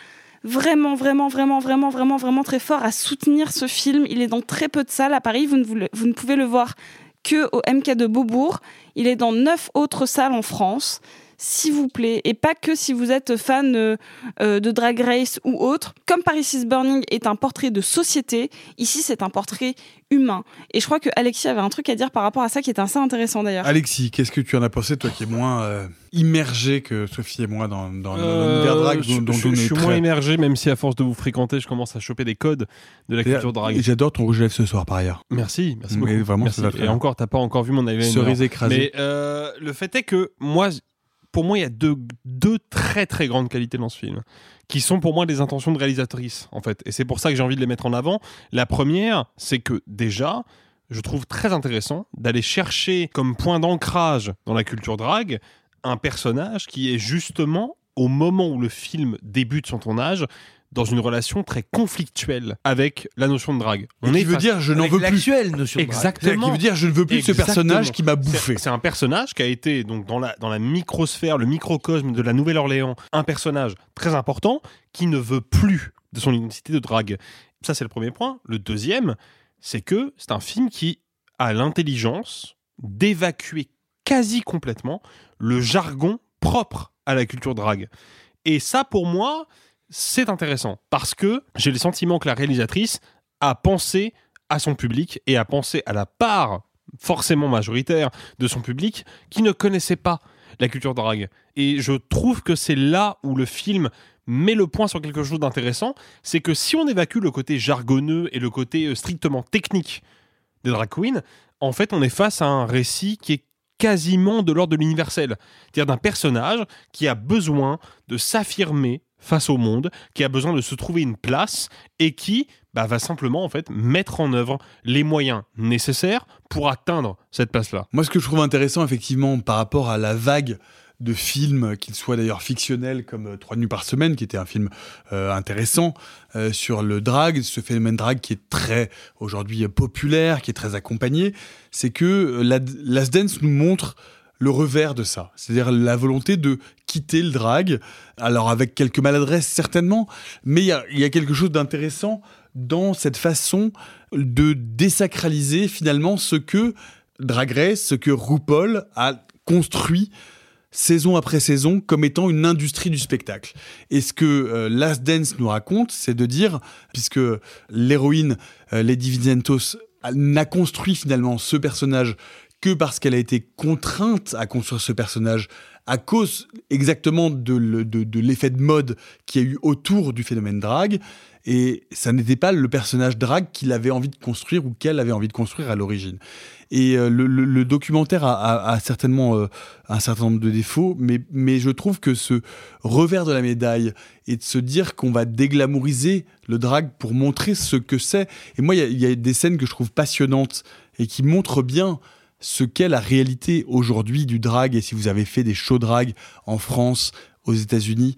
vraiment, vraiment, vraiment, vraiment, vraiment, vraiment très fort à soutenir ce film. Il est dans très peu de salles à Paris. Vous ne, vous ne pouvez le voir que au MK de Beaubourg. Il est dans neuf autres salles en France. S'il vous plaît, et pas que si vous êtes fan euh, euh, de Drag Race ou autre. Comme Paris is Burning est un portrait de société, ici c'est un portrait humain. Et je crois que Alexis avait un truc à dire par rapport à ça qui est assez intéressant d'ailleurs. Alexis, qu'est-ce que tu en as pensé toi qui es moins euh, immergé que Sophie et moi dans, dans Euh, l'univers drag je, dont, dont je- on je est suis très- moins émergé, même si à force de vous fréquenter, je commence à choper des codes de la culture Et drague. J'adore ton rouge à lèvres ce soir par ailleurs. Merci, merci Mais beaucoup. vraiment, Merci. ça va très Et bien. encore, t'as pas encore vu mon. Cerise écrasée. Mais euh, le fait est que moi, pour moi, il y a deux, très très grandes qualités dans ce film, qui sont pour moi des intentions de réalisatrice, en fait. Et c'est pour ça que j'ai envie de les mettre en avant. La première, c'est que déjà, je trouve très intéressant d'aller chercher comme point d'ancrage dans la culture drague un personnage qui est justement, au moment où le film débute son tournage, dans une relation très conflictuelle avec la notion de drague. Et qui veut face- dire, je n'en veux plus. l'actuelle notion de drague. Exactement. Qui veut dire, je ne veux plus de ce personnage qui m'a C'est- bouffé. C'est un personnage qui a été donc dans la dans la microsphère, le microcosme de la Nouvelle-Orléans, un personnage très important qui ne veut plus de son identité de drague. Ça c'est le premier point. Le deuxième, c'est que c'est un film qui a l'intelligence d'évacuer quasi complètement le jargon propre à la culture drague. Et ça pour moi, c'est intéressant parce que j'ai le sentiment que la réalisatrice a pensé à son public et a pensé à la part forcément majoritaire de son public qui ne connaissait pas la culture drague. Et je trouve que c'est là où le film met le point sur quelque chose d'intéressant, c'est que si on évacue le côté jargonneux et le côté euh, strictement technique des drag queens, en fait on est face à un récit qui est quasiment de l'ordre de l'universel, c'est-à-dire d'un personnage qui a besoin de s'affirmer face au monde, qui a besoin de se trouver une place et qui bah, va simplement en fait mettre en œuvre les moyens nécessaires pour atteindre cette place-là. Moi, ce que je trouve intéressant, effectivement, par rapport à la vague de films, qu'ils soient d'ailleurs fictionnels comme euh, Trois nuits par semaine, qui était un film euh, intéressant euh, sur le drag, ce phénomène drag qui est très aujourd'hui populaire, qui est très accompagné, c'est que la, Last Dance nous montre le revers de ça, c'est-à-dire la volonté de quitter le drag, alors avec quelques maladresses certainement, mais il y a, quelque chose d'intéressant dans cette façon de désacraliser finalement ce que Drag Race, ce que RuPaul a construit saison après saison comme étant une industrie du spectacle. Et ce que euh, Last Dance nous raconte, c'est de dire, puisque l'héroïne euh, Lady Vizentos n'a construit finalement ce personnage que parce qu'elle a été contrainte à construire ce personnage à cause exactement de, le- de- de l'effet de mode qu'il y a eu autour du phénomène drag. Et ça n'était pas le personnage drag qu'il avait envie de construire ou qu'elle avait envie de construire à l'origine. Et euh, le, documentaire a, certainement euh, un certain nombre de défauts, mais, mais je trouve que ce revers de la médaille et de se dire qu'on va déglamouriser le drag pour montrer ce que c'est. Et moi, il y, a des scènes que je trouve passionnantes et qui montrent bien ce qu'est la réalité aujourd'hui du drag. Et si vous avez fait des shows drag en France, aux États-Unis,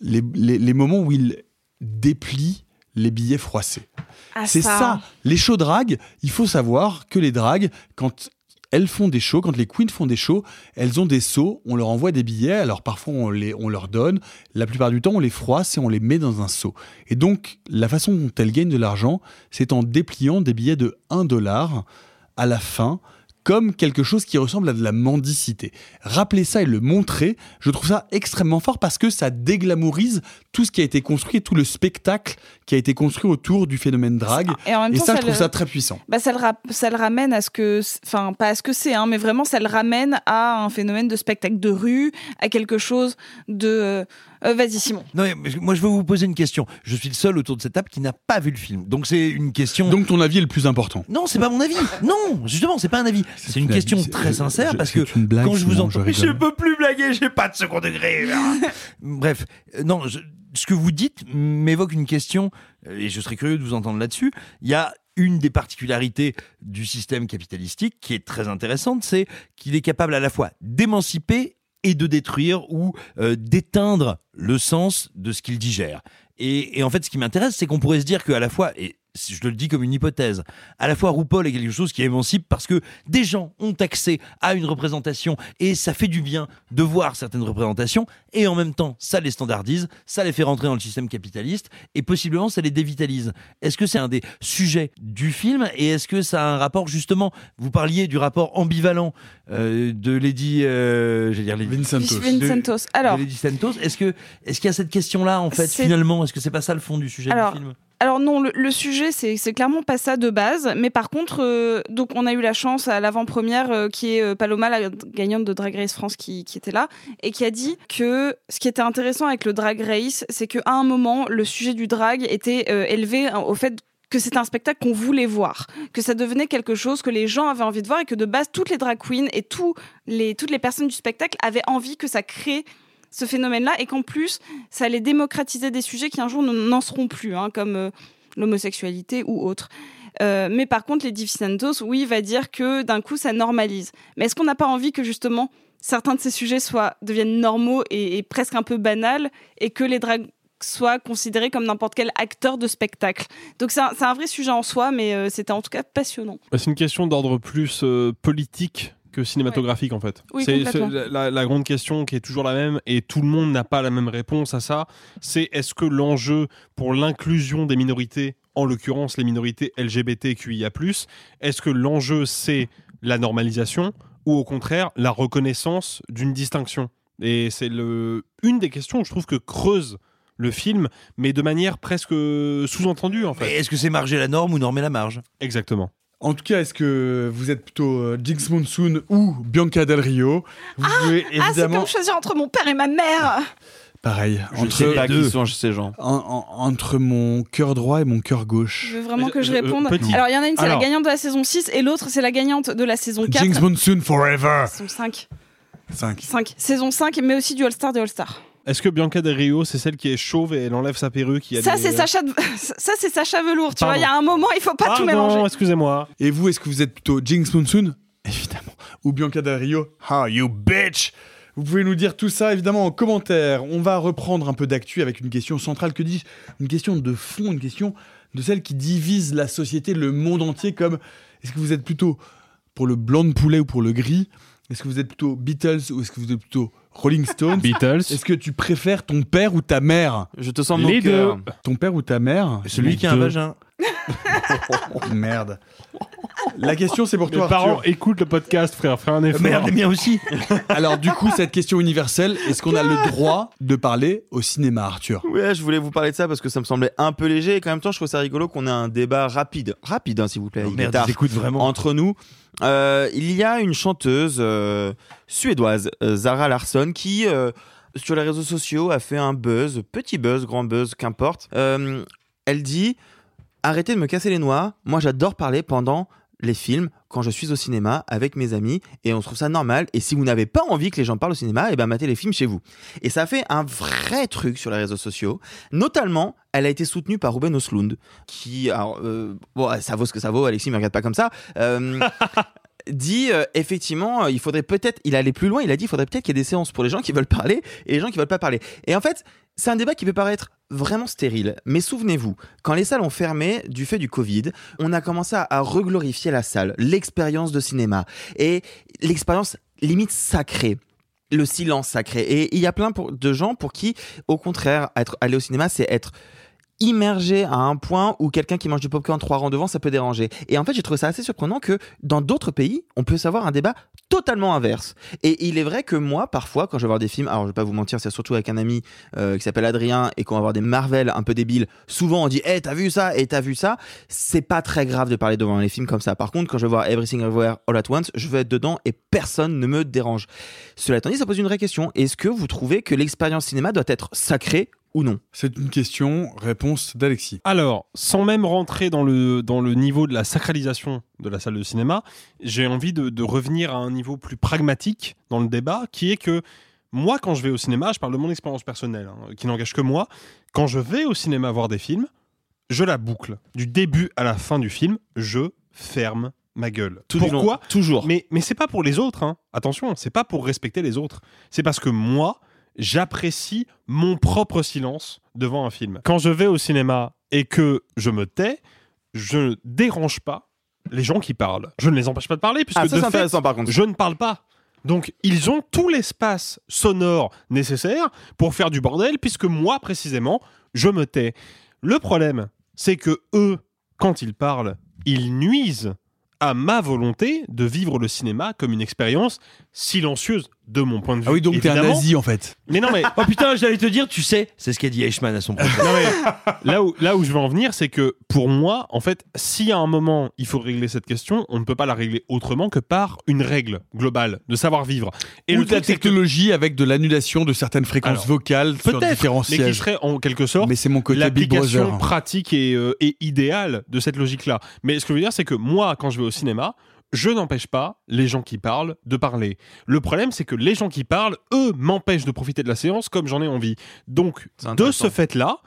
les, les- les moments où il déplie les billets froissés. Ah, C'est ça. ça. Les shows drag, il faut savoir que les drags, quand elles font des shows, quand les queens font des shows, elles ont des seaux, on leur envoie des billets, alors parfois on, les, on leur donne, la plupart du temps on les froisse et on les met dans un seau. Et donc la façon dont elles gagnent de l'argent, c'est en dépliant des billets de 1 dollar à la fin comme quelque chose qui ressemble à de la mendicité. Rappeler ça et le montrer, je trouve ça extrêmement fort parce que ça déglamourise tout ce qui a été construit, tout le spectacle qui a été construit autour du phénomène drag. Et en même temps, ça, ça je trouve le- ça très puissant. Bah, ça, le ça le ramène à ce que, enfin pas à ce que c'est, hein, mais vraiment ça le ramène à un phénomène de spectacle de rue, à quelque chose de. Euh, Vas-y Simon. Non, mais moi, je veux vous poser une question. Je suis le seul autour de cette table qui n'a pas vu le film. Donc, c'est une question. Donc ton avis est le plus important. Non, c'est pas mon avis. Non, justement, c'est pas un avis. C'est une une- question très sincère je- parce que c'est une blague, quand je vous entends, je peux plus blaguer, j'ai pas de second degré. Bref, euh, non, je- ce que vous dites m'évoque une question euh, et je serais curieux de vous entendre là-dessus. Il y a une des particularités du système capitalistique qui est très intéressante, c'est qu'il est capable à la fois d'émanciper et de détruire ou euh, d'éteindre le sens de ce qu'il digère. Et, et en fait, ce qui m'intéresse, c'est qu'on pourrait se dire qu'à la fois, et je le dis comme une hypothèse, à la fois RuPaul est quelque chose qui émancipe parce que des gens ont accès à une représentation et ça fait du bien de voir certaines représentations et en même temps, ça les standardise, ça les fait rentrer dans le système capitaliste et possiblement ça les dévitalise. Est-ce que c'est un des sujets du film et est-ce que ça a un rapport justement, vous parliez du rapport ambivalent euh, de Lady, euh, j'allais dire Lady Vincentos. Vincentos. Alors. de Lady Santos. Est-ce que est-ce qu'il y a cette question-là en fait finalement? Est-ce que c'est pas ça le fond du sujet Alors, du film? Alors non, le, sujet c'est clairement pas ça de base, mais par contre, euh, donc on a eu la chance à l'avant-première euh, qui est euh, Paloma, la gagnante de Drag Race France, qui, était là et qui a dit que ce qui était intéressant avec le Drag Race, c'est qu'à un moment le sujet du drag était élevé hein, au fait que c'était un spectacle qu'on voulait voir, que ça devenait quelque chose que les gens avaient envie de voir et que de base toutes les drag queens et toutes les personnes du spectacle avaient envie que ça crée ce phénomène-là et qu'en plus, ça allait démocratiser des sujets qui un jour ne- n'en seront plus, hein, comme euh, l'homosexualité ou autre. Euh, mais par contre, les Santos, oui, va dire que d'un coup, ça normalise. Mais est-ce qu'on n'a pas envie que justement certains de ces sujets soient deviennent normaux et, presque un peu banals, et que les drags soient considérés comme n'importe quel acteur de spectacle? Donc c'est un, vrai sujet en soi, mais euh, c'était en tout cas passionnant. Bah, C'est une question d'ordre plus politique que cinématographique en fait. Oui, c'est la, la grande question qui est toujours la même et tout le monde n'a pas la même réponse à ça. C'est est-ce que l'enjeu pour l'inclusion des minorités, en l'occurrence les minorités LGBTQIA+, est-ce que l'enjeu c'est la normalisation ou au contraire la reconnaissance d'une distinction? Et c'est le une des questions que je trouve que creuse le film, mais de manière presque sous-entendue en fait. Mais est-ce que c'est marger la norme ou normer la marge? Exactement. En tout cas, est-ce que vous êtes plutôt euh, Jinx Monsoon ou Bianca Del Rio? Vous pouvez Ah, c'est évidemment. comme choisir entre mon père et ma mère. Pareil. Je sais pas qui sont ces gens. en- en- entre mon cœur droit et mon cœur gauche. Je veux vraiment que Euh, je euh, réponde. petit. Alors, il y en a une, c'est la gagnante de la saison 6 et l'autre, c'est la gagnante de la saison 4. Jinx Monsoon Forever. Saison 5. 5. 5. Saison 5, mais aussi du All-Star des All-Star. Est-ce que Bianca Del Rio, c'est celle qui est chauve et elle enlève sa perruque il y a Ça, des- c'est Sacha, de- ça, c'est Sacha Velour. Tu vois, il y a un moment, il faut pas tout mélanger. excusez-moi. Et vous, est-ce que vous êtes plutôt Jinx Monsoon Évidemment. Ou Bianca Del Rio Ah, you bitch? Vous pouvez nous dire tout ça évidemment en commentaire. On va reprendre un peu d'actu avec une question centrale, que dis-je? Une question de fond, une question de celle qui divise la société, le monde entier, comme est-ce que vous êtes plutôt pour le blanc de poulet ou pour le gris? Est-ce que vous êtes plutôt Beatles ou est-ce que vous êtes plutôt Rolling Stones Beatles. Est-ce que tu préfères ton père ou ta mère? Je te sens Les mon cœur. deux. Ton père ou ta mère? Celui qui a un vagin. Merde. La question c'est pour Mes toi parents Arthur. écoutent le podcast, frère. Fais un effort. Merde, les miens aussi. Alors du coup, cette question universelle, est-ce qu'on a le droit de parler au cinéma, Arthur? Ouais, je voulais vous parler de ça parce que ça me semblait un peu léger et qu'en même temps, je trouve ça rigolo qu'on ait un débat rapide, rapide, hein, s'il vous plaît, Oh, il est merde, tard, ils écoutent vraiment. entre nous. Euh, il y a une chanteuse euh, suédoise, euh, Zara Larsson, qui euh, sur les réseaux sociaux a fait un buzz, petit buzz, grand buzz, qu'importe. Euh, elle dit arrêtez de me casser les noix. Moi, j'adore parler pendant les films quand je suis au cinéma avec mes amis et on trouve ça normal. Et si vous n'avez pas envie que les gens parlent au cinéma, et ben matez les films chez vous. Et ça a fait un vrai truc sur les réseaux sociaux. Notamment, elle a été soutenue par Ruben Oslund, qui, alors, euh, bon, ça vaut ce que ça vaut. Alexis, me regarde pas comme ça. Euh, dit euh, effectivement, il faudrait peut-être, il allait plus loin. Il a dit, il faudrait peut-être qu'il y ait des séances pour les gens qui veulent parler et les gens qui veulent pas parler. Et en fait, c'est un débat qui peut paraître vraiment stérile. Mais souvenez-vous, quand les salles ont fermé du fait du Covid, on a commencé à, reglorifier la salle, l'expérience de cinéma et l'expérience limite sacrée le silence sacré. Et il y a plein de gens pour qui, au contraire, être, aller au cinéma, c'est être immergé à un point où quelqu'un qui mange du popcorn trois rangs devant, ça peut déranger. Et en fait, j'ai trouvé ça assez surprenant que dans d'autres pays, on peut savoir un débat totalement inverse. Et il est vrai que moi, parfois, quand je vais voir des films, alors je vais pas vous mentir, c'est surtout avec un ami euh, qui s'appelle Adrien et qu'on va voir des Marvel un peu débiles, souvent on dit "Eh, t'as vu ça Et t'as vu ça C'est pas très grave de parler devant les films comme ça. Par contre, quand je vais voir Everything Everywhere All at Once, je veux être dedans et personne ne me dérange. Cela étant dit, ça pose une vraie question. Est-ce que vous trouvez que l'expérience cinéma doit être sacrée ou non? C'est une question, réponse d'Alexis. Alors, sans même rentrer dans le, dans le niveau de la sacralisation de la salle de cinéma, j'ai envie de, de revenir à un niveau plus pragmatique dans le débat, qui est que moi, quand je vais au cinéma, je parle de mon expérience personnelle, hein, qui n'engage que moi, quand je vais au cinéma voir des films, je la boucle. Du début à la fin du film, je ferme ma gueule. Tout Pourquoi long, Toujours. Mais, mais c'est pas pour les autres, hein. attention, c'est pas pour respecter les autres. C'est parce que moi, j'apprécie mon propre silence devant un film. Quand je vais au cinéma et que je me tais, je ne dérange pas les gens qui parlent. Je ne les empêche pas de parler, puisque Ah, ça, de fait, intéressant, par contre. je ne parle pas. Donc, ils ont tout l'espace sonore nécessaire pour faire du bordel, puisque moi, précisément, je me tais. Le problème, c'est que eux, quand ils parlent, ils nuisent à ma volonté de vivre le cinéma comme une expérience silencieuse de mon point de vue. Ah oui, donc t'es un évidemment. nazi en fait. Mais non, mais Oh putain, j'allais te dire, tu sais, c'est ce qu'a dit Eichmann à son prochain. non, mais là où, là où je veux en venir, c'est que pour moi, en fait, si à un moment il faut régler cette question, on ne peut pas la régler autrement que par une règle globale de savoir vivre. Et ou le de la truc, c'est que- technologie avec de l'annulation de certaines fréquences Alors, vocales sur peut-être, différents mais qui sièges. serait en quelque sorte Mais c'est mon côté Big l'application Brother. pratique et, euh, et idéale de cette logique-là. Mais ce que je veux dire, c'est que moi, quand je vais au cinéma, je n'empêche pas les gens qui parlent de parler. Le problème, c'est que les gens qui parlent, eux, m'empêchent de profiter de la séance comme j'en ai envie. Donc, de ce fait-là,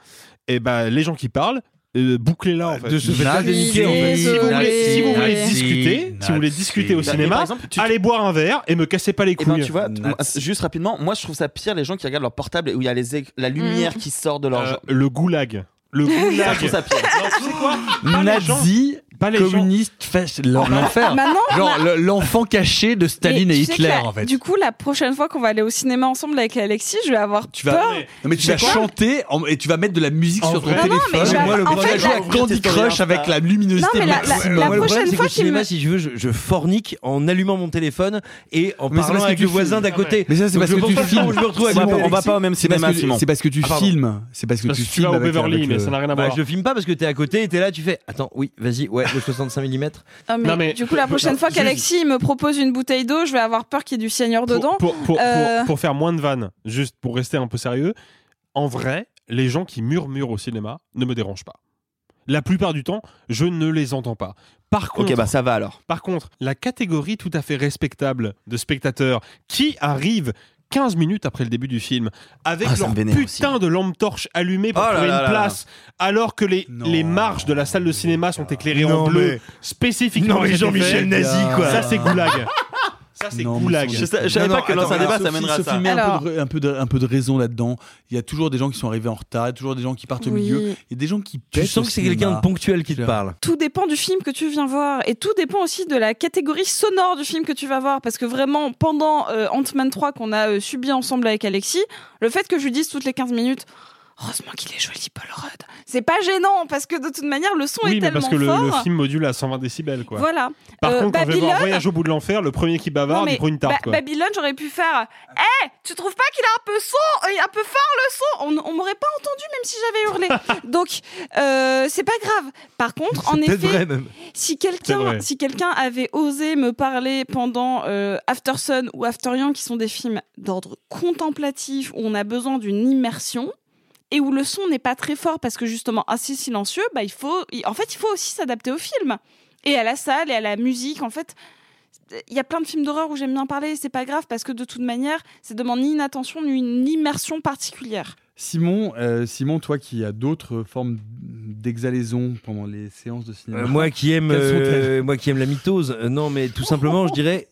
eh ben, les gens qui parlent euh, bouclez-la en fait. de ce en fait. Si vous voulez, Nazi, si vous voulez Nazi, discuter, si vous voulez discuter au Bah, cinéma, par exemple, tu- allez boire un verre et me cassez pas les Eh couilles. ben, tu vois, Nazi. moi, juste rapidement, moi je trouve ça pire les gens qui regardent leur portable et où il y a les la lumière qui sort de leur. Euh, le goulag. Le Ça, je goulag. trouve ça pire. Non, tu sais quoi? Nazi, pas les gens- communiste, fasc- l'enfer. Maintenant, Genre le- l'enfant caché de Staline et Hitler la- en fait. Du coup, la prochaine fois qu'on va aller au cinéma ensemble avec Alexis, je vais avoir Tu vas, peur. non, mais tu vas chanter en- et tu vas mettre de la musique En sur ton téléphone. je vais Moi, le en problème, fait, Tu vas la- jouer à Candy Crush avec la luminosité Non, mais la- prochaine fois cinéma, me- si je veux, je, fornique en allumant mon téléphone et en parlant avec le voisin filmes. d'à côté. Mais ça, c'est parce que tu filmes. On va pas- au même cinéma, c'est parce que tu Ah, filmes. C'est parce que tu que tu vas filmes au Beverly, mais le- ça n'a rien à Bah, voir. je filme pas parce que t'es à côté et t'es là, tu fais Attends, oui, vas-y, ouais, le 65 mm. Ah, mais Non, mais- du coup, la prochaine fois qu'Alexis me propose une bouteille d'eau, je vais avoir peur qu'il y ait du Seigneur dedans. Pour, pour, pour, Euh, pour- pour faire moins de vannes, juste pour rester un peu sérieux, en vrai, les gens qui murmurent au cinéma ne me dérangent pas. La plupart du temps, je ne les entends pas. Par contre, Ok, bah ça va alors. par contre, la catégorie tout à fait respectable de spectateurs qui arrivent 15 minutes après le début du film avec Ah, leur putain de lampe torche allumée pour Oh là trouver là une là là. place alors que les, Non. les marches de la salle de cinéma sont éclairées en bleu mais- spécifiquement Non, mais Jean-Michel. Nazi, quoi. Ça c'est goulag. Ça c'est Non, mais goulag. c'est- Je, sais- je savais Non, pas non, que dans un attends, débat ça mènerait à Sophie ça. met un, Alors- peu de, un, peu de, un peu de raison là-dedans. Il y a toujours des gens qui sont arrivés en retard, il y a toujours des gens qui partent au Oui. milieu. Il y a des gens qui Tu pètent sens au que c'est quelqu'un de ponctuel qui te parle. tout dépend du film que tu viens voir et tout dépend aussi de la catégorie sonore du film que tu vas voir parce que vraiment pendant euh, Ant-Man 3 qu'on a euh, subi ensemble avec Alexis le fait que je lui dise toutes les 15 minutes heureusement qu'il est joli Paul Rudd c'est pas gênant parce que de toute manière le son Oui, est mais tellement parce que le, fort le film module à 120 décibels quoi. voilà Par Euh, contre, quand je vais voir Babylone- Voyage au bout de l'enfer, le premier qui bavarde, il prend une tarte Ba- quoi. Babylone, j'aurais pu faire. Eh, tu trouves pas qu'il a un peu son, euh, un peu fort le son? On, on m'aurait pas entendu même si j'avais hurlé. Donc euh, c'est pas grave. Par contre, en effet, vrai, même. si quelqu'un, si quelqu'un avait osé me parler pendant euh, After Sun ou After Young, qui sont des films d'ordre contemplatif où on a besoin d'une immersion et où le son n'est pas très fort parce que justement assez silencieux, bah il faut, en fait, il faut aussi s'adapter au film et à la salle et à la musique. En fait, il y a plein de films d'horreur où j'aime bien parler, c'est pas grave parce que de toute manière, ça demande ni une attention ni une immersion particulière. Simon, euh, Simon, toi qui as d'autres formes d'exhalaison pendant les séances de cinéma. Euh, moi qui aime, euh, moi qui aime la mitose, non mais tout simplement, je dirais,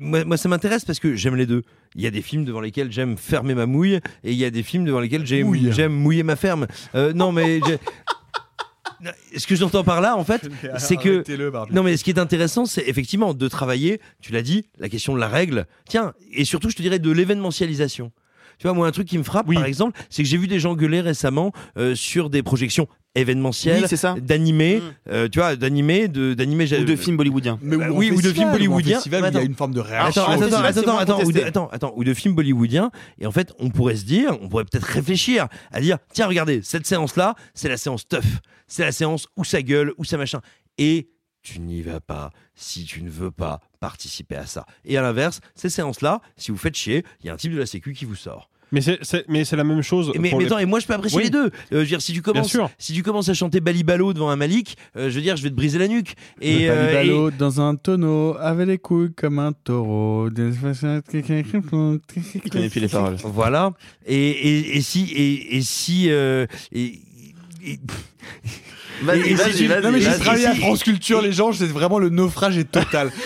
moi, moi, ça m'intéresse parce que j'aime les deux. Il y a des films devant lesquels j'aime fermer ma mouille et il y a des films devant lesquels j'aime Mouille. j'aime mouiller ma ferme. Non mais ce que j'entends par là, en fait, c'est que non mais ce qui est intéressant, c'est effectivement de travailler. Tu l'as dit, la question de la règle. Tiens, et surtout, je te dirais de l'événementialisation. Tu vois, moi, un truc qui me frappe, par exemple, c'est que j'ai vu des gens gueuler récemment euh, sur des projections événementielles, Oui, d'animés, euh, tu vois, d'animés, de d'animés, Ou de films bollywoodiens. Mais Bah en oui, ou de films bollywoodiens. festival, où il y a attends. une forme de réaction. Attends, attends, attends, ou de, attends, attends, ou de films bollywoodiens. Et en fait, on pourrait se dire, on pourrait peut-être réfléchir à dire, tiens, regardez, cette séance-là, c'est la séance tough. C'est la séance où ça gueule, où ça machin. Et tu n'y vas pas si tu ne veux pas participer à ça. Et à l'inverse, ces séances-là, si vous faites chier, il y a un type de la sécu qui vous sort. Mais c'est- c'est mais c'est la même chose. Et mais, pour mais les- attends, et moi je peux apprécier Oui. les deux. Euh, je veux dire, si tu commences, sûr. si tu commences à chanter Balibalo devant un Malik, euh, je veux dire, je vais te briser la nuque. Et, euh, et- dans un tonneau, avec les couilles comme un taureau. Il connaît plus les paroles. Voilà. Et, et, et si et, et si euh, et, et- Vas-y, vas-y, si tu- vas-y, Non mais j'ai travaillé à si- France Culture, les gens, c'est vraiment le naufrage est total.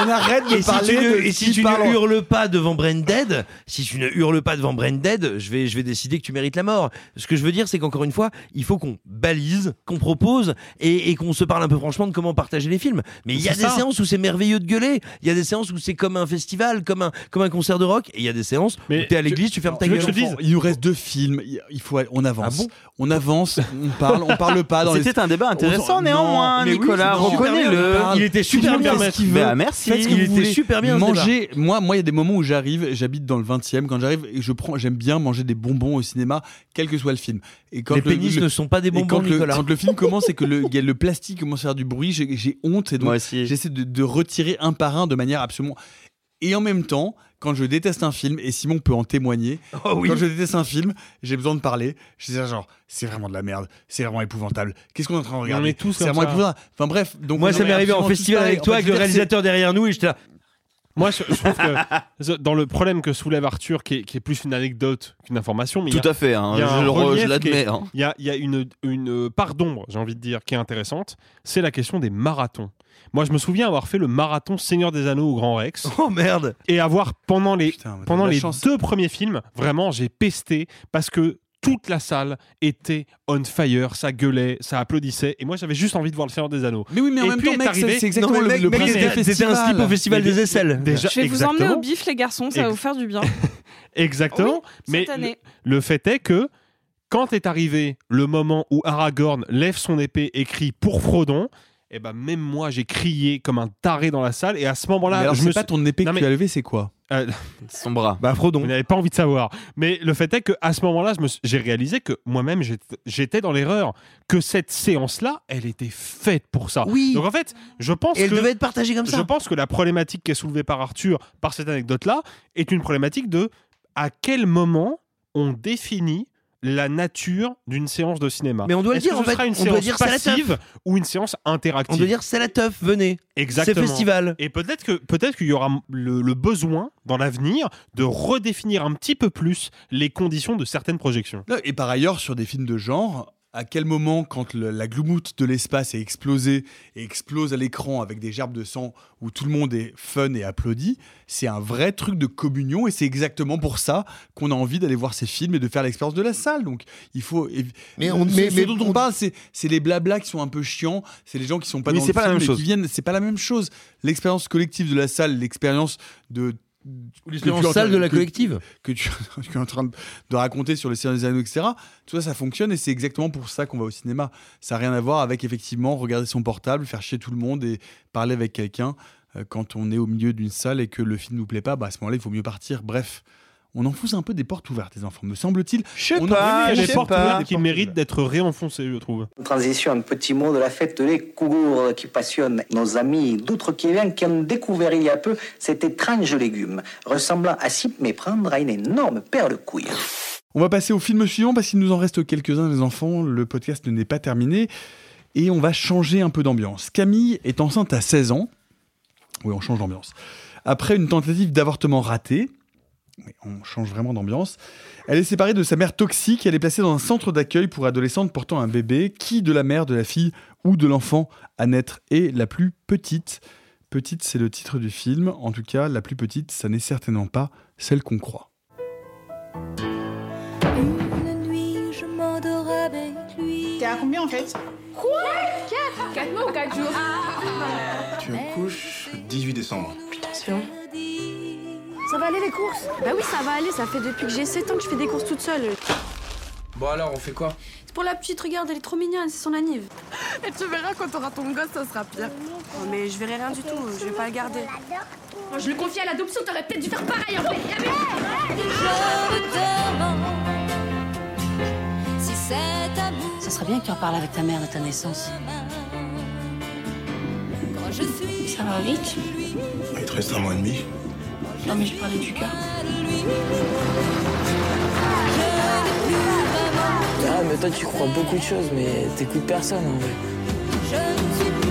On arrête de Et si parler tu ne, de et si tu parle ne hurles pas devant Brain Dead, si tu ne hurles pas devant Brain Dead, je vais, je vais décider que tu mérites la mort. Ce que je veux dire, c'est qu'encore une fois, il faut qu'on balise, qu'on propose et, et qu'on se parle un peu franchement de comment partager les films. Mais il y a des ça. séances où c'est merveilleux de gueuler. Il y a des séances où c'est comme un festival, comme un, comme un concert de rock. Et il y a des séances Mais où t'es à l'église, tu fermes ta gueule. Il nous reste deux films. Il faut, on avance. Ah bon on avance. On parle. On parle pas dans les. C'était un débat intéressant néanmoins, non, mais oui, Nicolas. c'est super bien, Reconnais-le. Il était super bien. Bah, merci. Il était super bien, Manger. Moi, moi, il y a des moments où j'arrive. J'habite dans le 20e. Quand j'arrive, et je prends. J'aime bien manger des bonbons au cinéma, quel que soit le film. Et quand Les le- pénis le- ne sont pas des bonbons, quand le, quand le film commence et que le, il y a le plastique commence à faire du bruit, j'ai honte et donc Moi aussi. j'essaie de, de retirer un par un de manière absolument. Et en même temps, quand je déteste un film, et Simon peut en témoigner, Oh oui. quand je déteste un film, j'ai besoin de parler. Je dis genre, c'est vraiment de la merde, c'est vraiment épouvantable. Qu'est-ce qu'on est en train de regarder est tous C'est vraiment ça. épouvable. Enfin bref, donc Moi, on ça est m'est arrivé en festival avec toi, En fait, avec le réalisateur derrière nous, et j'étais là. Moi, je, je trouve que dans le problème que soulève Arthur, qui est, qui est plus une anecdote qu'une information, mais Tout à fait, hein, je qui l'admets, hein. Il y a, il y a une, une part d'ombre, j'ai envie de dire, qui est intéressante. C'est la question des marathons. Moi, je me souviens avoir fait le marathon Seigneur des Anneaux au Grand Rex. Oh merde Et avoir, pendant les, pendant les chance. deux premiers films, vraiment, j'ai pesté parce que toute la salle était on fire, ça gueulait, ça applaudissait, et moi j'avais juste envie de voir le Seigneur des Anneaux. Mais oui, mais en Et même puis temps, mec, arrivé- c'est- exactement Non, le, mec, le mec, principe c'était- un slip au festival des aisselles. Déjà, Je vais vous emmener au bif, les garçons, ça va vous faire du bien. Exactement. mais cette année. Le, le fait est que quand est arrivé le moment où Aragorn lève son épée et crie pour Frodon, et ben même moi j'ai crié comme un taré dans la salle et à ce moment-là je me pas suis- ton épée Non, que mais- tu as levée, c'est quoi Euh, Son bras. Bah, Frodon. Vous n'avez pas envie de savoir. Mais le fait est que à ce moment-là, je me j'ai réalisé que moi-même, j'étais- j'étais dans l'erreur. Que cette séance-là, elle était faite pour ça. Oui. Donc en fait, je pense Et elle que devait être partagée comme ça. je pense que la problématique qui est soulevée par Arthur par cette anecdote-là est une problématique de à quel moment on définit la nature d'une séance de cinéma. Mais on doit le dire, que en ce fait. sera une On doit séance dire, c'est la passive ou une séance interactive. On doit dire c'est la teuf, venez. Exactement. C'est festival. Et peut-être que peut-être qu'il y aura le, le besoin dans l'avenir de redéfinir un petit peu plus les conditions de certaines projections. Et par ailleurs, sur des films de genre, à quel moment, quand le- la gloumoute de l'espace est explosée et explose à l'écran avec des gerbes de sang où tout le monde est fun et applaudit, c'est un vrai truc de communion et c'est exactement pour ça qu'on a envie d'aller voir ces films et de faire l'expérience de la salle. Donc il faut. Mais on- ce, mais- ce mais dont on parle, c'est les blablas qui sont un peu chiants, c'est les gens qui sont pas Oui, dans le pas la film même et chose. qui viennent. C'est pas la même chose. L'expérience collective de la salle, l'expérience de l'expérience que de la que- collective. que tu, tu es en train de, de raconter sur le Seigneur des Anneaux, etc. Tout ça, ça fonctionne et c'est exactement pour ça qu'on va au cinéma. Ça n'a rien à voir avec effectivement regarder son portable, faire chier tout le monde et parler avec quelqu'un euh, quand on est au milieu d'une salle et que le film nous plaît pas. Bah, à ce moment-là, il faut mieux partir. Bref. On enfonce un peu des portes ouvertes, les enfants, me semble-t-il. Je On Il y a des portes pas. ouvertes qui méritent d'être réenfoncées, je trouve. Transition, un petit mot de la fête des Cougours qui passionne nos amis d'outre-Québec qui ont découvert il y a peu cet étrange légume, ressemblant à s'y méprendre à une énorme paire de couilles. On va passer au film suivant parce qu'il nous en reste quelques-uns, les enfants. Le podcast n'est pas terminé. Et on va changer un peu d'ambiance. Camille est enceinte à 16 ans. Oui, on change d'ambiance. Après une tentative d'avortement ratée, oui, on change vraiment d'ambiance, elle est séparée de sa mère toxique. Elle est placée dans un centre d'accueil pour adolescentes portant un bébé. Qui de la mère, de la fille ou de l'enfant à naître est la plus petite? Petite, c'est le titre du film. En tout cas, la plus petite, ça n'est certainement pas celle qu'on croit. Une nuit, je m'endors avec lui. T'es à combien en fait? Quoi? 4 4 mois ou 4 jours? Tu accouches le 18 décembre. Putain, c'est long. Ça va aller les courses? Bah oui, ça va aller, ça fait depuis que j'ai 7 ans que je fais des courses toute seule. Bon alors, on fait quoi? C'est pour la petite, regarde, elle est trop mignonne, c'est son anniv. Et tu verras quand t'auras ton gosse, ça sera pire. Oh, mais je verrai rien du tout, je vais pas le garder. Moi, je le confie à l'adoption, t'aurais peut-être dû faire pareil en fait. Si cet amour Ça serait bien que tu en parles avec ta mère de ta naissance. Ça va vite Il te reste un mois et demi. Non mais je parlais du cœur. Ah, mais toi, tu crois beaucoup de choses, mais t'écoutes personne en vrai.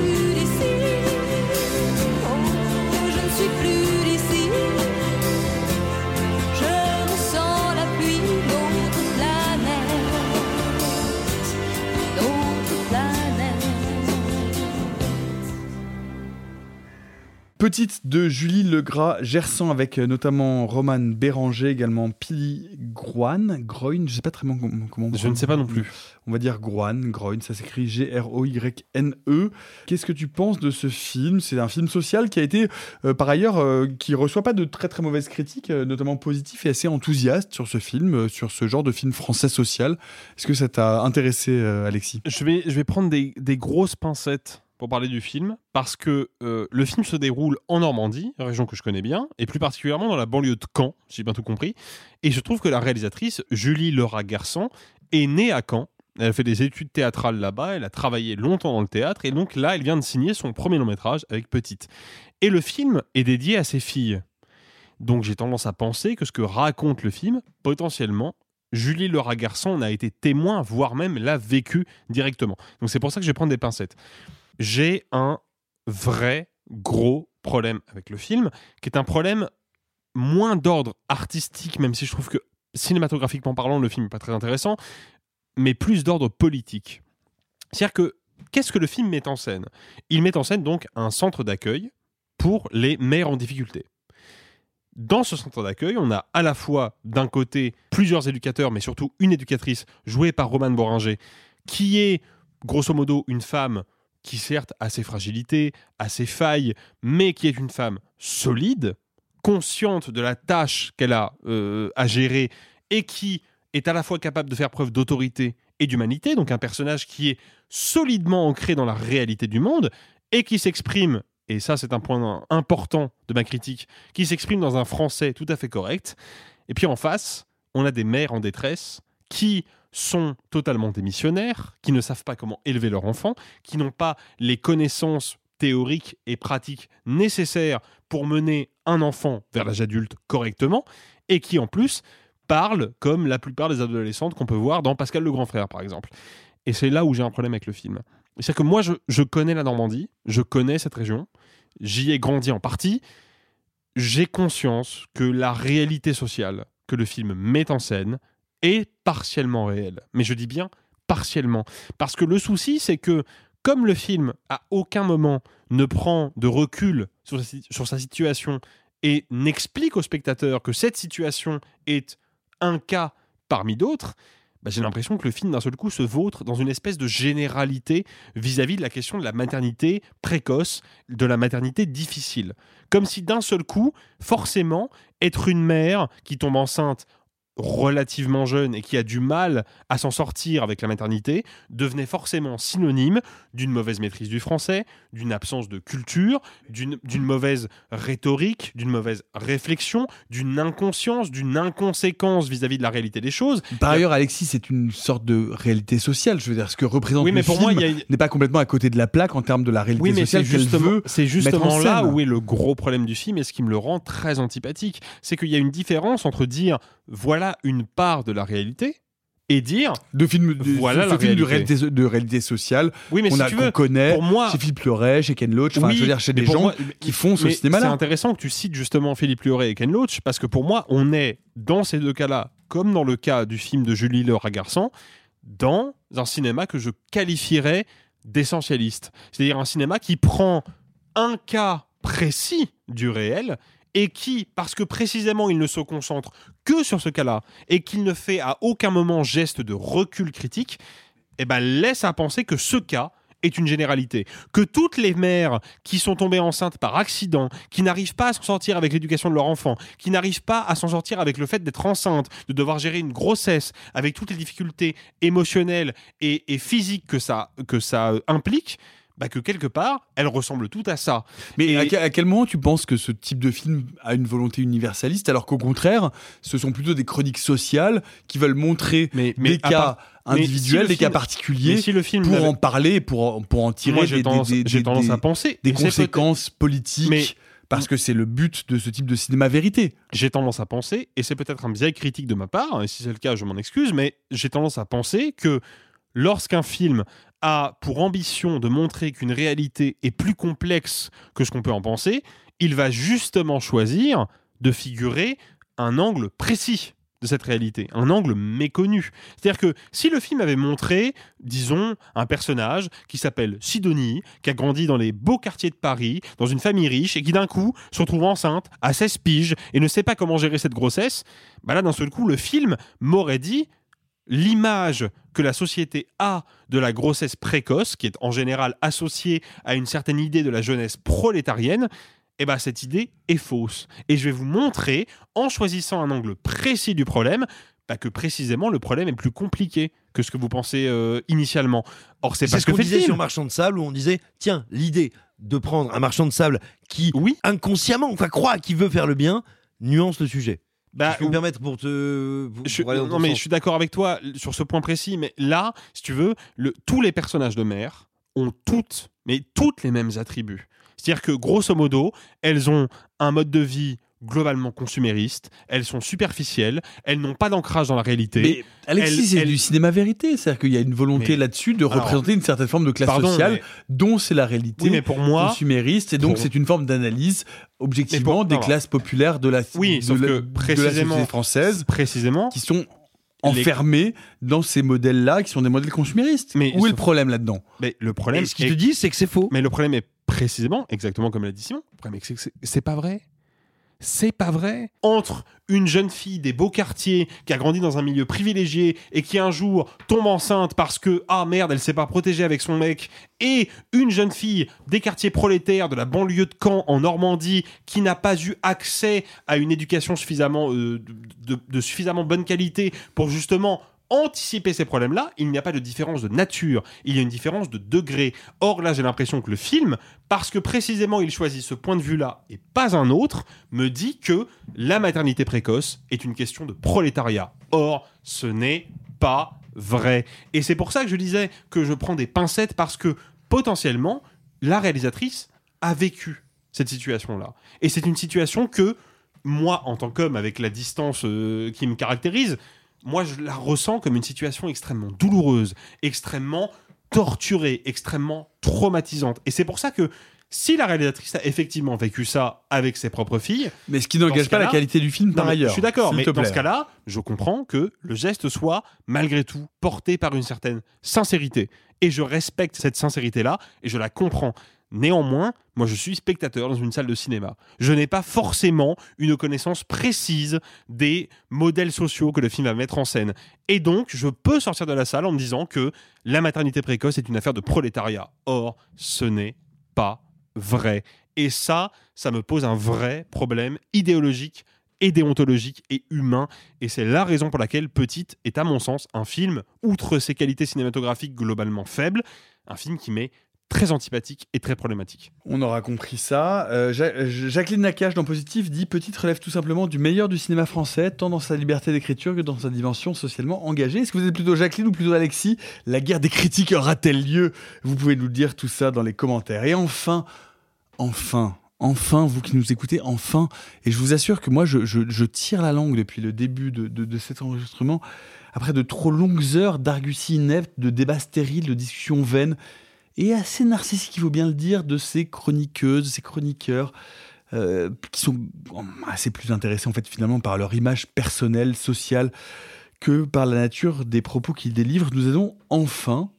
Petite de Julie Legras, Gersan avec euh, notamment Roman Béranger, également Pili Groin, Groin, je sais pas très bien comment. comment- Je ne sais pas non plus. On va dire Groin, Groin, ça s'écrit G-R-O-Y-N-E. Qu'est-ce que tu penses de ce film? C'est un film social qui a été, euh, par ailleurs, euh, qui reçoit pas de très très mauvaises critiques, euh, notamment positives et assez enthousiaste sur ce film, sur ce genre de film français social. Est-ce que ça t'a intéressé, Alexis? Je vais, je vais prendre des, des grosses pincettes pour parler du film, parce que euh, le film se déroule en Normandie, région que je connais bien, et plus particulièrement dans la banlieue de Caen, si j'ai bien tout compris. Et je trouve que la réalisatrice, Julie Lerat-Garçon, est née à Caen. Elle a fait des études théâtrales là-bas, elle a travaillé longtemps dans le théâtre, et donc là, elle vient de signer son premier long métrage avec Petite. Et le film est dédié à ses filles. Donc j'ai tendance à penser que ce que raconte le film, potentiellement, Julie Lerat-Garçon en a été témoin, voire même l'a vécu directement. Donc c'est pour ça que je vais prendre des pincettes. J'ai un vrai gros problème avec le film, qui est un problème moins d'ordre artistique, même si je trouve que cinématographiquement parlant, le film n'est pas très intéressant, mais plus d'ordre politique. C'est-à-dire que qu'est-ce que le film met en scène? Il met en scène donc un centre d'accueil pour les mères en difficulté. Dans ce centre d'accueil, on a à la fois d'un côté plusieurs éducateurs, mais surtout une éducatrice jouée par Romane Boringer, qui est grosso modo une femme qui certes a ses fragilités, a ses failles, mais qui est une femme solide, consciente de la tâche qu'elle a euh, à gérer et qui est à la fois capable de faire preuve d'autorité et d'humanité, donc un personnage qui est solidement ancré dans la réalité du monde et qui s'exprime, et ça c'est un point important de ma critique, qui s'exprime dans un français tout à fait correct. Et puis en face, on a des mères en détresse qui sont totalement démissionnaires, qui ne savent pas comment élever leur enfant, qui n'ont pas les connaissances théoriques et pratiques nécessaires pour mener un enfant vers l'âge adulte correctement, et qui en plus parlent comme la plupart des adolescentes qu'on peut voir dans Pascal le Grand Frère, par exemple. Et c'est là où j'ai un problème avec le film. C'est que moi, je, je connais la Normandie, je connais cette région, j'y ai grandi en partie, j'ai conscience que la réalité sociale que le film met en scène est partiellement réelle. Mais je dis bien partiellement. Parce que le souci, c'est que comme le film à aucun moment ne prend de recul sur sa, sur sa situation et n'explique au spectateur que cette situation est un cas parmi d'autres, bah, j'ai l'impression que le film d'un seul coup se vautre dans une espèce de généralité vis-à-vis de la question de la maternité précoce, de la maternité difficile. Comme si d'un seul coup, forcément, être une mère qui tombe enceinte relativement jeune et qui a du mal à s'en sortir avec la maternité devenait forcément synonyme d'une mauvaise maîtrise du français, d'une absence de culture, d'une mauvaise rhétorique, d'une mauvaise réflexion, d'une inconscience, d'une inconséquence vis-à-vis de la réalité des choses. Par ailleurs, Alexis, c'est une sorte de réalité sociale. Je veux dire, ce que représente Oui, mais le pour film a- n'est pas complètement à côté de la plaque en termes de la réalité Oui, mais c'est sociale qu'elle justement, veut c'est justement en là où est le gros problème du film et ce qui me le rend très antipathique. C'est qu'il y a une différence entre dire voilà une part de la réalité et dire de film de, voilà ce la film de réalité. de réalité sociale Oui, mais qu'on si a- tu veux, connaît pour moi- chez Philippe Loret, chez Ken Loach, enfin, Oui, je veux dire, chez des gens moi- qui font ce mais cinéma-là. C'est intéressant que tu cites justement Philippe Luret et Ken Loach parce que pour moi, on est dans ces deux cas-là, comme dans le cas du film de Julie Le Garçon, dans un cinéma que je qualifierais d'essentialiste. C'est-à-dire un cinéma qui prend un cas précis du réel et qui, parce que précisément il ne se concentre que sur ce cas-là et qu'il ne fait à aucun moment geste de recul critique, eh ben, laisse à penser que ce cas est une généralité. Que toutes les mères qui sont tombées enceintes par accident, qui n'arrivent pas à s'en sortir avec l'éducation de leur enfant, qui n'arrivent pas à s'en sortir avec le fait d'être enceinte, de devoir gérer une grossesse, avec toutes les difficultés émotionnelles et, physiques que ça, que ça implique, bah que quelque part, elles ressemblent toutes à ça. Mais à, quel, à quel moment tu penses que ce type de film a une volonté universaliste alors qu'au contraire, ce sont plutôt des chroniques sociales qui veulent montrer mais des cas individuels, si des cas film- particuliers mais si le film pour en parler, pour, en- pour en tirer Moi, j'ai des, tendance- des- tendance des- à penser, des conséquences politiques. Mais- parce que c'est le but de ce type de cinéma vérité. J'ai tendance à penser, et c'est peut-être un biais critique de ma part, et si c'est le cas, je m'en excuse, mais j'ai tendance à penser que lorsqu'un film a pour ambition de montrer qu'une réalité est plus complexe que ce qu'on peut en penser, il va justement choisir de figurer un angle précis de cette réalité, un angle méconnu. C'est-à-dire que si le film avait montré, disons, un personnage qui s'appelle Sidonie, qui a grandi dans les beaux quartiers de Paris, dans une famille riche, et qui d'un coup se retrouve enceinte à 16 piges et ne sait pas comment gérer cette grossesse, bah là d'un seul coup, le film m'aurait dit l'image que la société a de la grossesse précoce, qui est en général associée à une certaine idée de la jeunesse prolétarienne, eh ben cette idée est fausse. Et je vais vous montrer, en choisissant un angle précis du problème, bah, que précisément le problème est plus compliqué que ce que vous pensez euh, initialement. Or, c'est pas ce que qu'on disait sur Marchand de Sable où on disait tiens, l'idée de prendre un marchand de sable qui inconsciemment, enfin croit qu'il veut faire le bien, nuance le sujet. Bah, je peux me permettre pour te. pour- Je, pour aller dans non mais sens. je suis d'accord avec toi sur ce point précis, mais là, si tu veux, le, tous les personnages de mère ont toutes, mais toutes les mêmes attributs. C'est-à-dire que grosso modo, elles ont un mode de vie globalement consuméristes, elles sont superficielles, elles n'ont pas d'ancrage dans la réalité. Mais Alexis, Elles- c'est elles- du cinéma vérité. C'est-à-dire qu'il y a une volonté Mais- là-dessus de Alors, représenter une certaine forme de classe pardon, sociale, mais- dont c'est la réalité Oui, mais pour moi- consumériste. Et donc, pour- c'est une forme d'analyse, objectivement, pour- des classes populaires de la, Oui, de sauf la, que de la précisément- société française précisément, qui sont enfermés dans ces modèles-là, qui sont des modèles consuméristes. Mais Où est le problème là-dedans? Mais le problème. Et ce qu'il te dit, c'est que c'est faux. Mais le problème est précisément, exactement comme l'a dit Simon, le problème est que c'est- c'est pas vrai. C'est pas vrai. Entre une jeune fille des beaux quartiers qui a grandi dans un milieu privilégié et qui un jour tombe enceinte parce que ah merde elle s'est pas protégée avec son mec et une jeune fille des quartiers prolétaires de la banlieue de Caen en Normandie qui n'a pas eu accès à une éducation euh, de suffisamment bonne qualité pour justement anticiper ces problèmes-là, il n'y a pas de différence de nature, il y a une différence de degré. Or là, j'ai l'impression que le film, parce que précisément il choisit ce point de vue-là et pas un autre, me dit que la maternité précoce est une question de prolétariat. Or, ce n'est pas vrai. Et c'est pour ça que je disais que je prends des pincettes parce que potentiellement, la réalisatrice a vécu cette situation-là. Et c'est une situation que moi, en tant qu'homme, avec la distance euh, qui me caractérise, moi, je la ressens comme une situation extrêmement douloureuse, extrêmement torturée, extrêmement traumatisante. Et c'est pour ça que si la réalisatrice a effectivement vécu ça avec ses propres filles, Mais ce qui n'engage pas la qualité du film Non, par ailleurs. Je suis d'accord, mais dans ce cas-là, je comprends que le geste soit malgré tout porté par une certaine sincérité. Et je respecte cette sincérité-là et je la comprends. Néanmoins, moi je suis spectateur dans une salle de cinéma. Je n'ai pas forcément une connaissance précise des modèles sociaux que le film va mettre en scène. Et donc, je peux sortir de la salle en me disant que la maternité précoce est une affaire de prolétariat. Or, ce n'est pas vrai. Et ça, ça me pose un vrai problème idéologique et déontologique et humain. Et c'est la raison pour laquelle Petite est, à mon sens, un film, outre ses qualités cinématographiques globalement faibles, un film qui m'est très antipathique et très problématique. On aura compris ça. Euh, Ja- Jacqueline Nakache dans Positif dit Petite relève tout simplement du meilleur du cinéma français, tant dans sa liberté d'écriture que dans sa dimension socialement engagée. Est-ce que vous êtes plutôt Jacqueline ou plutôt Alexis? La guerre des critiques aura-t-elle lieu? Vous pouvez nous dire tout ça dans les commentaires. Et enfin, enfin, enfin, vous qui nous écoutez, enfin, et je vous assure que moi, je, tire la langue depuis le début de, de- de cet enregistrement, après de trop longues heures d'argussie inepte, de débats stériles, de discussions vaines, et assez narcissiques, il faut bien le dire, de ces chroniqueuses, de ces chroniqueurs, euh, qui sont assez plus intéressés en fait finalement par leur image personnelle, sociale, que par la nature des propos qu'ils délivrent. Nous allons enfin,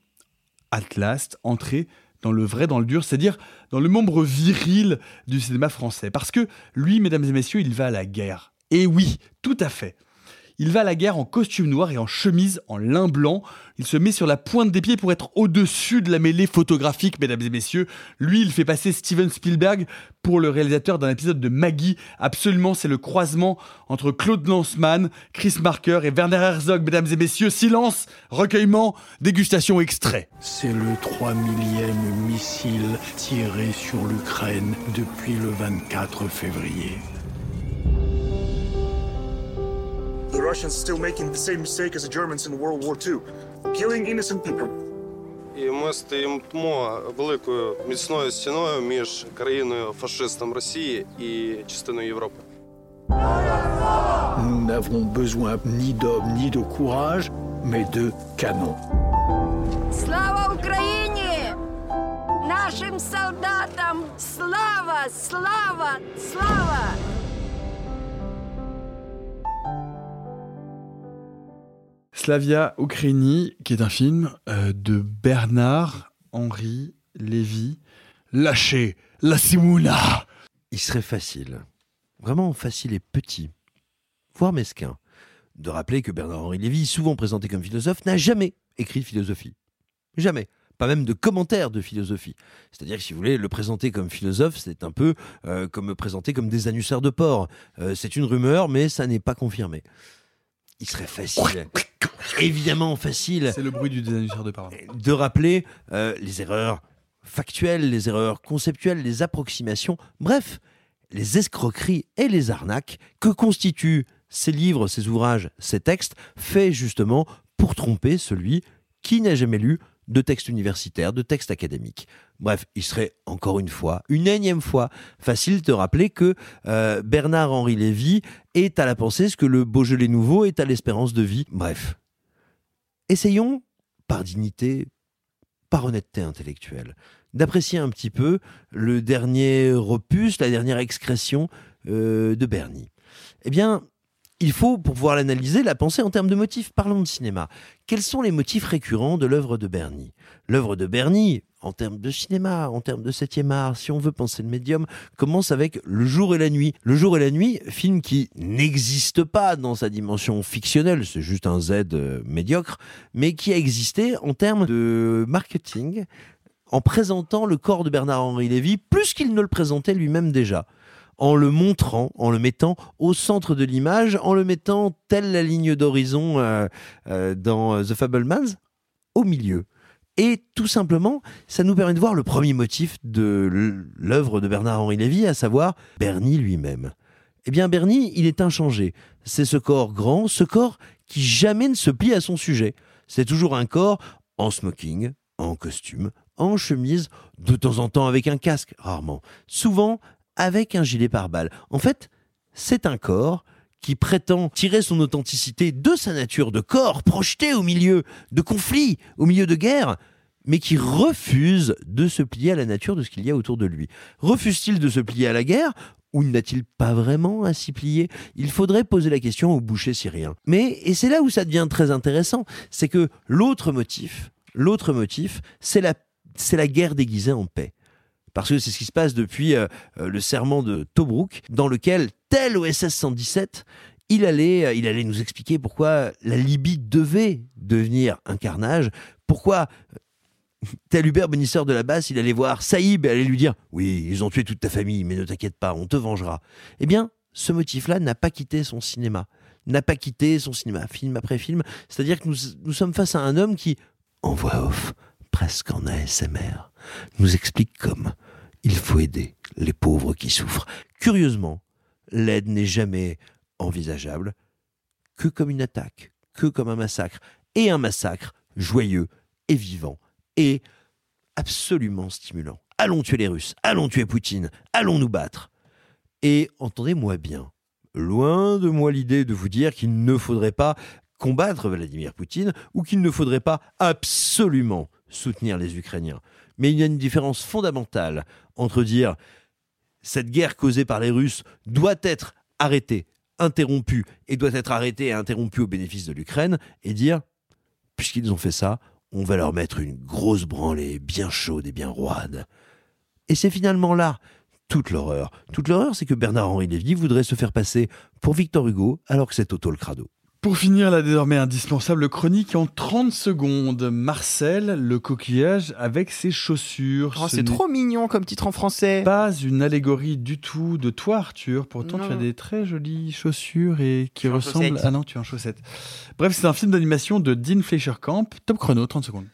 at last, entrer dans le vrai, dans le dur, c'est-à-dire dans le membre viril du cinéma français. Parce que lui, mesdames et messieurs, il va à la guerre. Et oui, tout à fait. Il va à la guerre en costume noir et en chemise en lin blanc. Il se met sur la pointe des pieds pour être au-dessus de la mêlée photographique, mesdames et messieurs. Lui, il fait passer Steven Spielberg pour le réalisateur d'un épisode de Maggie. Absolument, c'est le croisement entre Claude Lanzmann, Chris Marker et Werner Herzog, mesdames et messieurs. Silence, recueillement, dégustation extrait. C'est le 3 millième missile tiré sur l'Ukraine depuis le 24 février. The Russians still making the same mistake as the Germans in World War II, killing innocent people. І ми стоїмо великою міцною стіною між країною фашистом Росії і частиною Європи. Nous n'avons besoin ni d'hommes ni de courage, mais de canons. Слава Україні! Нашим солдатам слава, слава, слава! Slavia Ukraini, qui est un film euh, de Bernard Henri Lévy. Lâchez la Simula Il serait facile, vraiment facile et petit, voire mesquin, de rappeler que Bernard-Henri Lévy, souvent présenté comme philosophe, n'a jamais écrit de philosophie. Jamais. Pas même de commentaires de philosophie. C'est-à-dire que si vous voulez le présenter comme philosophe, c'est un peu euh, comme me présenter comme des annusaires de porc. Euh, c'est une rumeur, mais ça n'est pas confirmé. Il serait facile, évidemment facile, C'est le bruit du désannuaire de parole. de rappeler euh, les erreurs factuelles, les erreurs conceptuelles, les approximations, bref, les escroqueries et les arnaques que constituent ces livres, ces ouvrages, ces textes, faits justement pour tromper celui qui n'a jamais lu de textes universitaires, de textes académiques. Bref, il serait encore une fois, une énième fois, facile de rappeler que euh, Bernard-Henri Lévy est à la pensée ce que le Beaujolais nouveau est à l'espérance de vie. Bref. Essayons, par dignité, par honnêteté intellectuelle, d'apprécier un petit peu le dernier opus, la dernière excrétion euh, de Bernie. Eh bien, il faut, pour pouvoir l'analyser, la penser en termes de motifs. Parlons de cinéma. Quels sont les motifs récurrents de l'œuvre de Bernie? L'œuvre de Bernie, en termes de cinéma, en termes de septième art, si on veut penser le médium, commence avec Le jour et la nuit. Le jour et la nuit, film qui n'existe pas dans sa dimension fictionnelle, c'est juste un Z euh, médiocre, mais qui a existé en termes de marketing, en présentant le corps de Bernard-Henri Lévy plus qu'il ne le présentait lui-même déjà en le montrant, en le mettant au centre de l'image, en le mettant telle la ligne d'horizon euh, euh, dans The Fablemans, au milieu. Et tout simplement, ça nous permet de voir le premier motif de l'œuvre de Bernard-Henri Lévy, à savoir Bernie lui-même. Eh bien, Bernie, il est inchangé. C'est ce corps grand, ce corps qui jamais ne se plie à son sujet. C'est toujours un corps en smoking, en costume, en chemise, de temps en temps avec un casque, rarement. Souvent avec un gilet pare-balles. En fait, c'est un corps qui prétend tirer son authenticité de sa nature de corps projeté au milieu de conflits, au milieu de guerres, mais qui refuse de se plier à la nature de ce qu'il y a autour de lui. Refuse-t-il de se plier à la guerre ou n'a-t-il pas vraiment à s'y plier? Il faudrait poser la question au boucher syrien. Mais, et c'est là où ça devient très intéressant, c'est que l'autre motif, l'autre motif, c'est la, c'est la guerre déguisée en paix parce que c'est ce qui se passe depuis euh, euh, le serment de Tobruk, dans lequel, tel OSS 117, il allait, euh, il allait nous expliquer pourquoi la Libye devait devenir un carnage, pourquoi tel Hubert bénisseur de la basse, il allait voir Saïb et allait lui dire Oui, ils ont tué toute ta famille, mais ne t'inquiète pas, on te vengera. Eh bien, ce motif-là n'a pas quitté son cinéma, n'a pas quitté son cinéma, film après film. C'est-à-dire que nous, nous sommes face à un homme qui, en voix off, presque en ASMR, nous explique comme il faut aider les pauvres qui souffrent. Curieusement, l'aide n'est jamais envisageable que comme une attaque, que comme un massacre, et un massacre joyeux et vivant, et absolument stimulant. Allons tuer les Russes, allons tuer Poutine, allons nous battre. Et entendez-moi bien, loin de moi l'idée de vous dire qu'il ne faudrait pas combattre Vladimir Poutine ou qu'il ne faudrait pas absolument soutenir les Ukrainiens. Mais il y a une différence fondamentale entre dire cette guerre causée par les Russes doit être arrêtée, interrompue, et doit être arrêtée et interrompue au bénéfice de l'Ukraine, et dire, puisqu'ils ont fait ça, on va leur mettre une grosse branlée bien chaude et bien roide. Et c'est finalement là toute l'horreur. Toute l'horreur, c'est que Bernard-Henri Lévy voudrait se faire passer pour Victor Hugo alors que c'est Toto le crado. Pour finir la désormais indispensable chronique en 30 secondes, Marcel, le coquillage avec ses chaussures. Oh, Ce c'est trop mignon comme titre en français. Pas une allégorie du tout de toi, Arthur. Pourtant, Non. tu as des très jolies chaussures et qui ressemblent. Ah non, tu es en chaussettes. Bref, c'est un film d'animation de Dean Fleischer Camp. Top chrono, 30 secondes.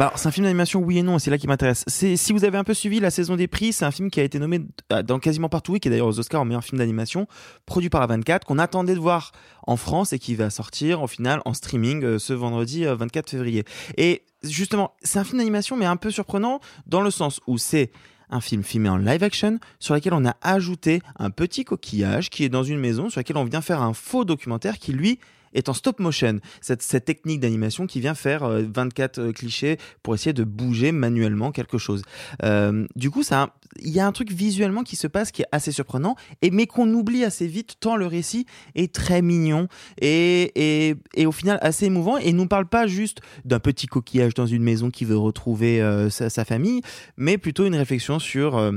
Bah alors, c'est un film d'animation, oui et non, et c'est là qui m'intéresse. C'est si vous avez un peu suivi la saison des prix, c'est un film qui a été nommé euh, dans quasiment partout et qui est d'ailleurs aux Oscars en meilleur film d'animation, produit par la 24, qu'on attendait de voir en France et qui va sortir au final en streaming euh, ce vendredi euh, 24 février. Et justement, c'est un film d'animation, mais un peu surprenant dans le sens où c'est un film filmé en live action sur lequel on a ajouté un petit coquillage qui est dans une maison sur lequel on vient faire un faux documentaire qui lui est en stop motion. Cette, technique d'animation qui vient faire euh, 24 euh, clichés pour essayer de bouger manuellement quelque chose. Euh, du coup, ça, il y a un truc visuellement qui se passe qui est assez surprenant, et mais qu'on oublie assez vite tant le récit est très mignon et, et, et au final assez émouvant et nous parle pas juste d'un petit coquillage dans une maison qui veut retrouver euh, sa, famille, mais plutôt une réflexion sur euh,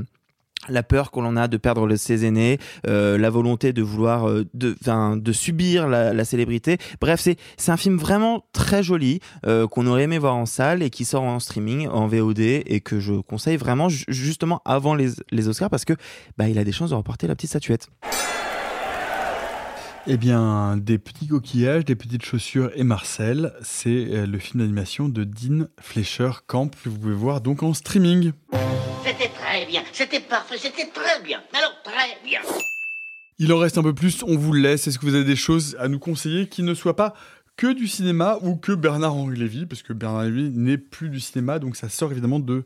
la peur qu'on en a de perdre ses aînés, euh, la volonté de vouloir euh, de, de subir la, la célébrité. Bref, c'est c'est un film vraiment très joli euh, qu'on aurait aimé voir en salle et qui sort en streaming, en VOD et que je conseille vraiment ju- justement avant les, les Oscars parce que bah, il a des chances de remporter la petite statuette. Eh bien, des petits coquillages, des petites chaussures et Marcel, c'est euh, le film d'animation de Dean Fleischer Camp que vous pouvez voir donc en streaming. C'était très bien, c'était parfait, c'était très bien. Alors très bien. Il en reste un peu plus, on vous le laisse. Est-ce que vous avez des choses à nous conseiller qui ne soient pas que du cinéma ou que Bernard-Henri Lévy, parce que Bernard Lévy n'est plus du cinéma, donc ça sort évidemment de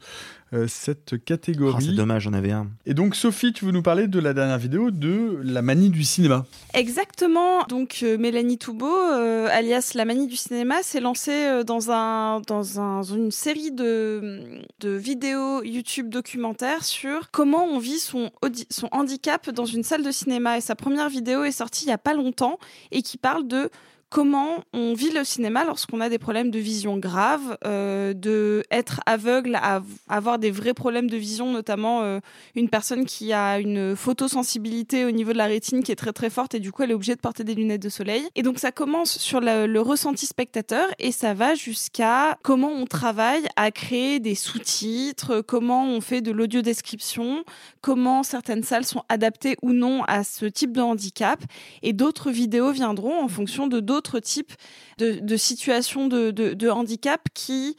euh, cette catégorie. Oh, c'est dommage, j'en avais un. Et donc Sophie, tu veux nous parler de la dernière vidéo de la manie du cinéma. Exactement. Donc euh, Mélanie Toubeau, euh, alias la manie du cinéma, s'est lancée euh, dans un dans un, une série de de vidéos YouTube documentaires sur comment on vit son son handicap dans une salle de cinéma. Et sa première vidéo est sortie il y a pas longtemps et qui parle de comment on vit le cinéma lorsqu'on a des problèmes de vision graves, euh, de être aveugle, à avoir des vrais problèmes de vision, notamment euh, une personne qui a une photosensibilité au niveau de la rétine qui est très très forte et du coup elle est obligée de porter des lunettes de soleil. Et donc ça commence sur le, le ressenti spectateur et ça va jusqu'à comment on travaille à créer des sous-titres, comment on fait de l'audio-description, comment certaines salles sont adaptées ou non à ce type de handicap et d'autres vidéos viendront en fonction de d'autres types de, de situations de handicap qui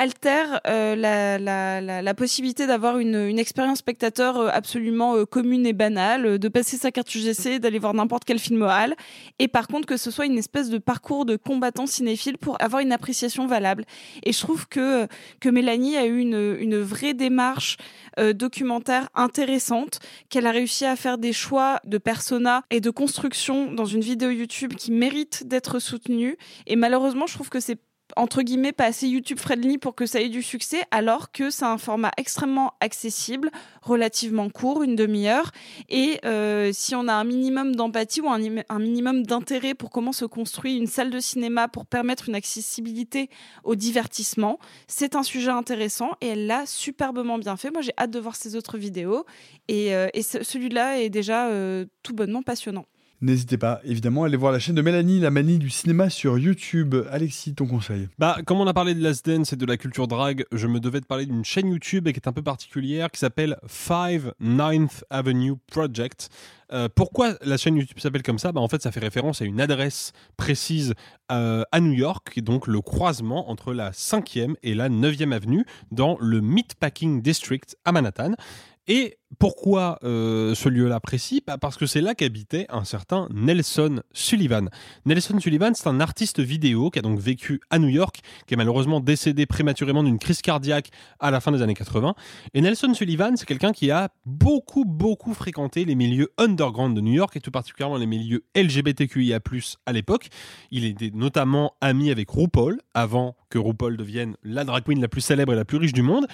altèrent euh, la, la, la, possibilité d'avoir une, une expérience spectateur euh, absolument euh, commune et banale, de passer sa carte UGC, d'aller voir n'importe quel film au hall, et par contre que ce soit une espèce de parcours de combattant cinéphile pour avoir une appréciation valable. Et je trouve que, que Mélanie a eu une, une vraie démarche documentaire intéressante, qu'elle a réussi à faire des choix de persona et de construction dans une vidéo YouTube qui mérite d'être soutenue. Et malheureusement, je trouve que c'est entre guillemets pas assez YouTube friendly pour que ça ait du succès alors que c'est un format extrêmement accessible relativement court une demi-heure. Et euh, si on a un minimum d'empathie ou un, im- un minimum d'intérêt pour comment se construit une salle de cinéma pour permettre une accessibilité au divertissement c'est un sujet intéressant et elle l'a superbement bien fait. Moi j'ai hâte de voir ses autres vidéos et, euh, et ce- celui-là est déjà euh, tout bonnement passionnant N'hésitez pas, évidemment, à aller voir la chaîne de Mélanie, la manie du cinéma sur YouTube. Alexis, ton conseil Bah, comme on a parlé de Last Dance et de la culture drag, je me devais de parler d'une chaîne YouTube qui est un peu particulière, qui s'appelle Five Ninth Avenue Project. Euh, pourquoi la chaîne YouTube s'appelle comme ça? Bah, En fait, ça fait référence à une adresse précise euh, à New York, qui est donc le croisement entre la 5e et la 9e avenue, dans le Meatpacking District à Manhattan. Et pourquoi euh, ce lieu-là précis? Bah, Parce que c'est là qu'habitait un certain Nelson Sullivan. Nelson Sullivan, c'est un artiste vidéo qui a donc vécu à New York, qui est malheureusement décédé prématurément d'une crise cardiaque à la fin des années 80. Et Nelson Sullivan, c'est quelqu'un qui a beaucoup, beaucoup fréquenté les milieux underground de New York, et tout particulièrement les milieux LGBTQIA+, à l'époque. Il était notamment ami avec RuPaul, avant que RuPaul devienne la drag queen la plus célèbre et la plus riche du monde.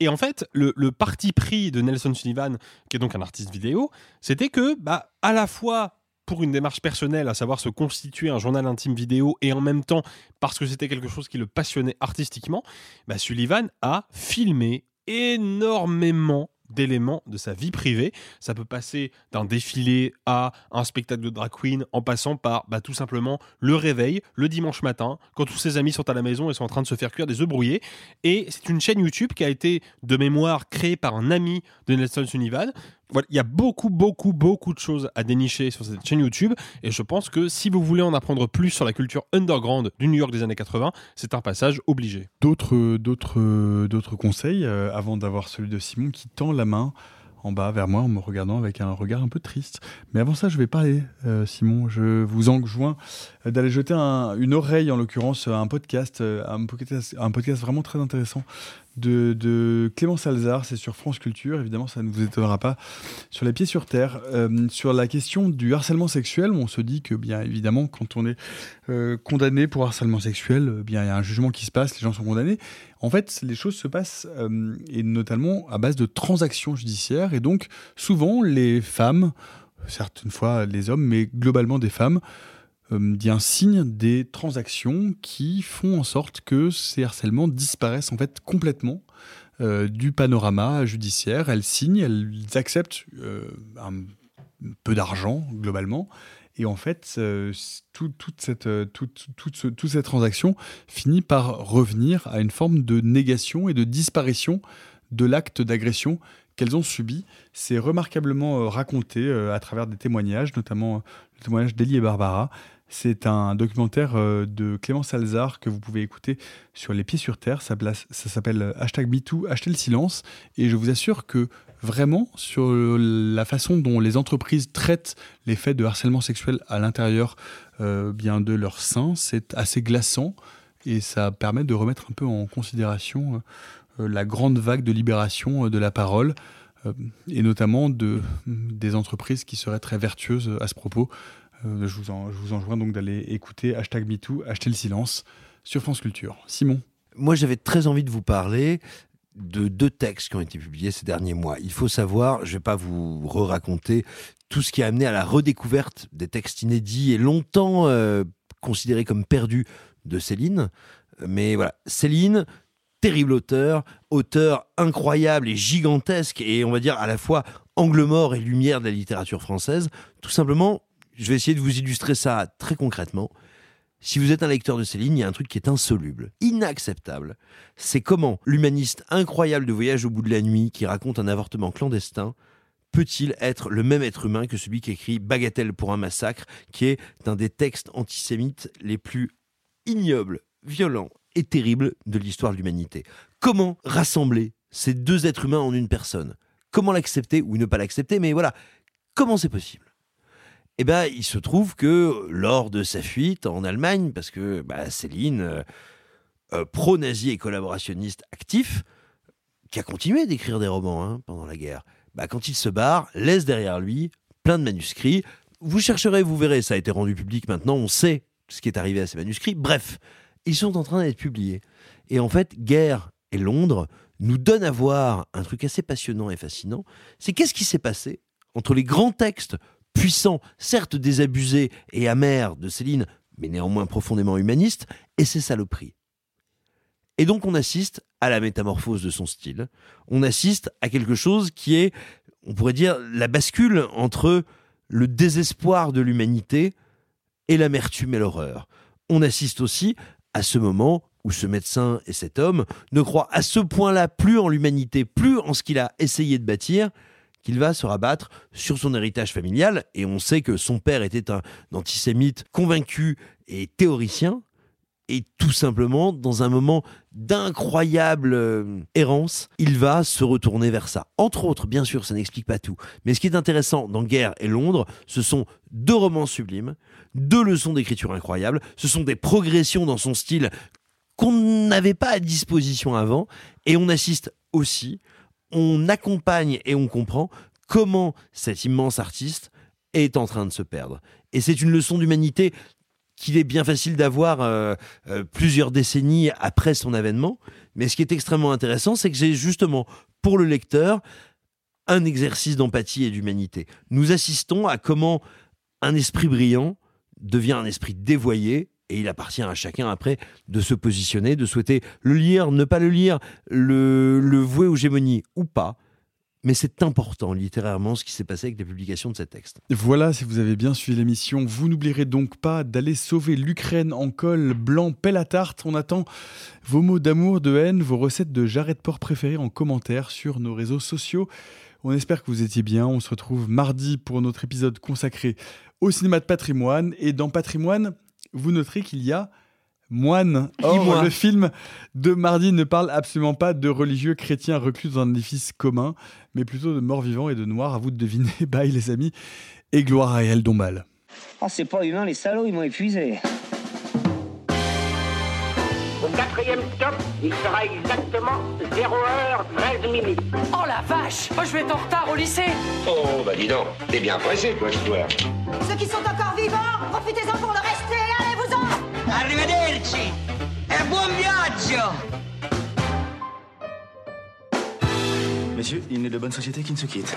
Et en fait, le, parti pris de Nelson Sullivan, qui est donc un artiste vidéo, c'était que, bah, à la fois pour une démarche personnelle, à savoir se constituer un journal intime vidéo, et en même temps, parce que c'était quelque chose qui le passionnait artistiquement, bah, Sullivan a filmé énormément d'éléments de sa vie privée. Ça peut passer d'un défilé à un spectacle de drag queen en passant par bah, tout simplement le réveil le dimanche matin quand tous ses amis sont à la maison et sont en train de se faire cuire des œufs brouillés. Et c'est une chaîne YouTube qui a été de mémoire créée par un ami de Nelson Sullivan. Voilà, il y a beaucoup, beaucoup, beaucoup de choses à dénicher sur cette chaîne YouTube. Et je pense que si vous voulez en apprendre plus sur la culture underground du New York des années 80, c'est un passage obligé. D'autres, d'autres, d'autres conseils euh, avant d'avoir celui de Simon qui tend la main en bas vers moi en me regardant avec un regard un peu triste. Mais avant ça, je vais parler, euh, Simon. Je vous enjoins euh, d'aller jeter un- une oreille, en l'occurrence, à un podcast, euh, un podcast, un podcast vraiment très intéressant de, de Clément Salzar. C'est sur France Culture. Évidemment, ça ne vous étonnera pas. Sur les pieds sur terre, sur la question du harcèlement sexuel, on se dit que, bien évidemment, quand on est condamné pour harcèlement sexuel, bien il y a un jugement qui se passe, les gens sont condamnés. En fait, les choses se passent, euh, et notamment à base de transactions judiciaires, et donc souvent les femmes, certaines fois les hommes, mais globalement des femmes, euh, bien, signent des transactions qui font en sorte que ces harcèlements disparaissent en fait complètement euh, du panorama judiciaire. Elles signent, elles acceptent euh, un peu d'argent globalement. Et en fait, tout- toute, cette, transaction finit par revenir à une forme de négation et de disparition de l'acte d'agression qu'elles ont subi. C'est remarquablement euh, raconté euh, à travers des témoignages, notamment euh, le témoignage d'Elie et Barbara. C'est un documentaire de Clément Salzar que vous pouvez écouter sur Les Pieds sur Terre. Ça, s'appelle hashtag MeToo, hashtag le silence. Et je vous assure que vraiment, sur la façon dont les entreprises traitent les faits de harcèlement sexuel à l'intérieur euh, de leur sein, c'est assez glaçant. Et ça permet de remettre un peu en considération euh, la grande vague de libération euh, de la parole, et notamment de, des entreprises qui seraient très vertueuses à ce propos. Je, vous en, je vous enjoins donc d'aller écouter hashtag MeToo, hashtag le silence sur France Culture. Simon Moi, j'avais très envie de vous parler de deux textes qui ont été publiés ces derniers mois. Il faut savoir, je ne vais pas vous re-raconter tout ce qui a amené à la redécouverte des textes inédits et longtemps euh, considérés comme perdus de Céline. Mais voilà, Céline, terrible auteur, auteur incroyable et gigantesque, et on va dire à la fois angle mort et lumière de la littérature française. Tout simplement, je vais essayer de vous illustrer ça très concrètement. Si vous êtes un lecteur de Céline, il y a un truc qui est insoluble, inacceptable. C'est comment l'humaniste incroyable de Voyage au bout de la nuit, qui raconte un avortement clandestin, peut-il être le même être humain que celui qui écrit Bagatelle pour un massacre, qui est un des textes antisémites les plus ignobles, violents et terribles de l'histoire de l'humanité? Comment rassembler ces deux êtres humains en une personne? Comment l'accepter ou ne pas l'accepter? Mais voilà, comment c'est possible? Eh ben, il se trouve que lors de sa fuite en Allemagne, parce que bah, Céline, euh, euh, pro-nazi et collaborationniste actif, qui a continué d'écrire des romans hein, pendant la guerre, bah, quand il se barre, laisse derrière lui plein de manuscrits. Vous chercherez, vous verrez, ça a été rendu public maintenant, on sait ce qui est arrivé à ces manuscrits. Bref, ils sont en train d'être publiés. Et en fait, Guerre et Londres nous donnent à voir un truc assez passionnant et fascinant. C'est qu'est-ce qui s'est passé entre les grands textes puissants, certes désabusés et amers de Céline, mais néanmoins profondément humanistes, et ses saloperies. Et donc on assiste à la métamorphose de son style. On assiste à quelque chose qui est, on pourrait dire, la bascule entre le désespoir de l'humanité et l'amertume et l'horreur. On assiste aussi à ce moment où ce médecin et cet homme ne croient à ce point-là plus en l'humanité, plus en ce qu'il a essayé de bâtir, qu'il va se rabattre sur son héritage familial. Et on sait que son père était un antisémite convaincu et théoricien. Et tout simplement, dans un moment d'incroyable euh, errance, il va se retourner vers ça. Entre autres, bien sûr, ça n'explique pas tout. Mais ce qui est intéressant dans Guerre et Londres, ce sont deux romans sublimes, deux leçons d'écriture incroyables, ce sont des progressions dans son style qu'on n'avait pas à disposition avant, et on assiste aussi, on accompagne et on comprend comment cet immense artiste est en train de se perdre. Et c'est une leçon d'humanité qu'il est bien facile d'avoir euh, euh, plusieurs décennies après son avènement. Mais ce qui est extrêmement intéressant, c'est que j'ai justement pour le lecteur un exercice d'empathie et d'humanité. Nous assistons à comment un esprit brillant devient un esprit dévoyé. Et il appartient à chacun après de se positionner, de souhaiter le lire, ne pas le lire, le, vouer aux gémonies ou pas. Mais c'est important littérairement ce qui s'est passé avec la publication de ces textes. Voilà, si vous avez bien suivi l'émission, vous n'oublierez donc pas d'aller sauver l'Ukraine en col blanc pelle à tarte. On attend vos mots d'amour, de haine, vos recettes de jarret de porc préférées en commentaire sur nos réseaux sociaux. On espère que vous étiez bien. On se retrouve mardi pour notre épisode consacré au cinéma de patrimoine. Et dans patrimoine, vous noterez qu'il y a Moine. Or, moi le film de mardi ne parle absolument pas de religieux chrétiens reclus dans un édifice commun, mais plutôt de morts vivants et de noirs. À vous de deviner. Bye les amis. Et gloire à El Dombal. Oh, c'est pas humain, les salauds, ils m'ont épuisé. Au quatrième stop, il sera exactement 0h13 minutes. Oh la vache Moi je vais être en retard au lycée Oh, bah dis donc, t'es bien pressé, toi, ce soir. Ceux qui sont encore vivants, profitez-en pour le rester, Arrivederci e buon viaggio Messieurs, il n'est de bonne société qui ne se quitte.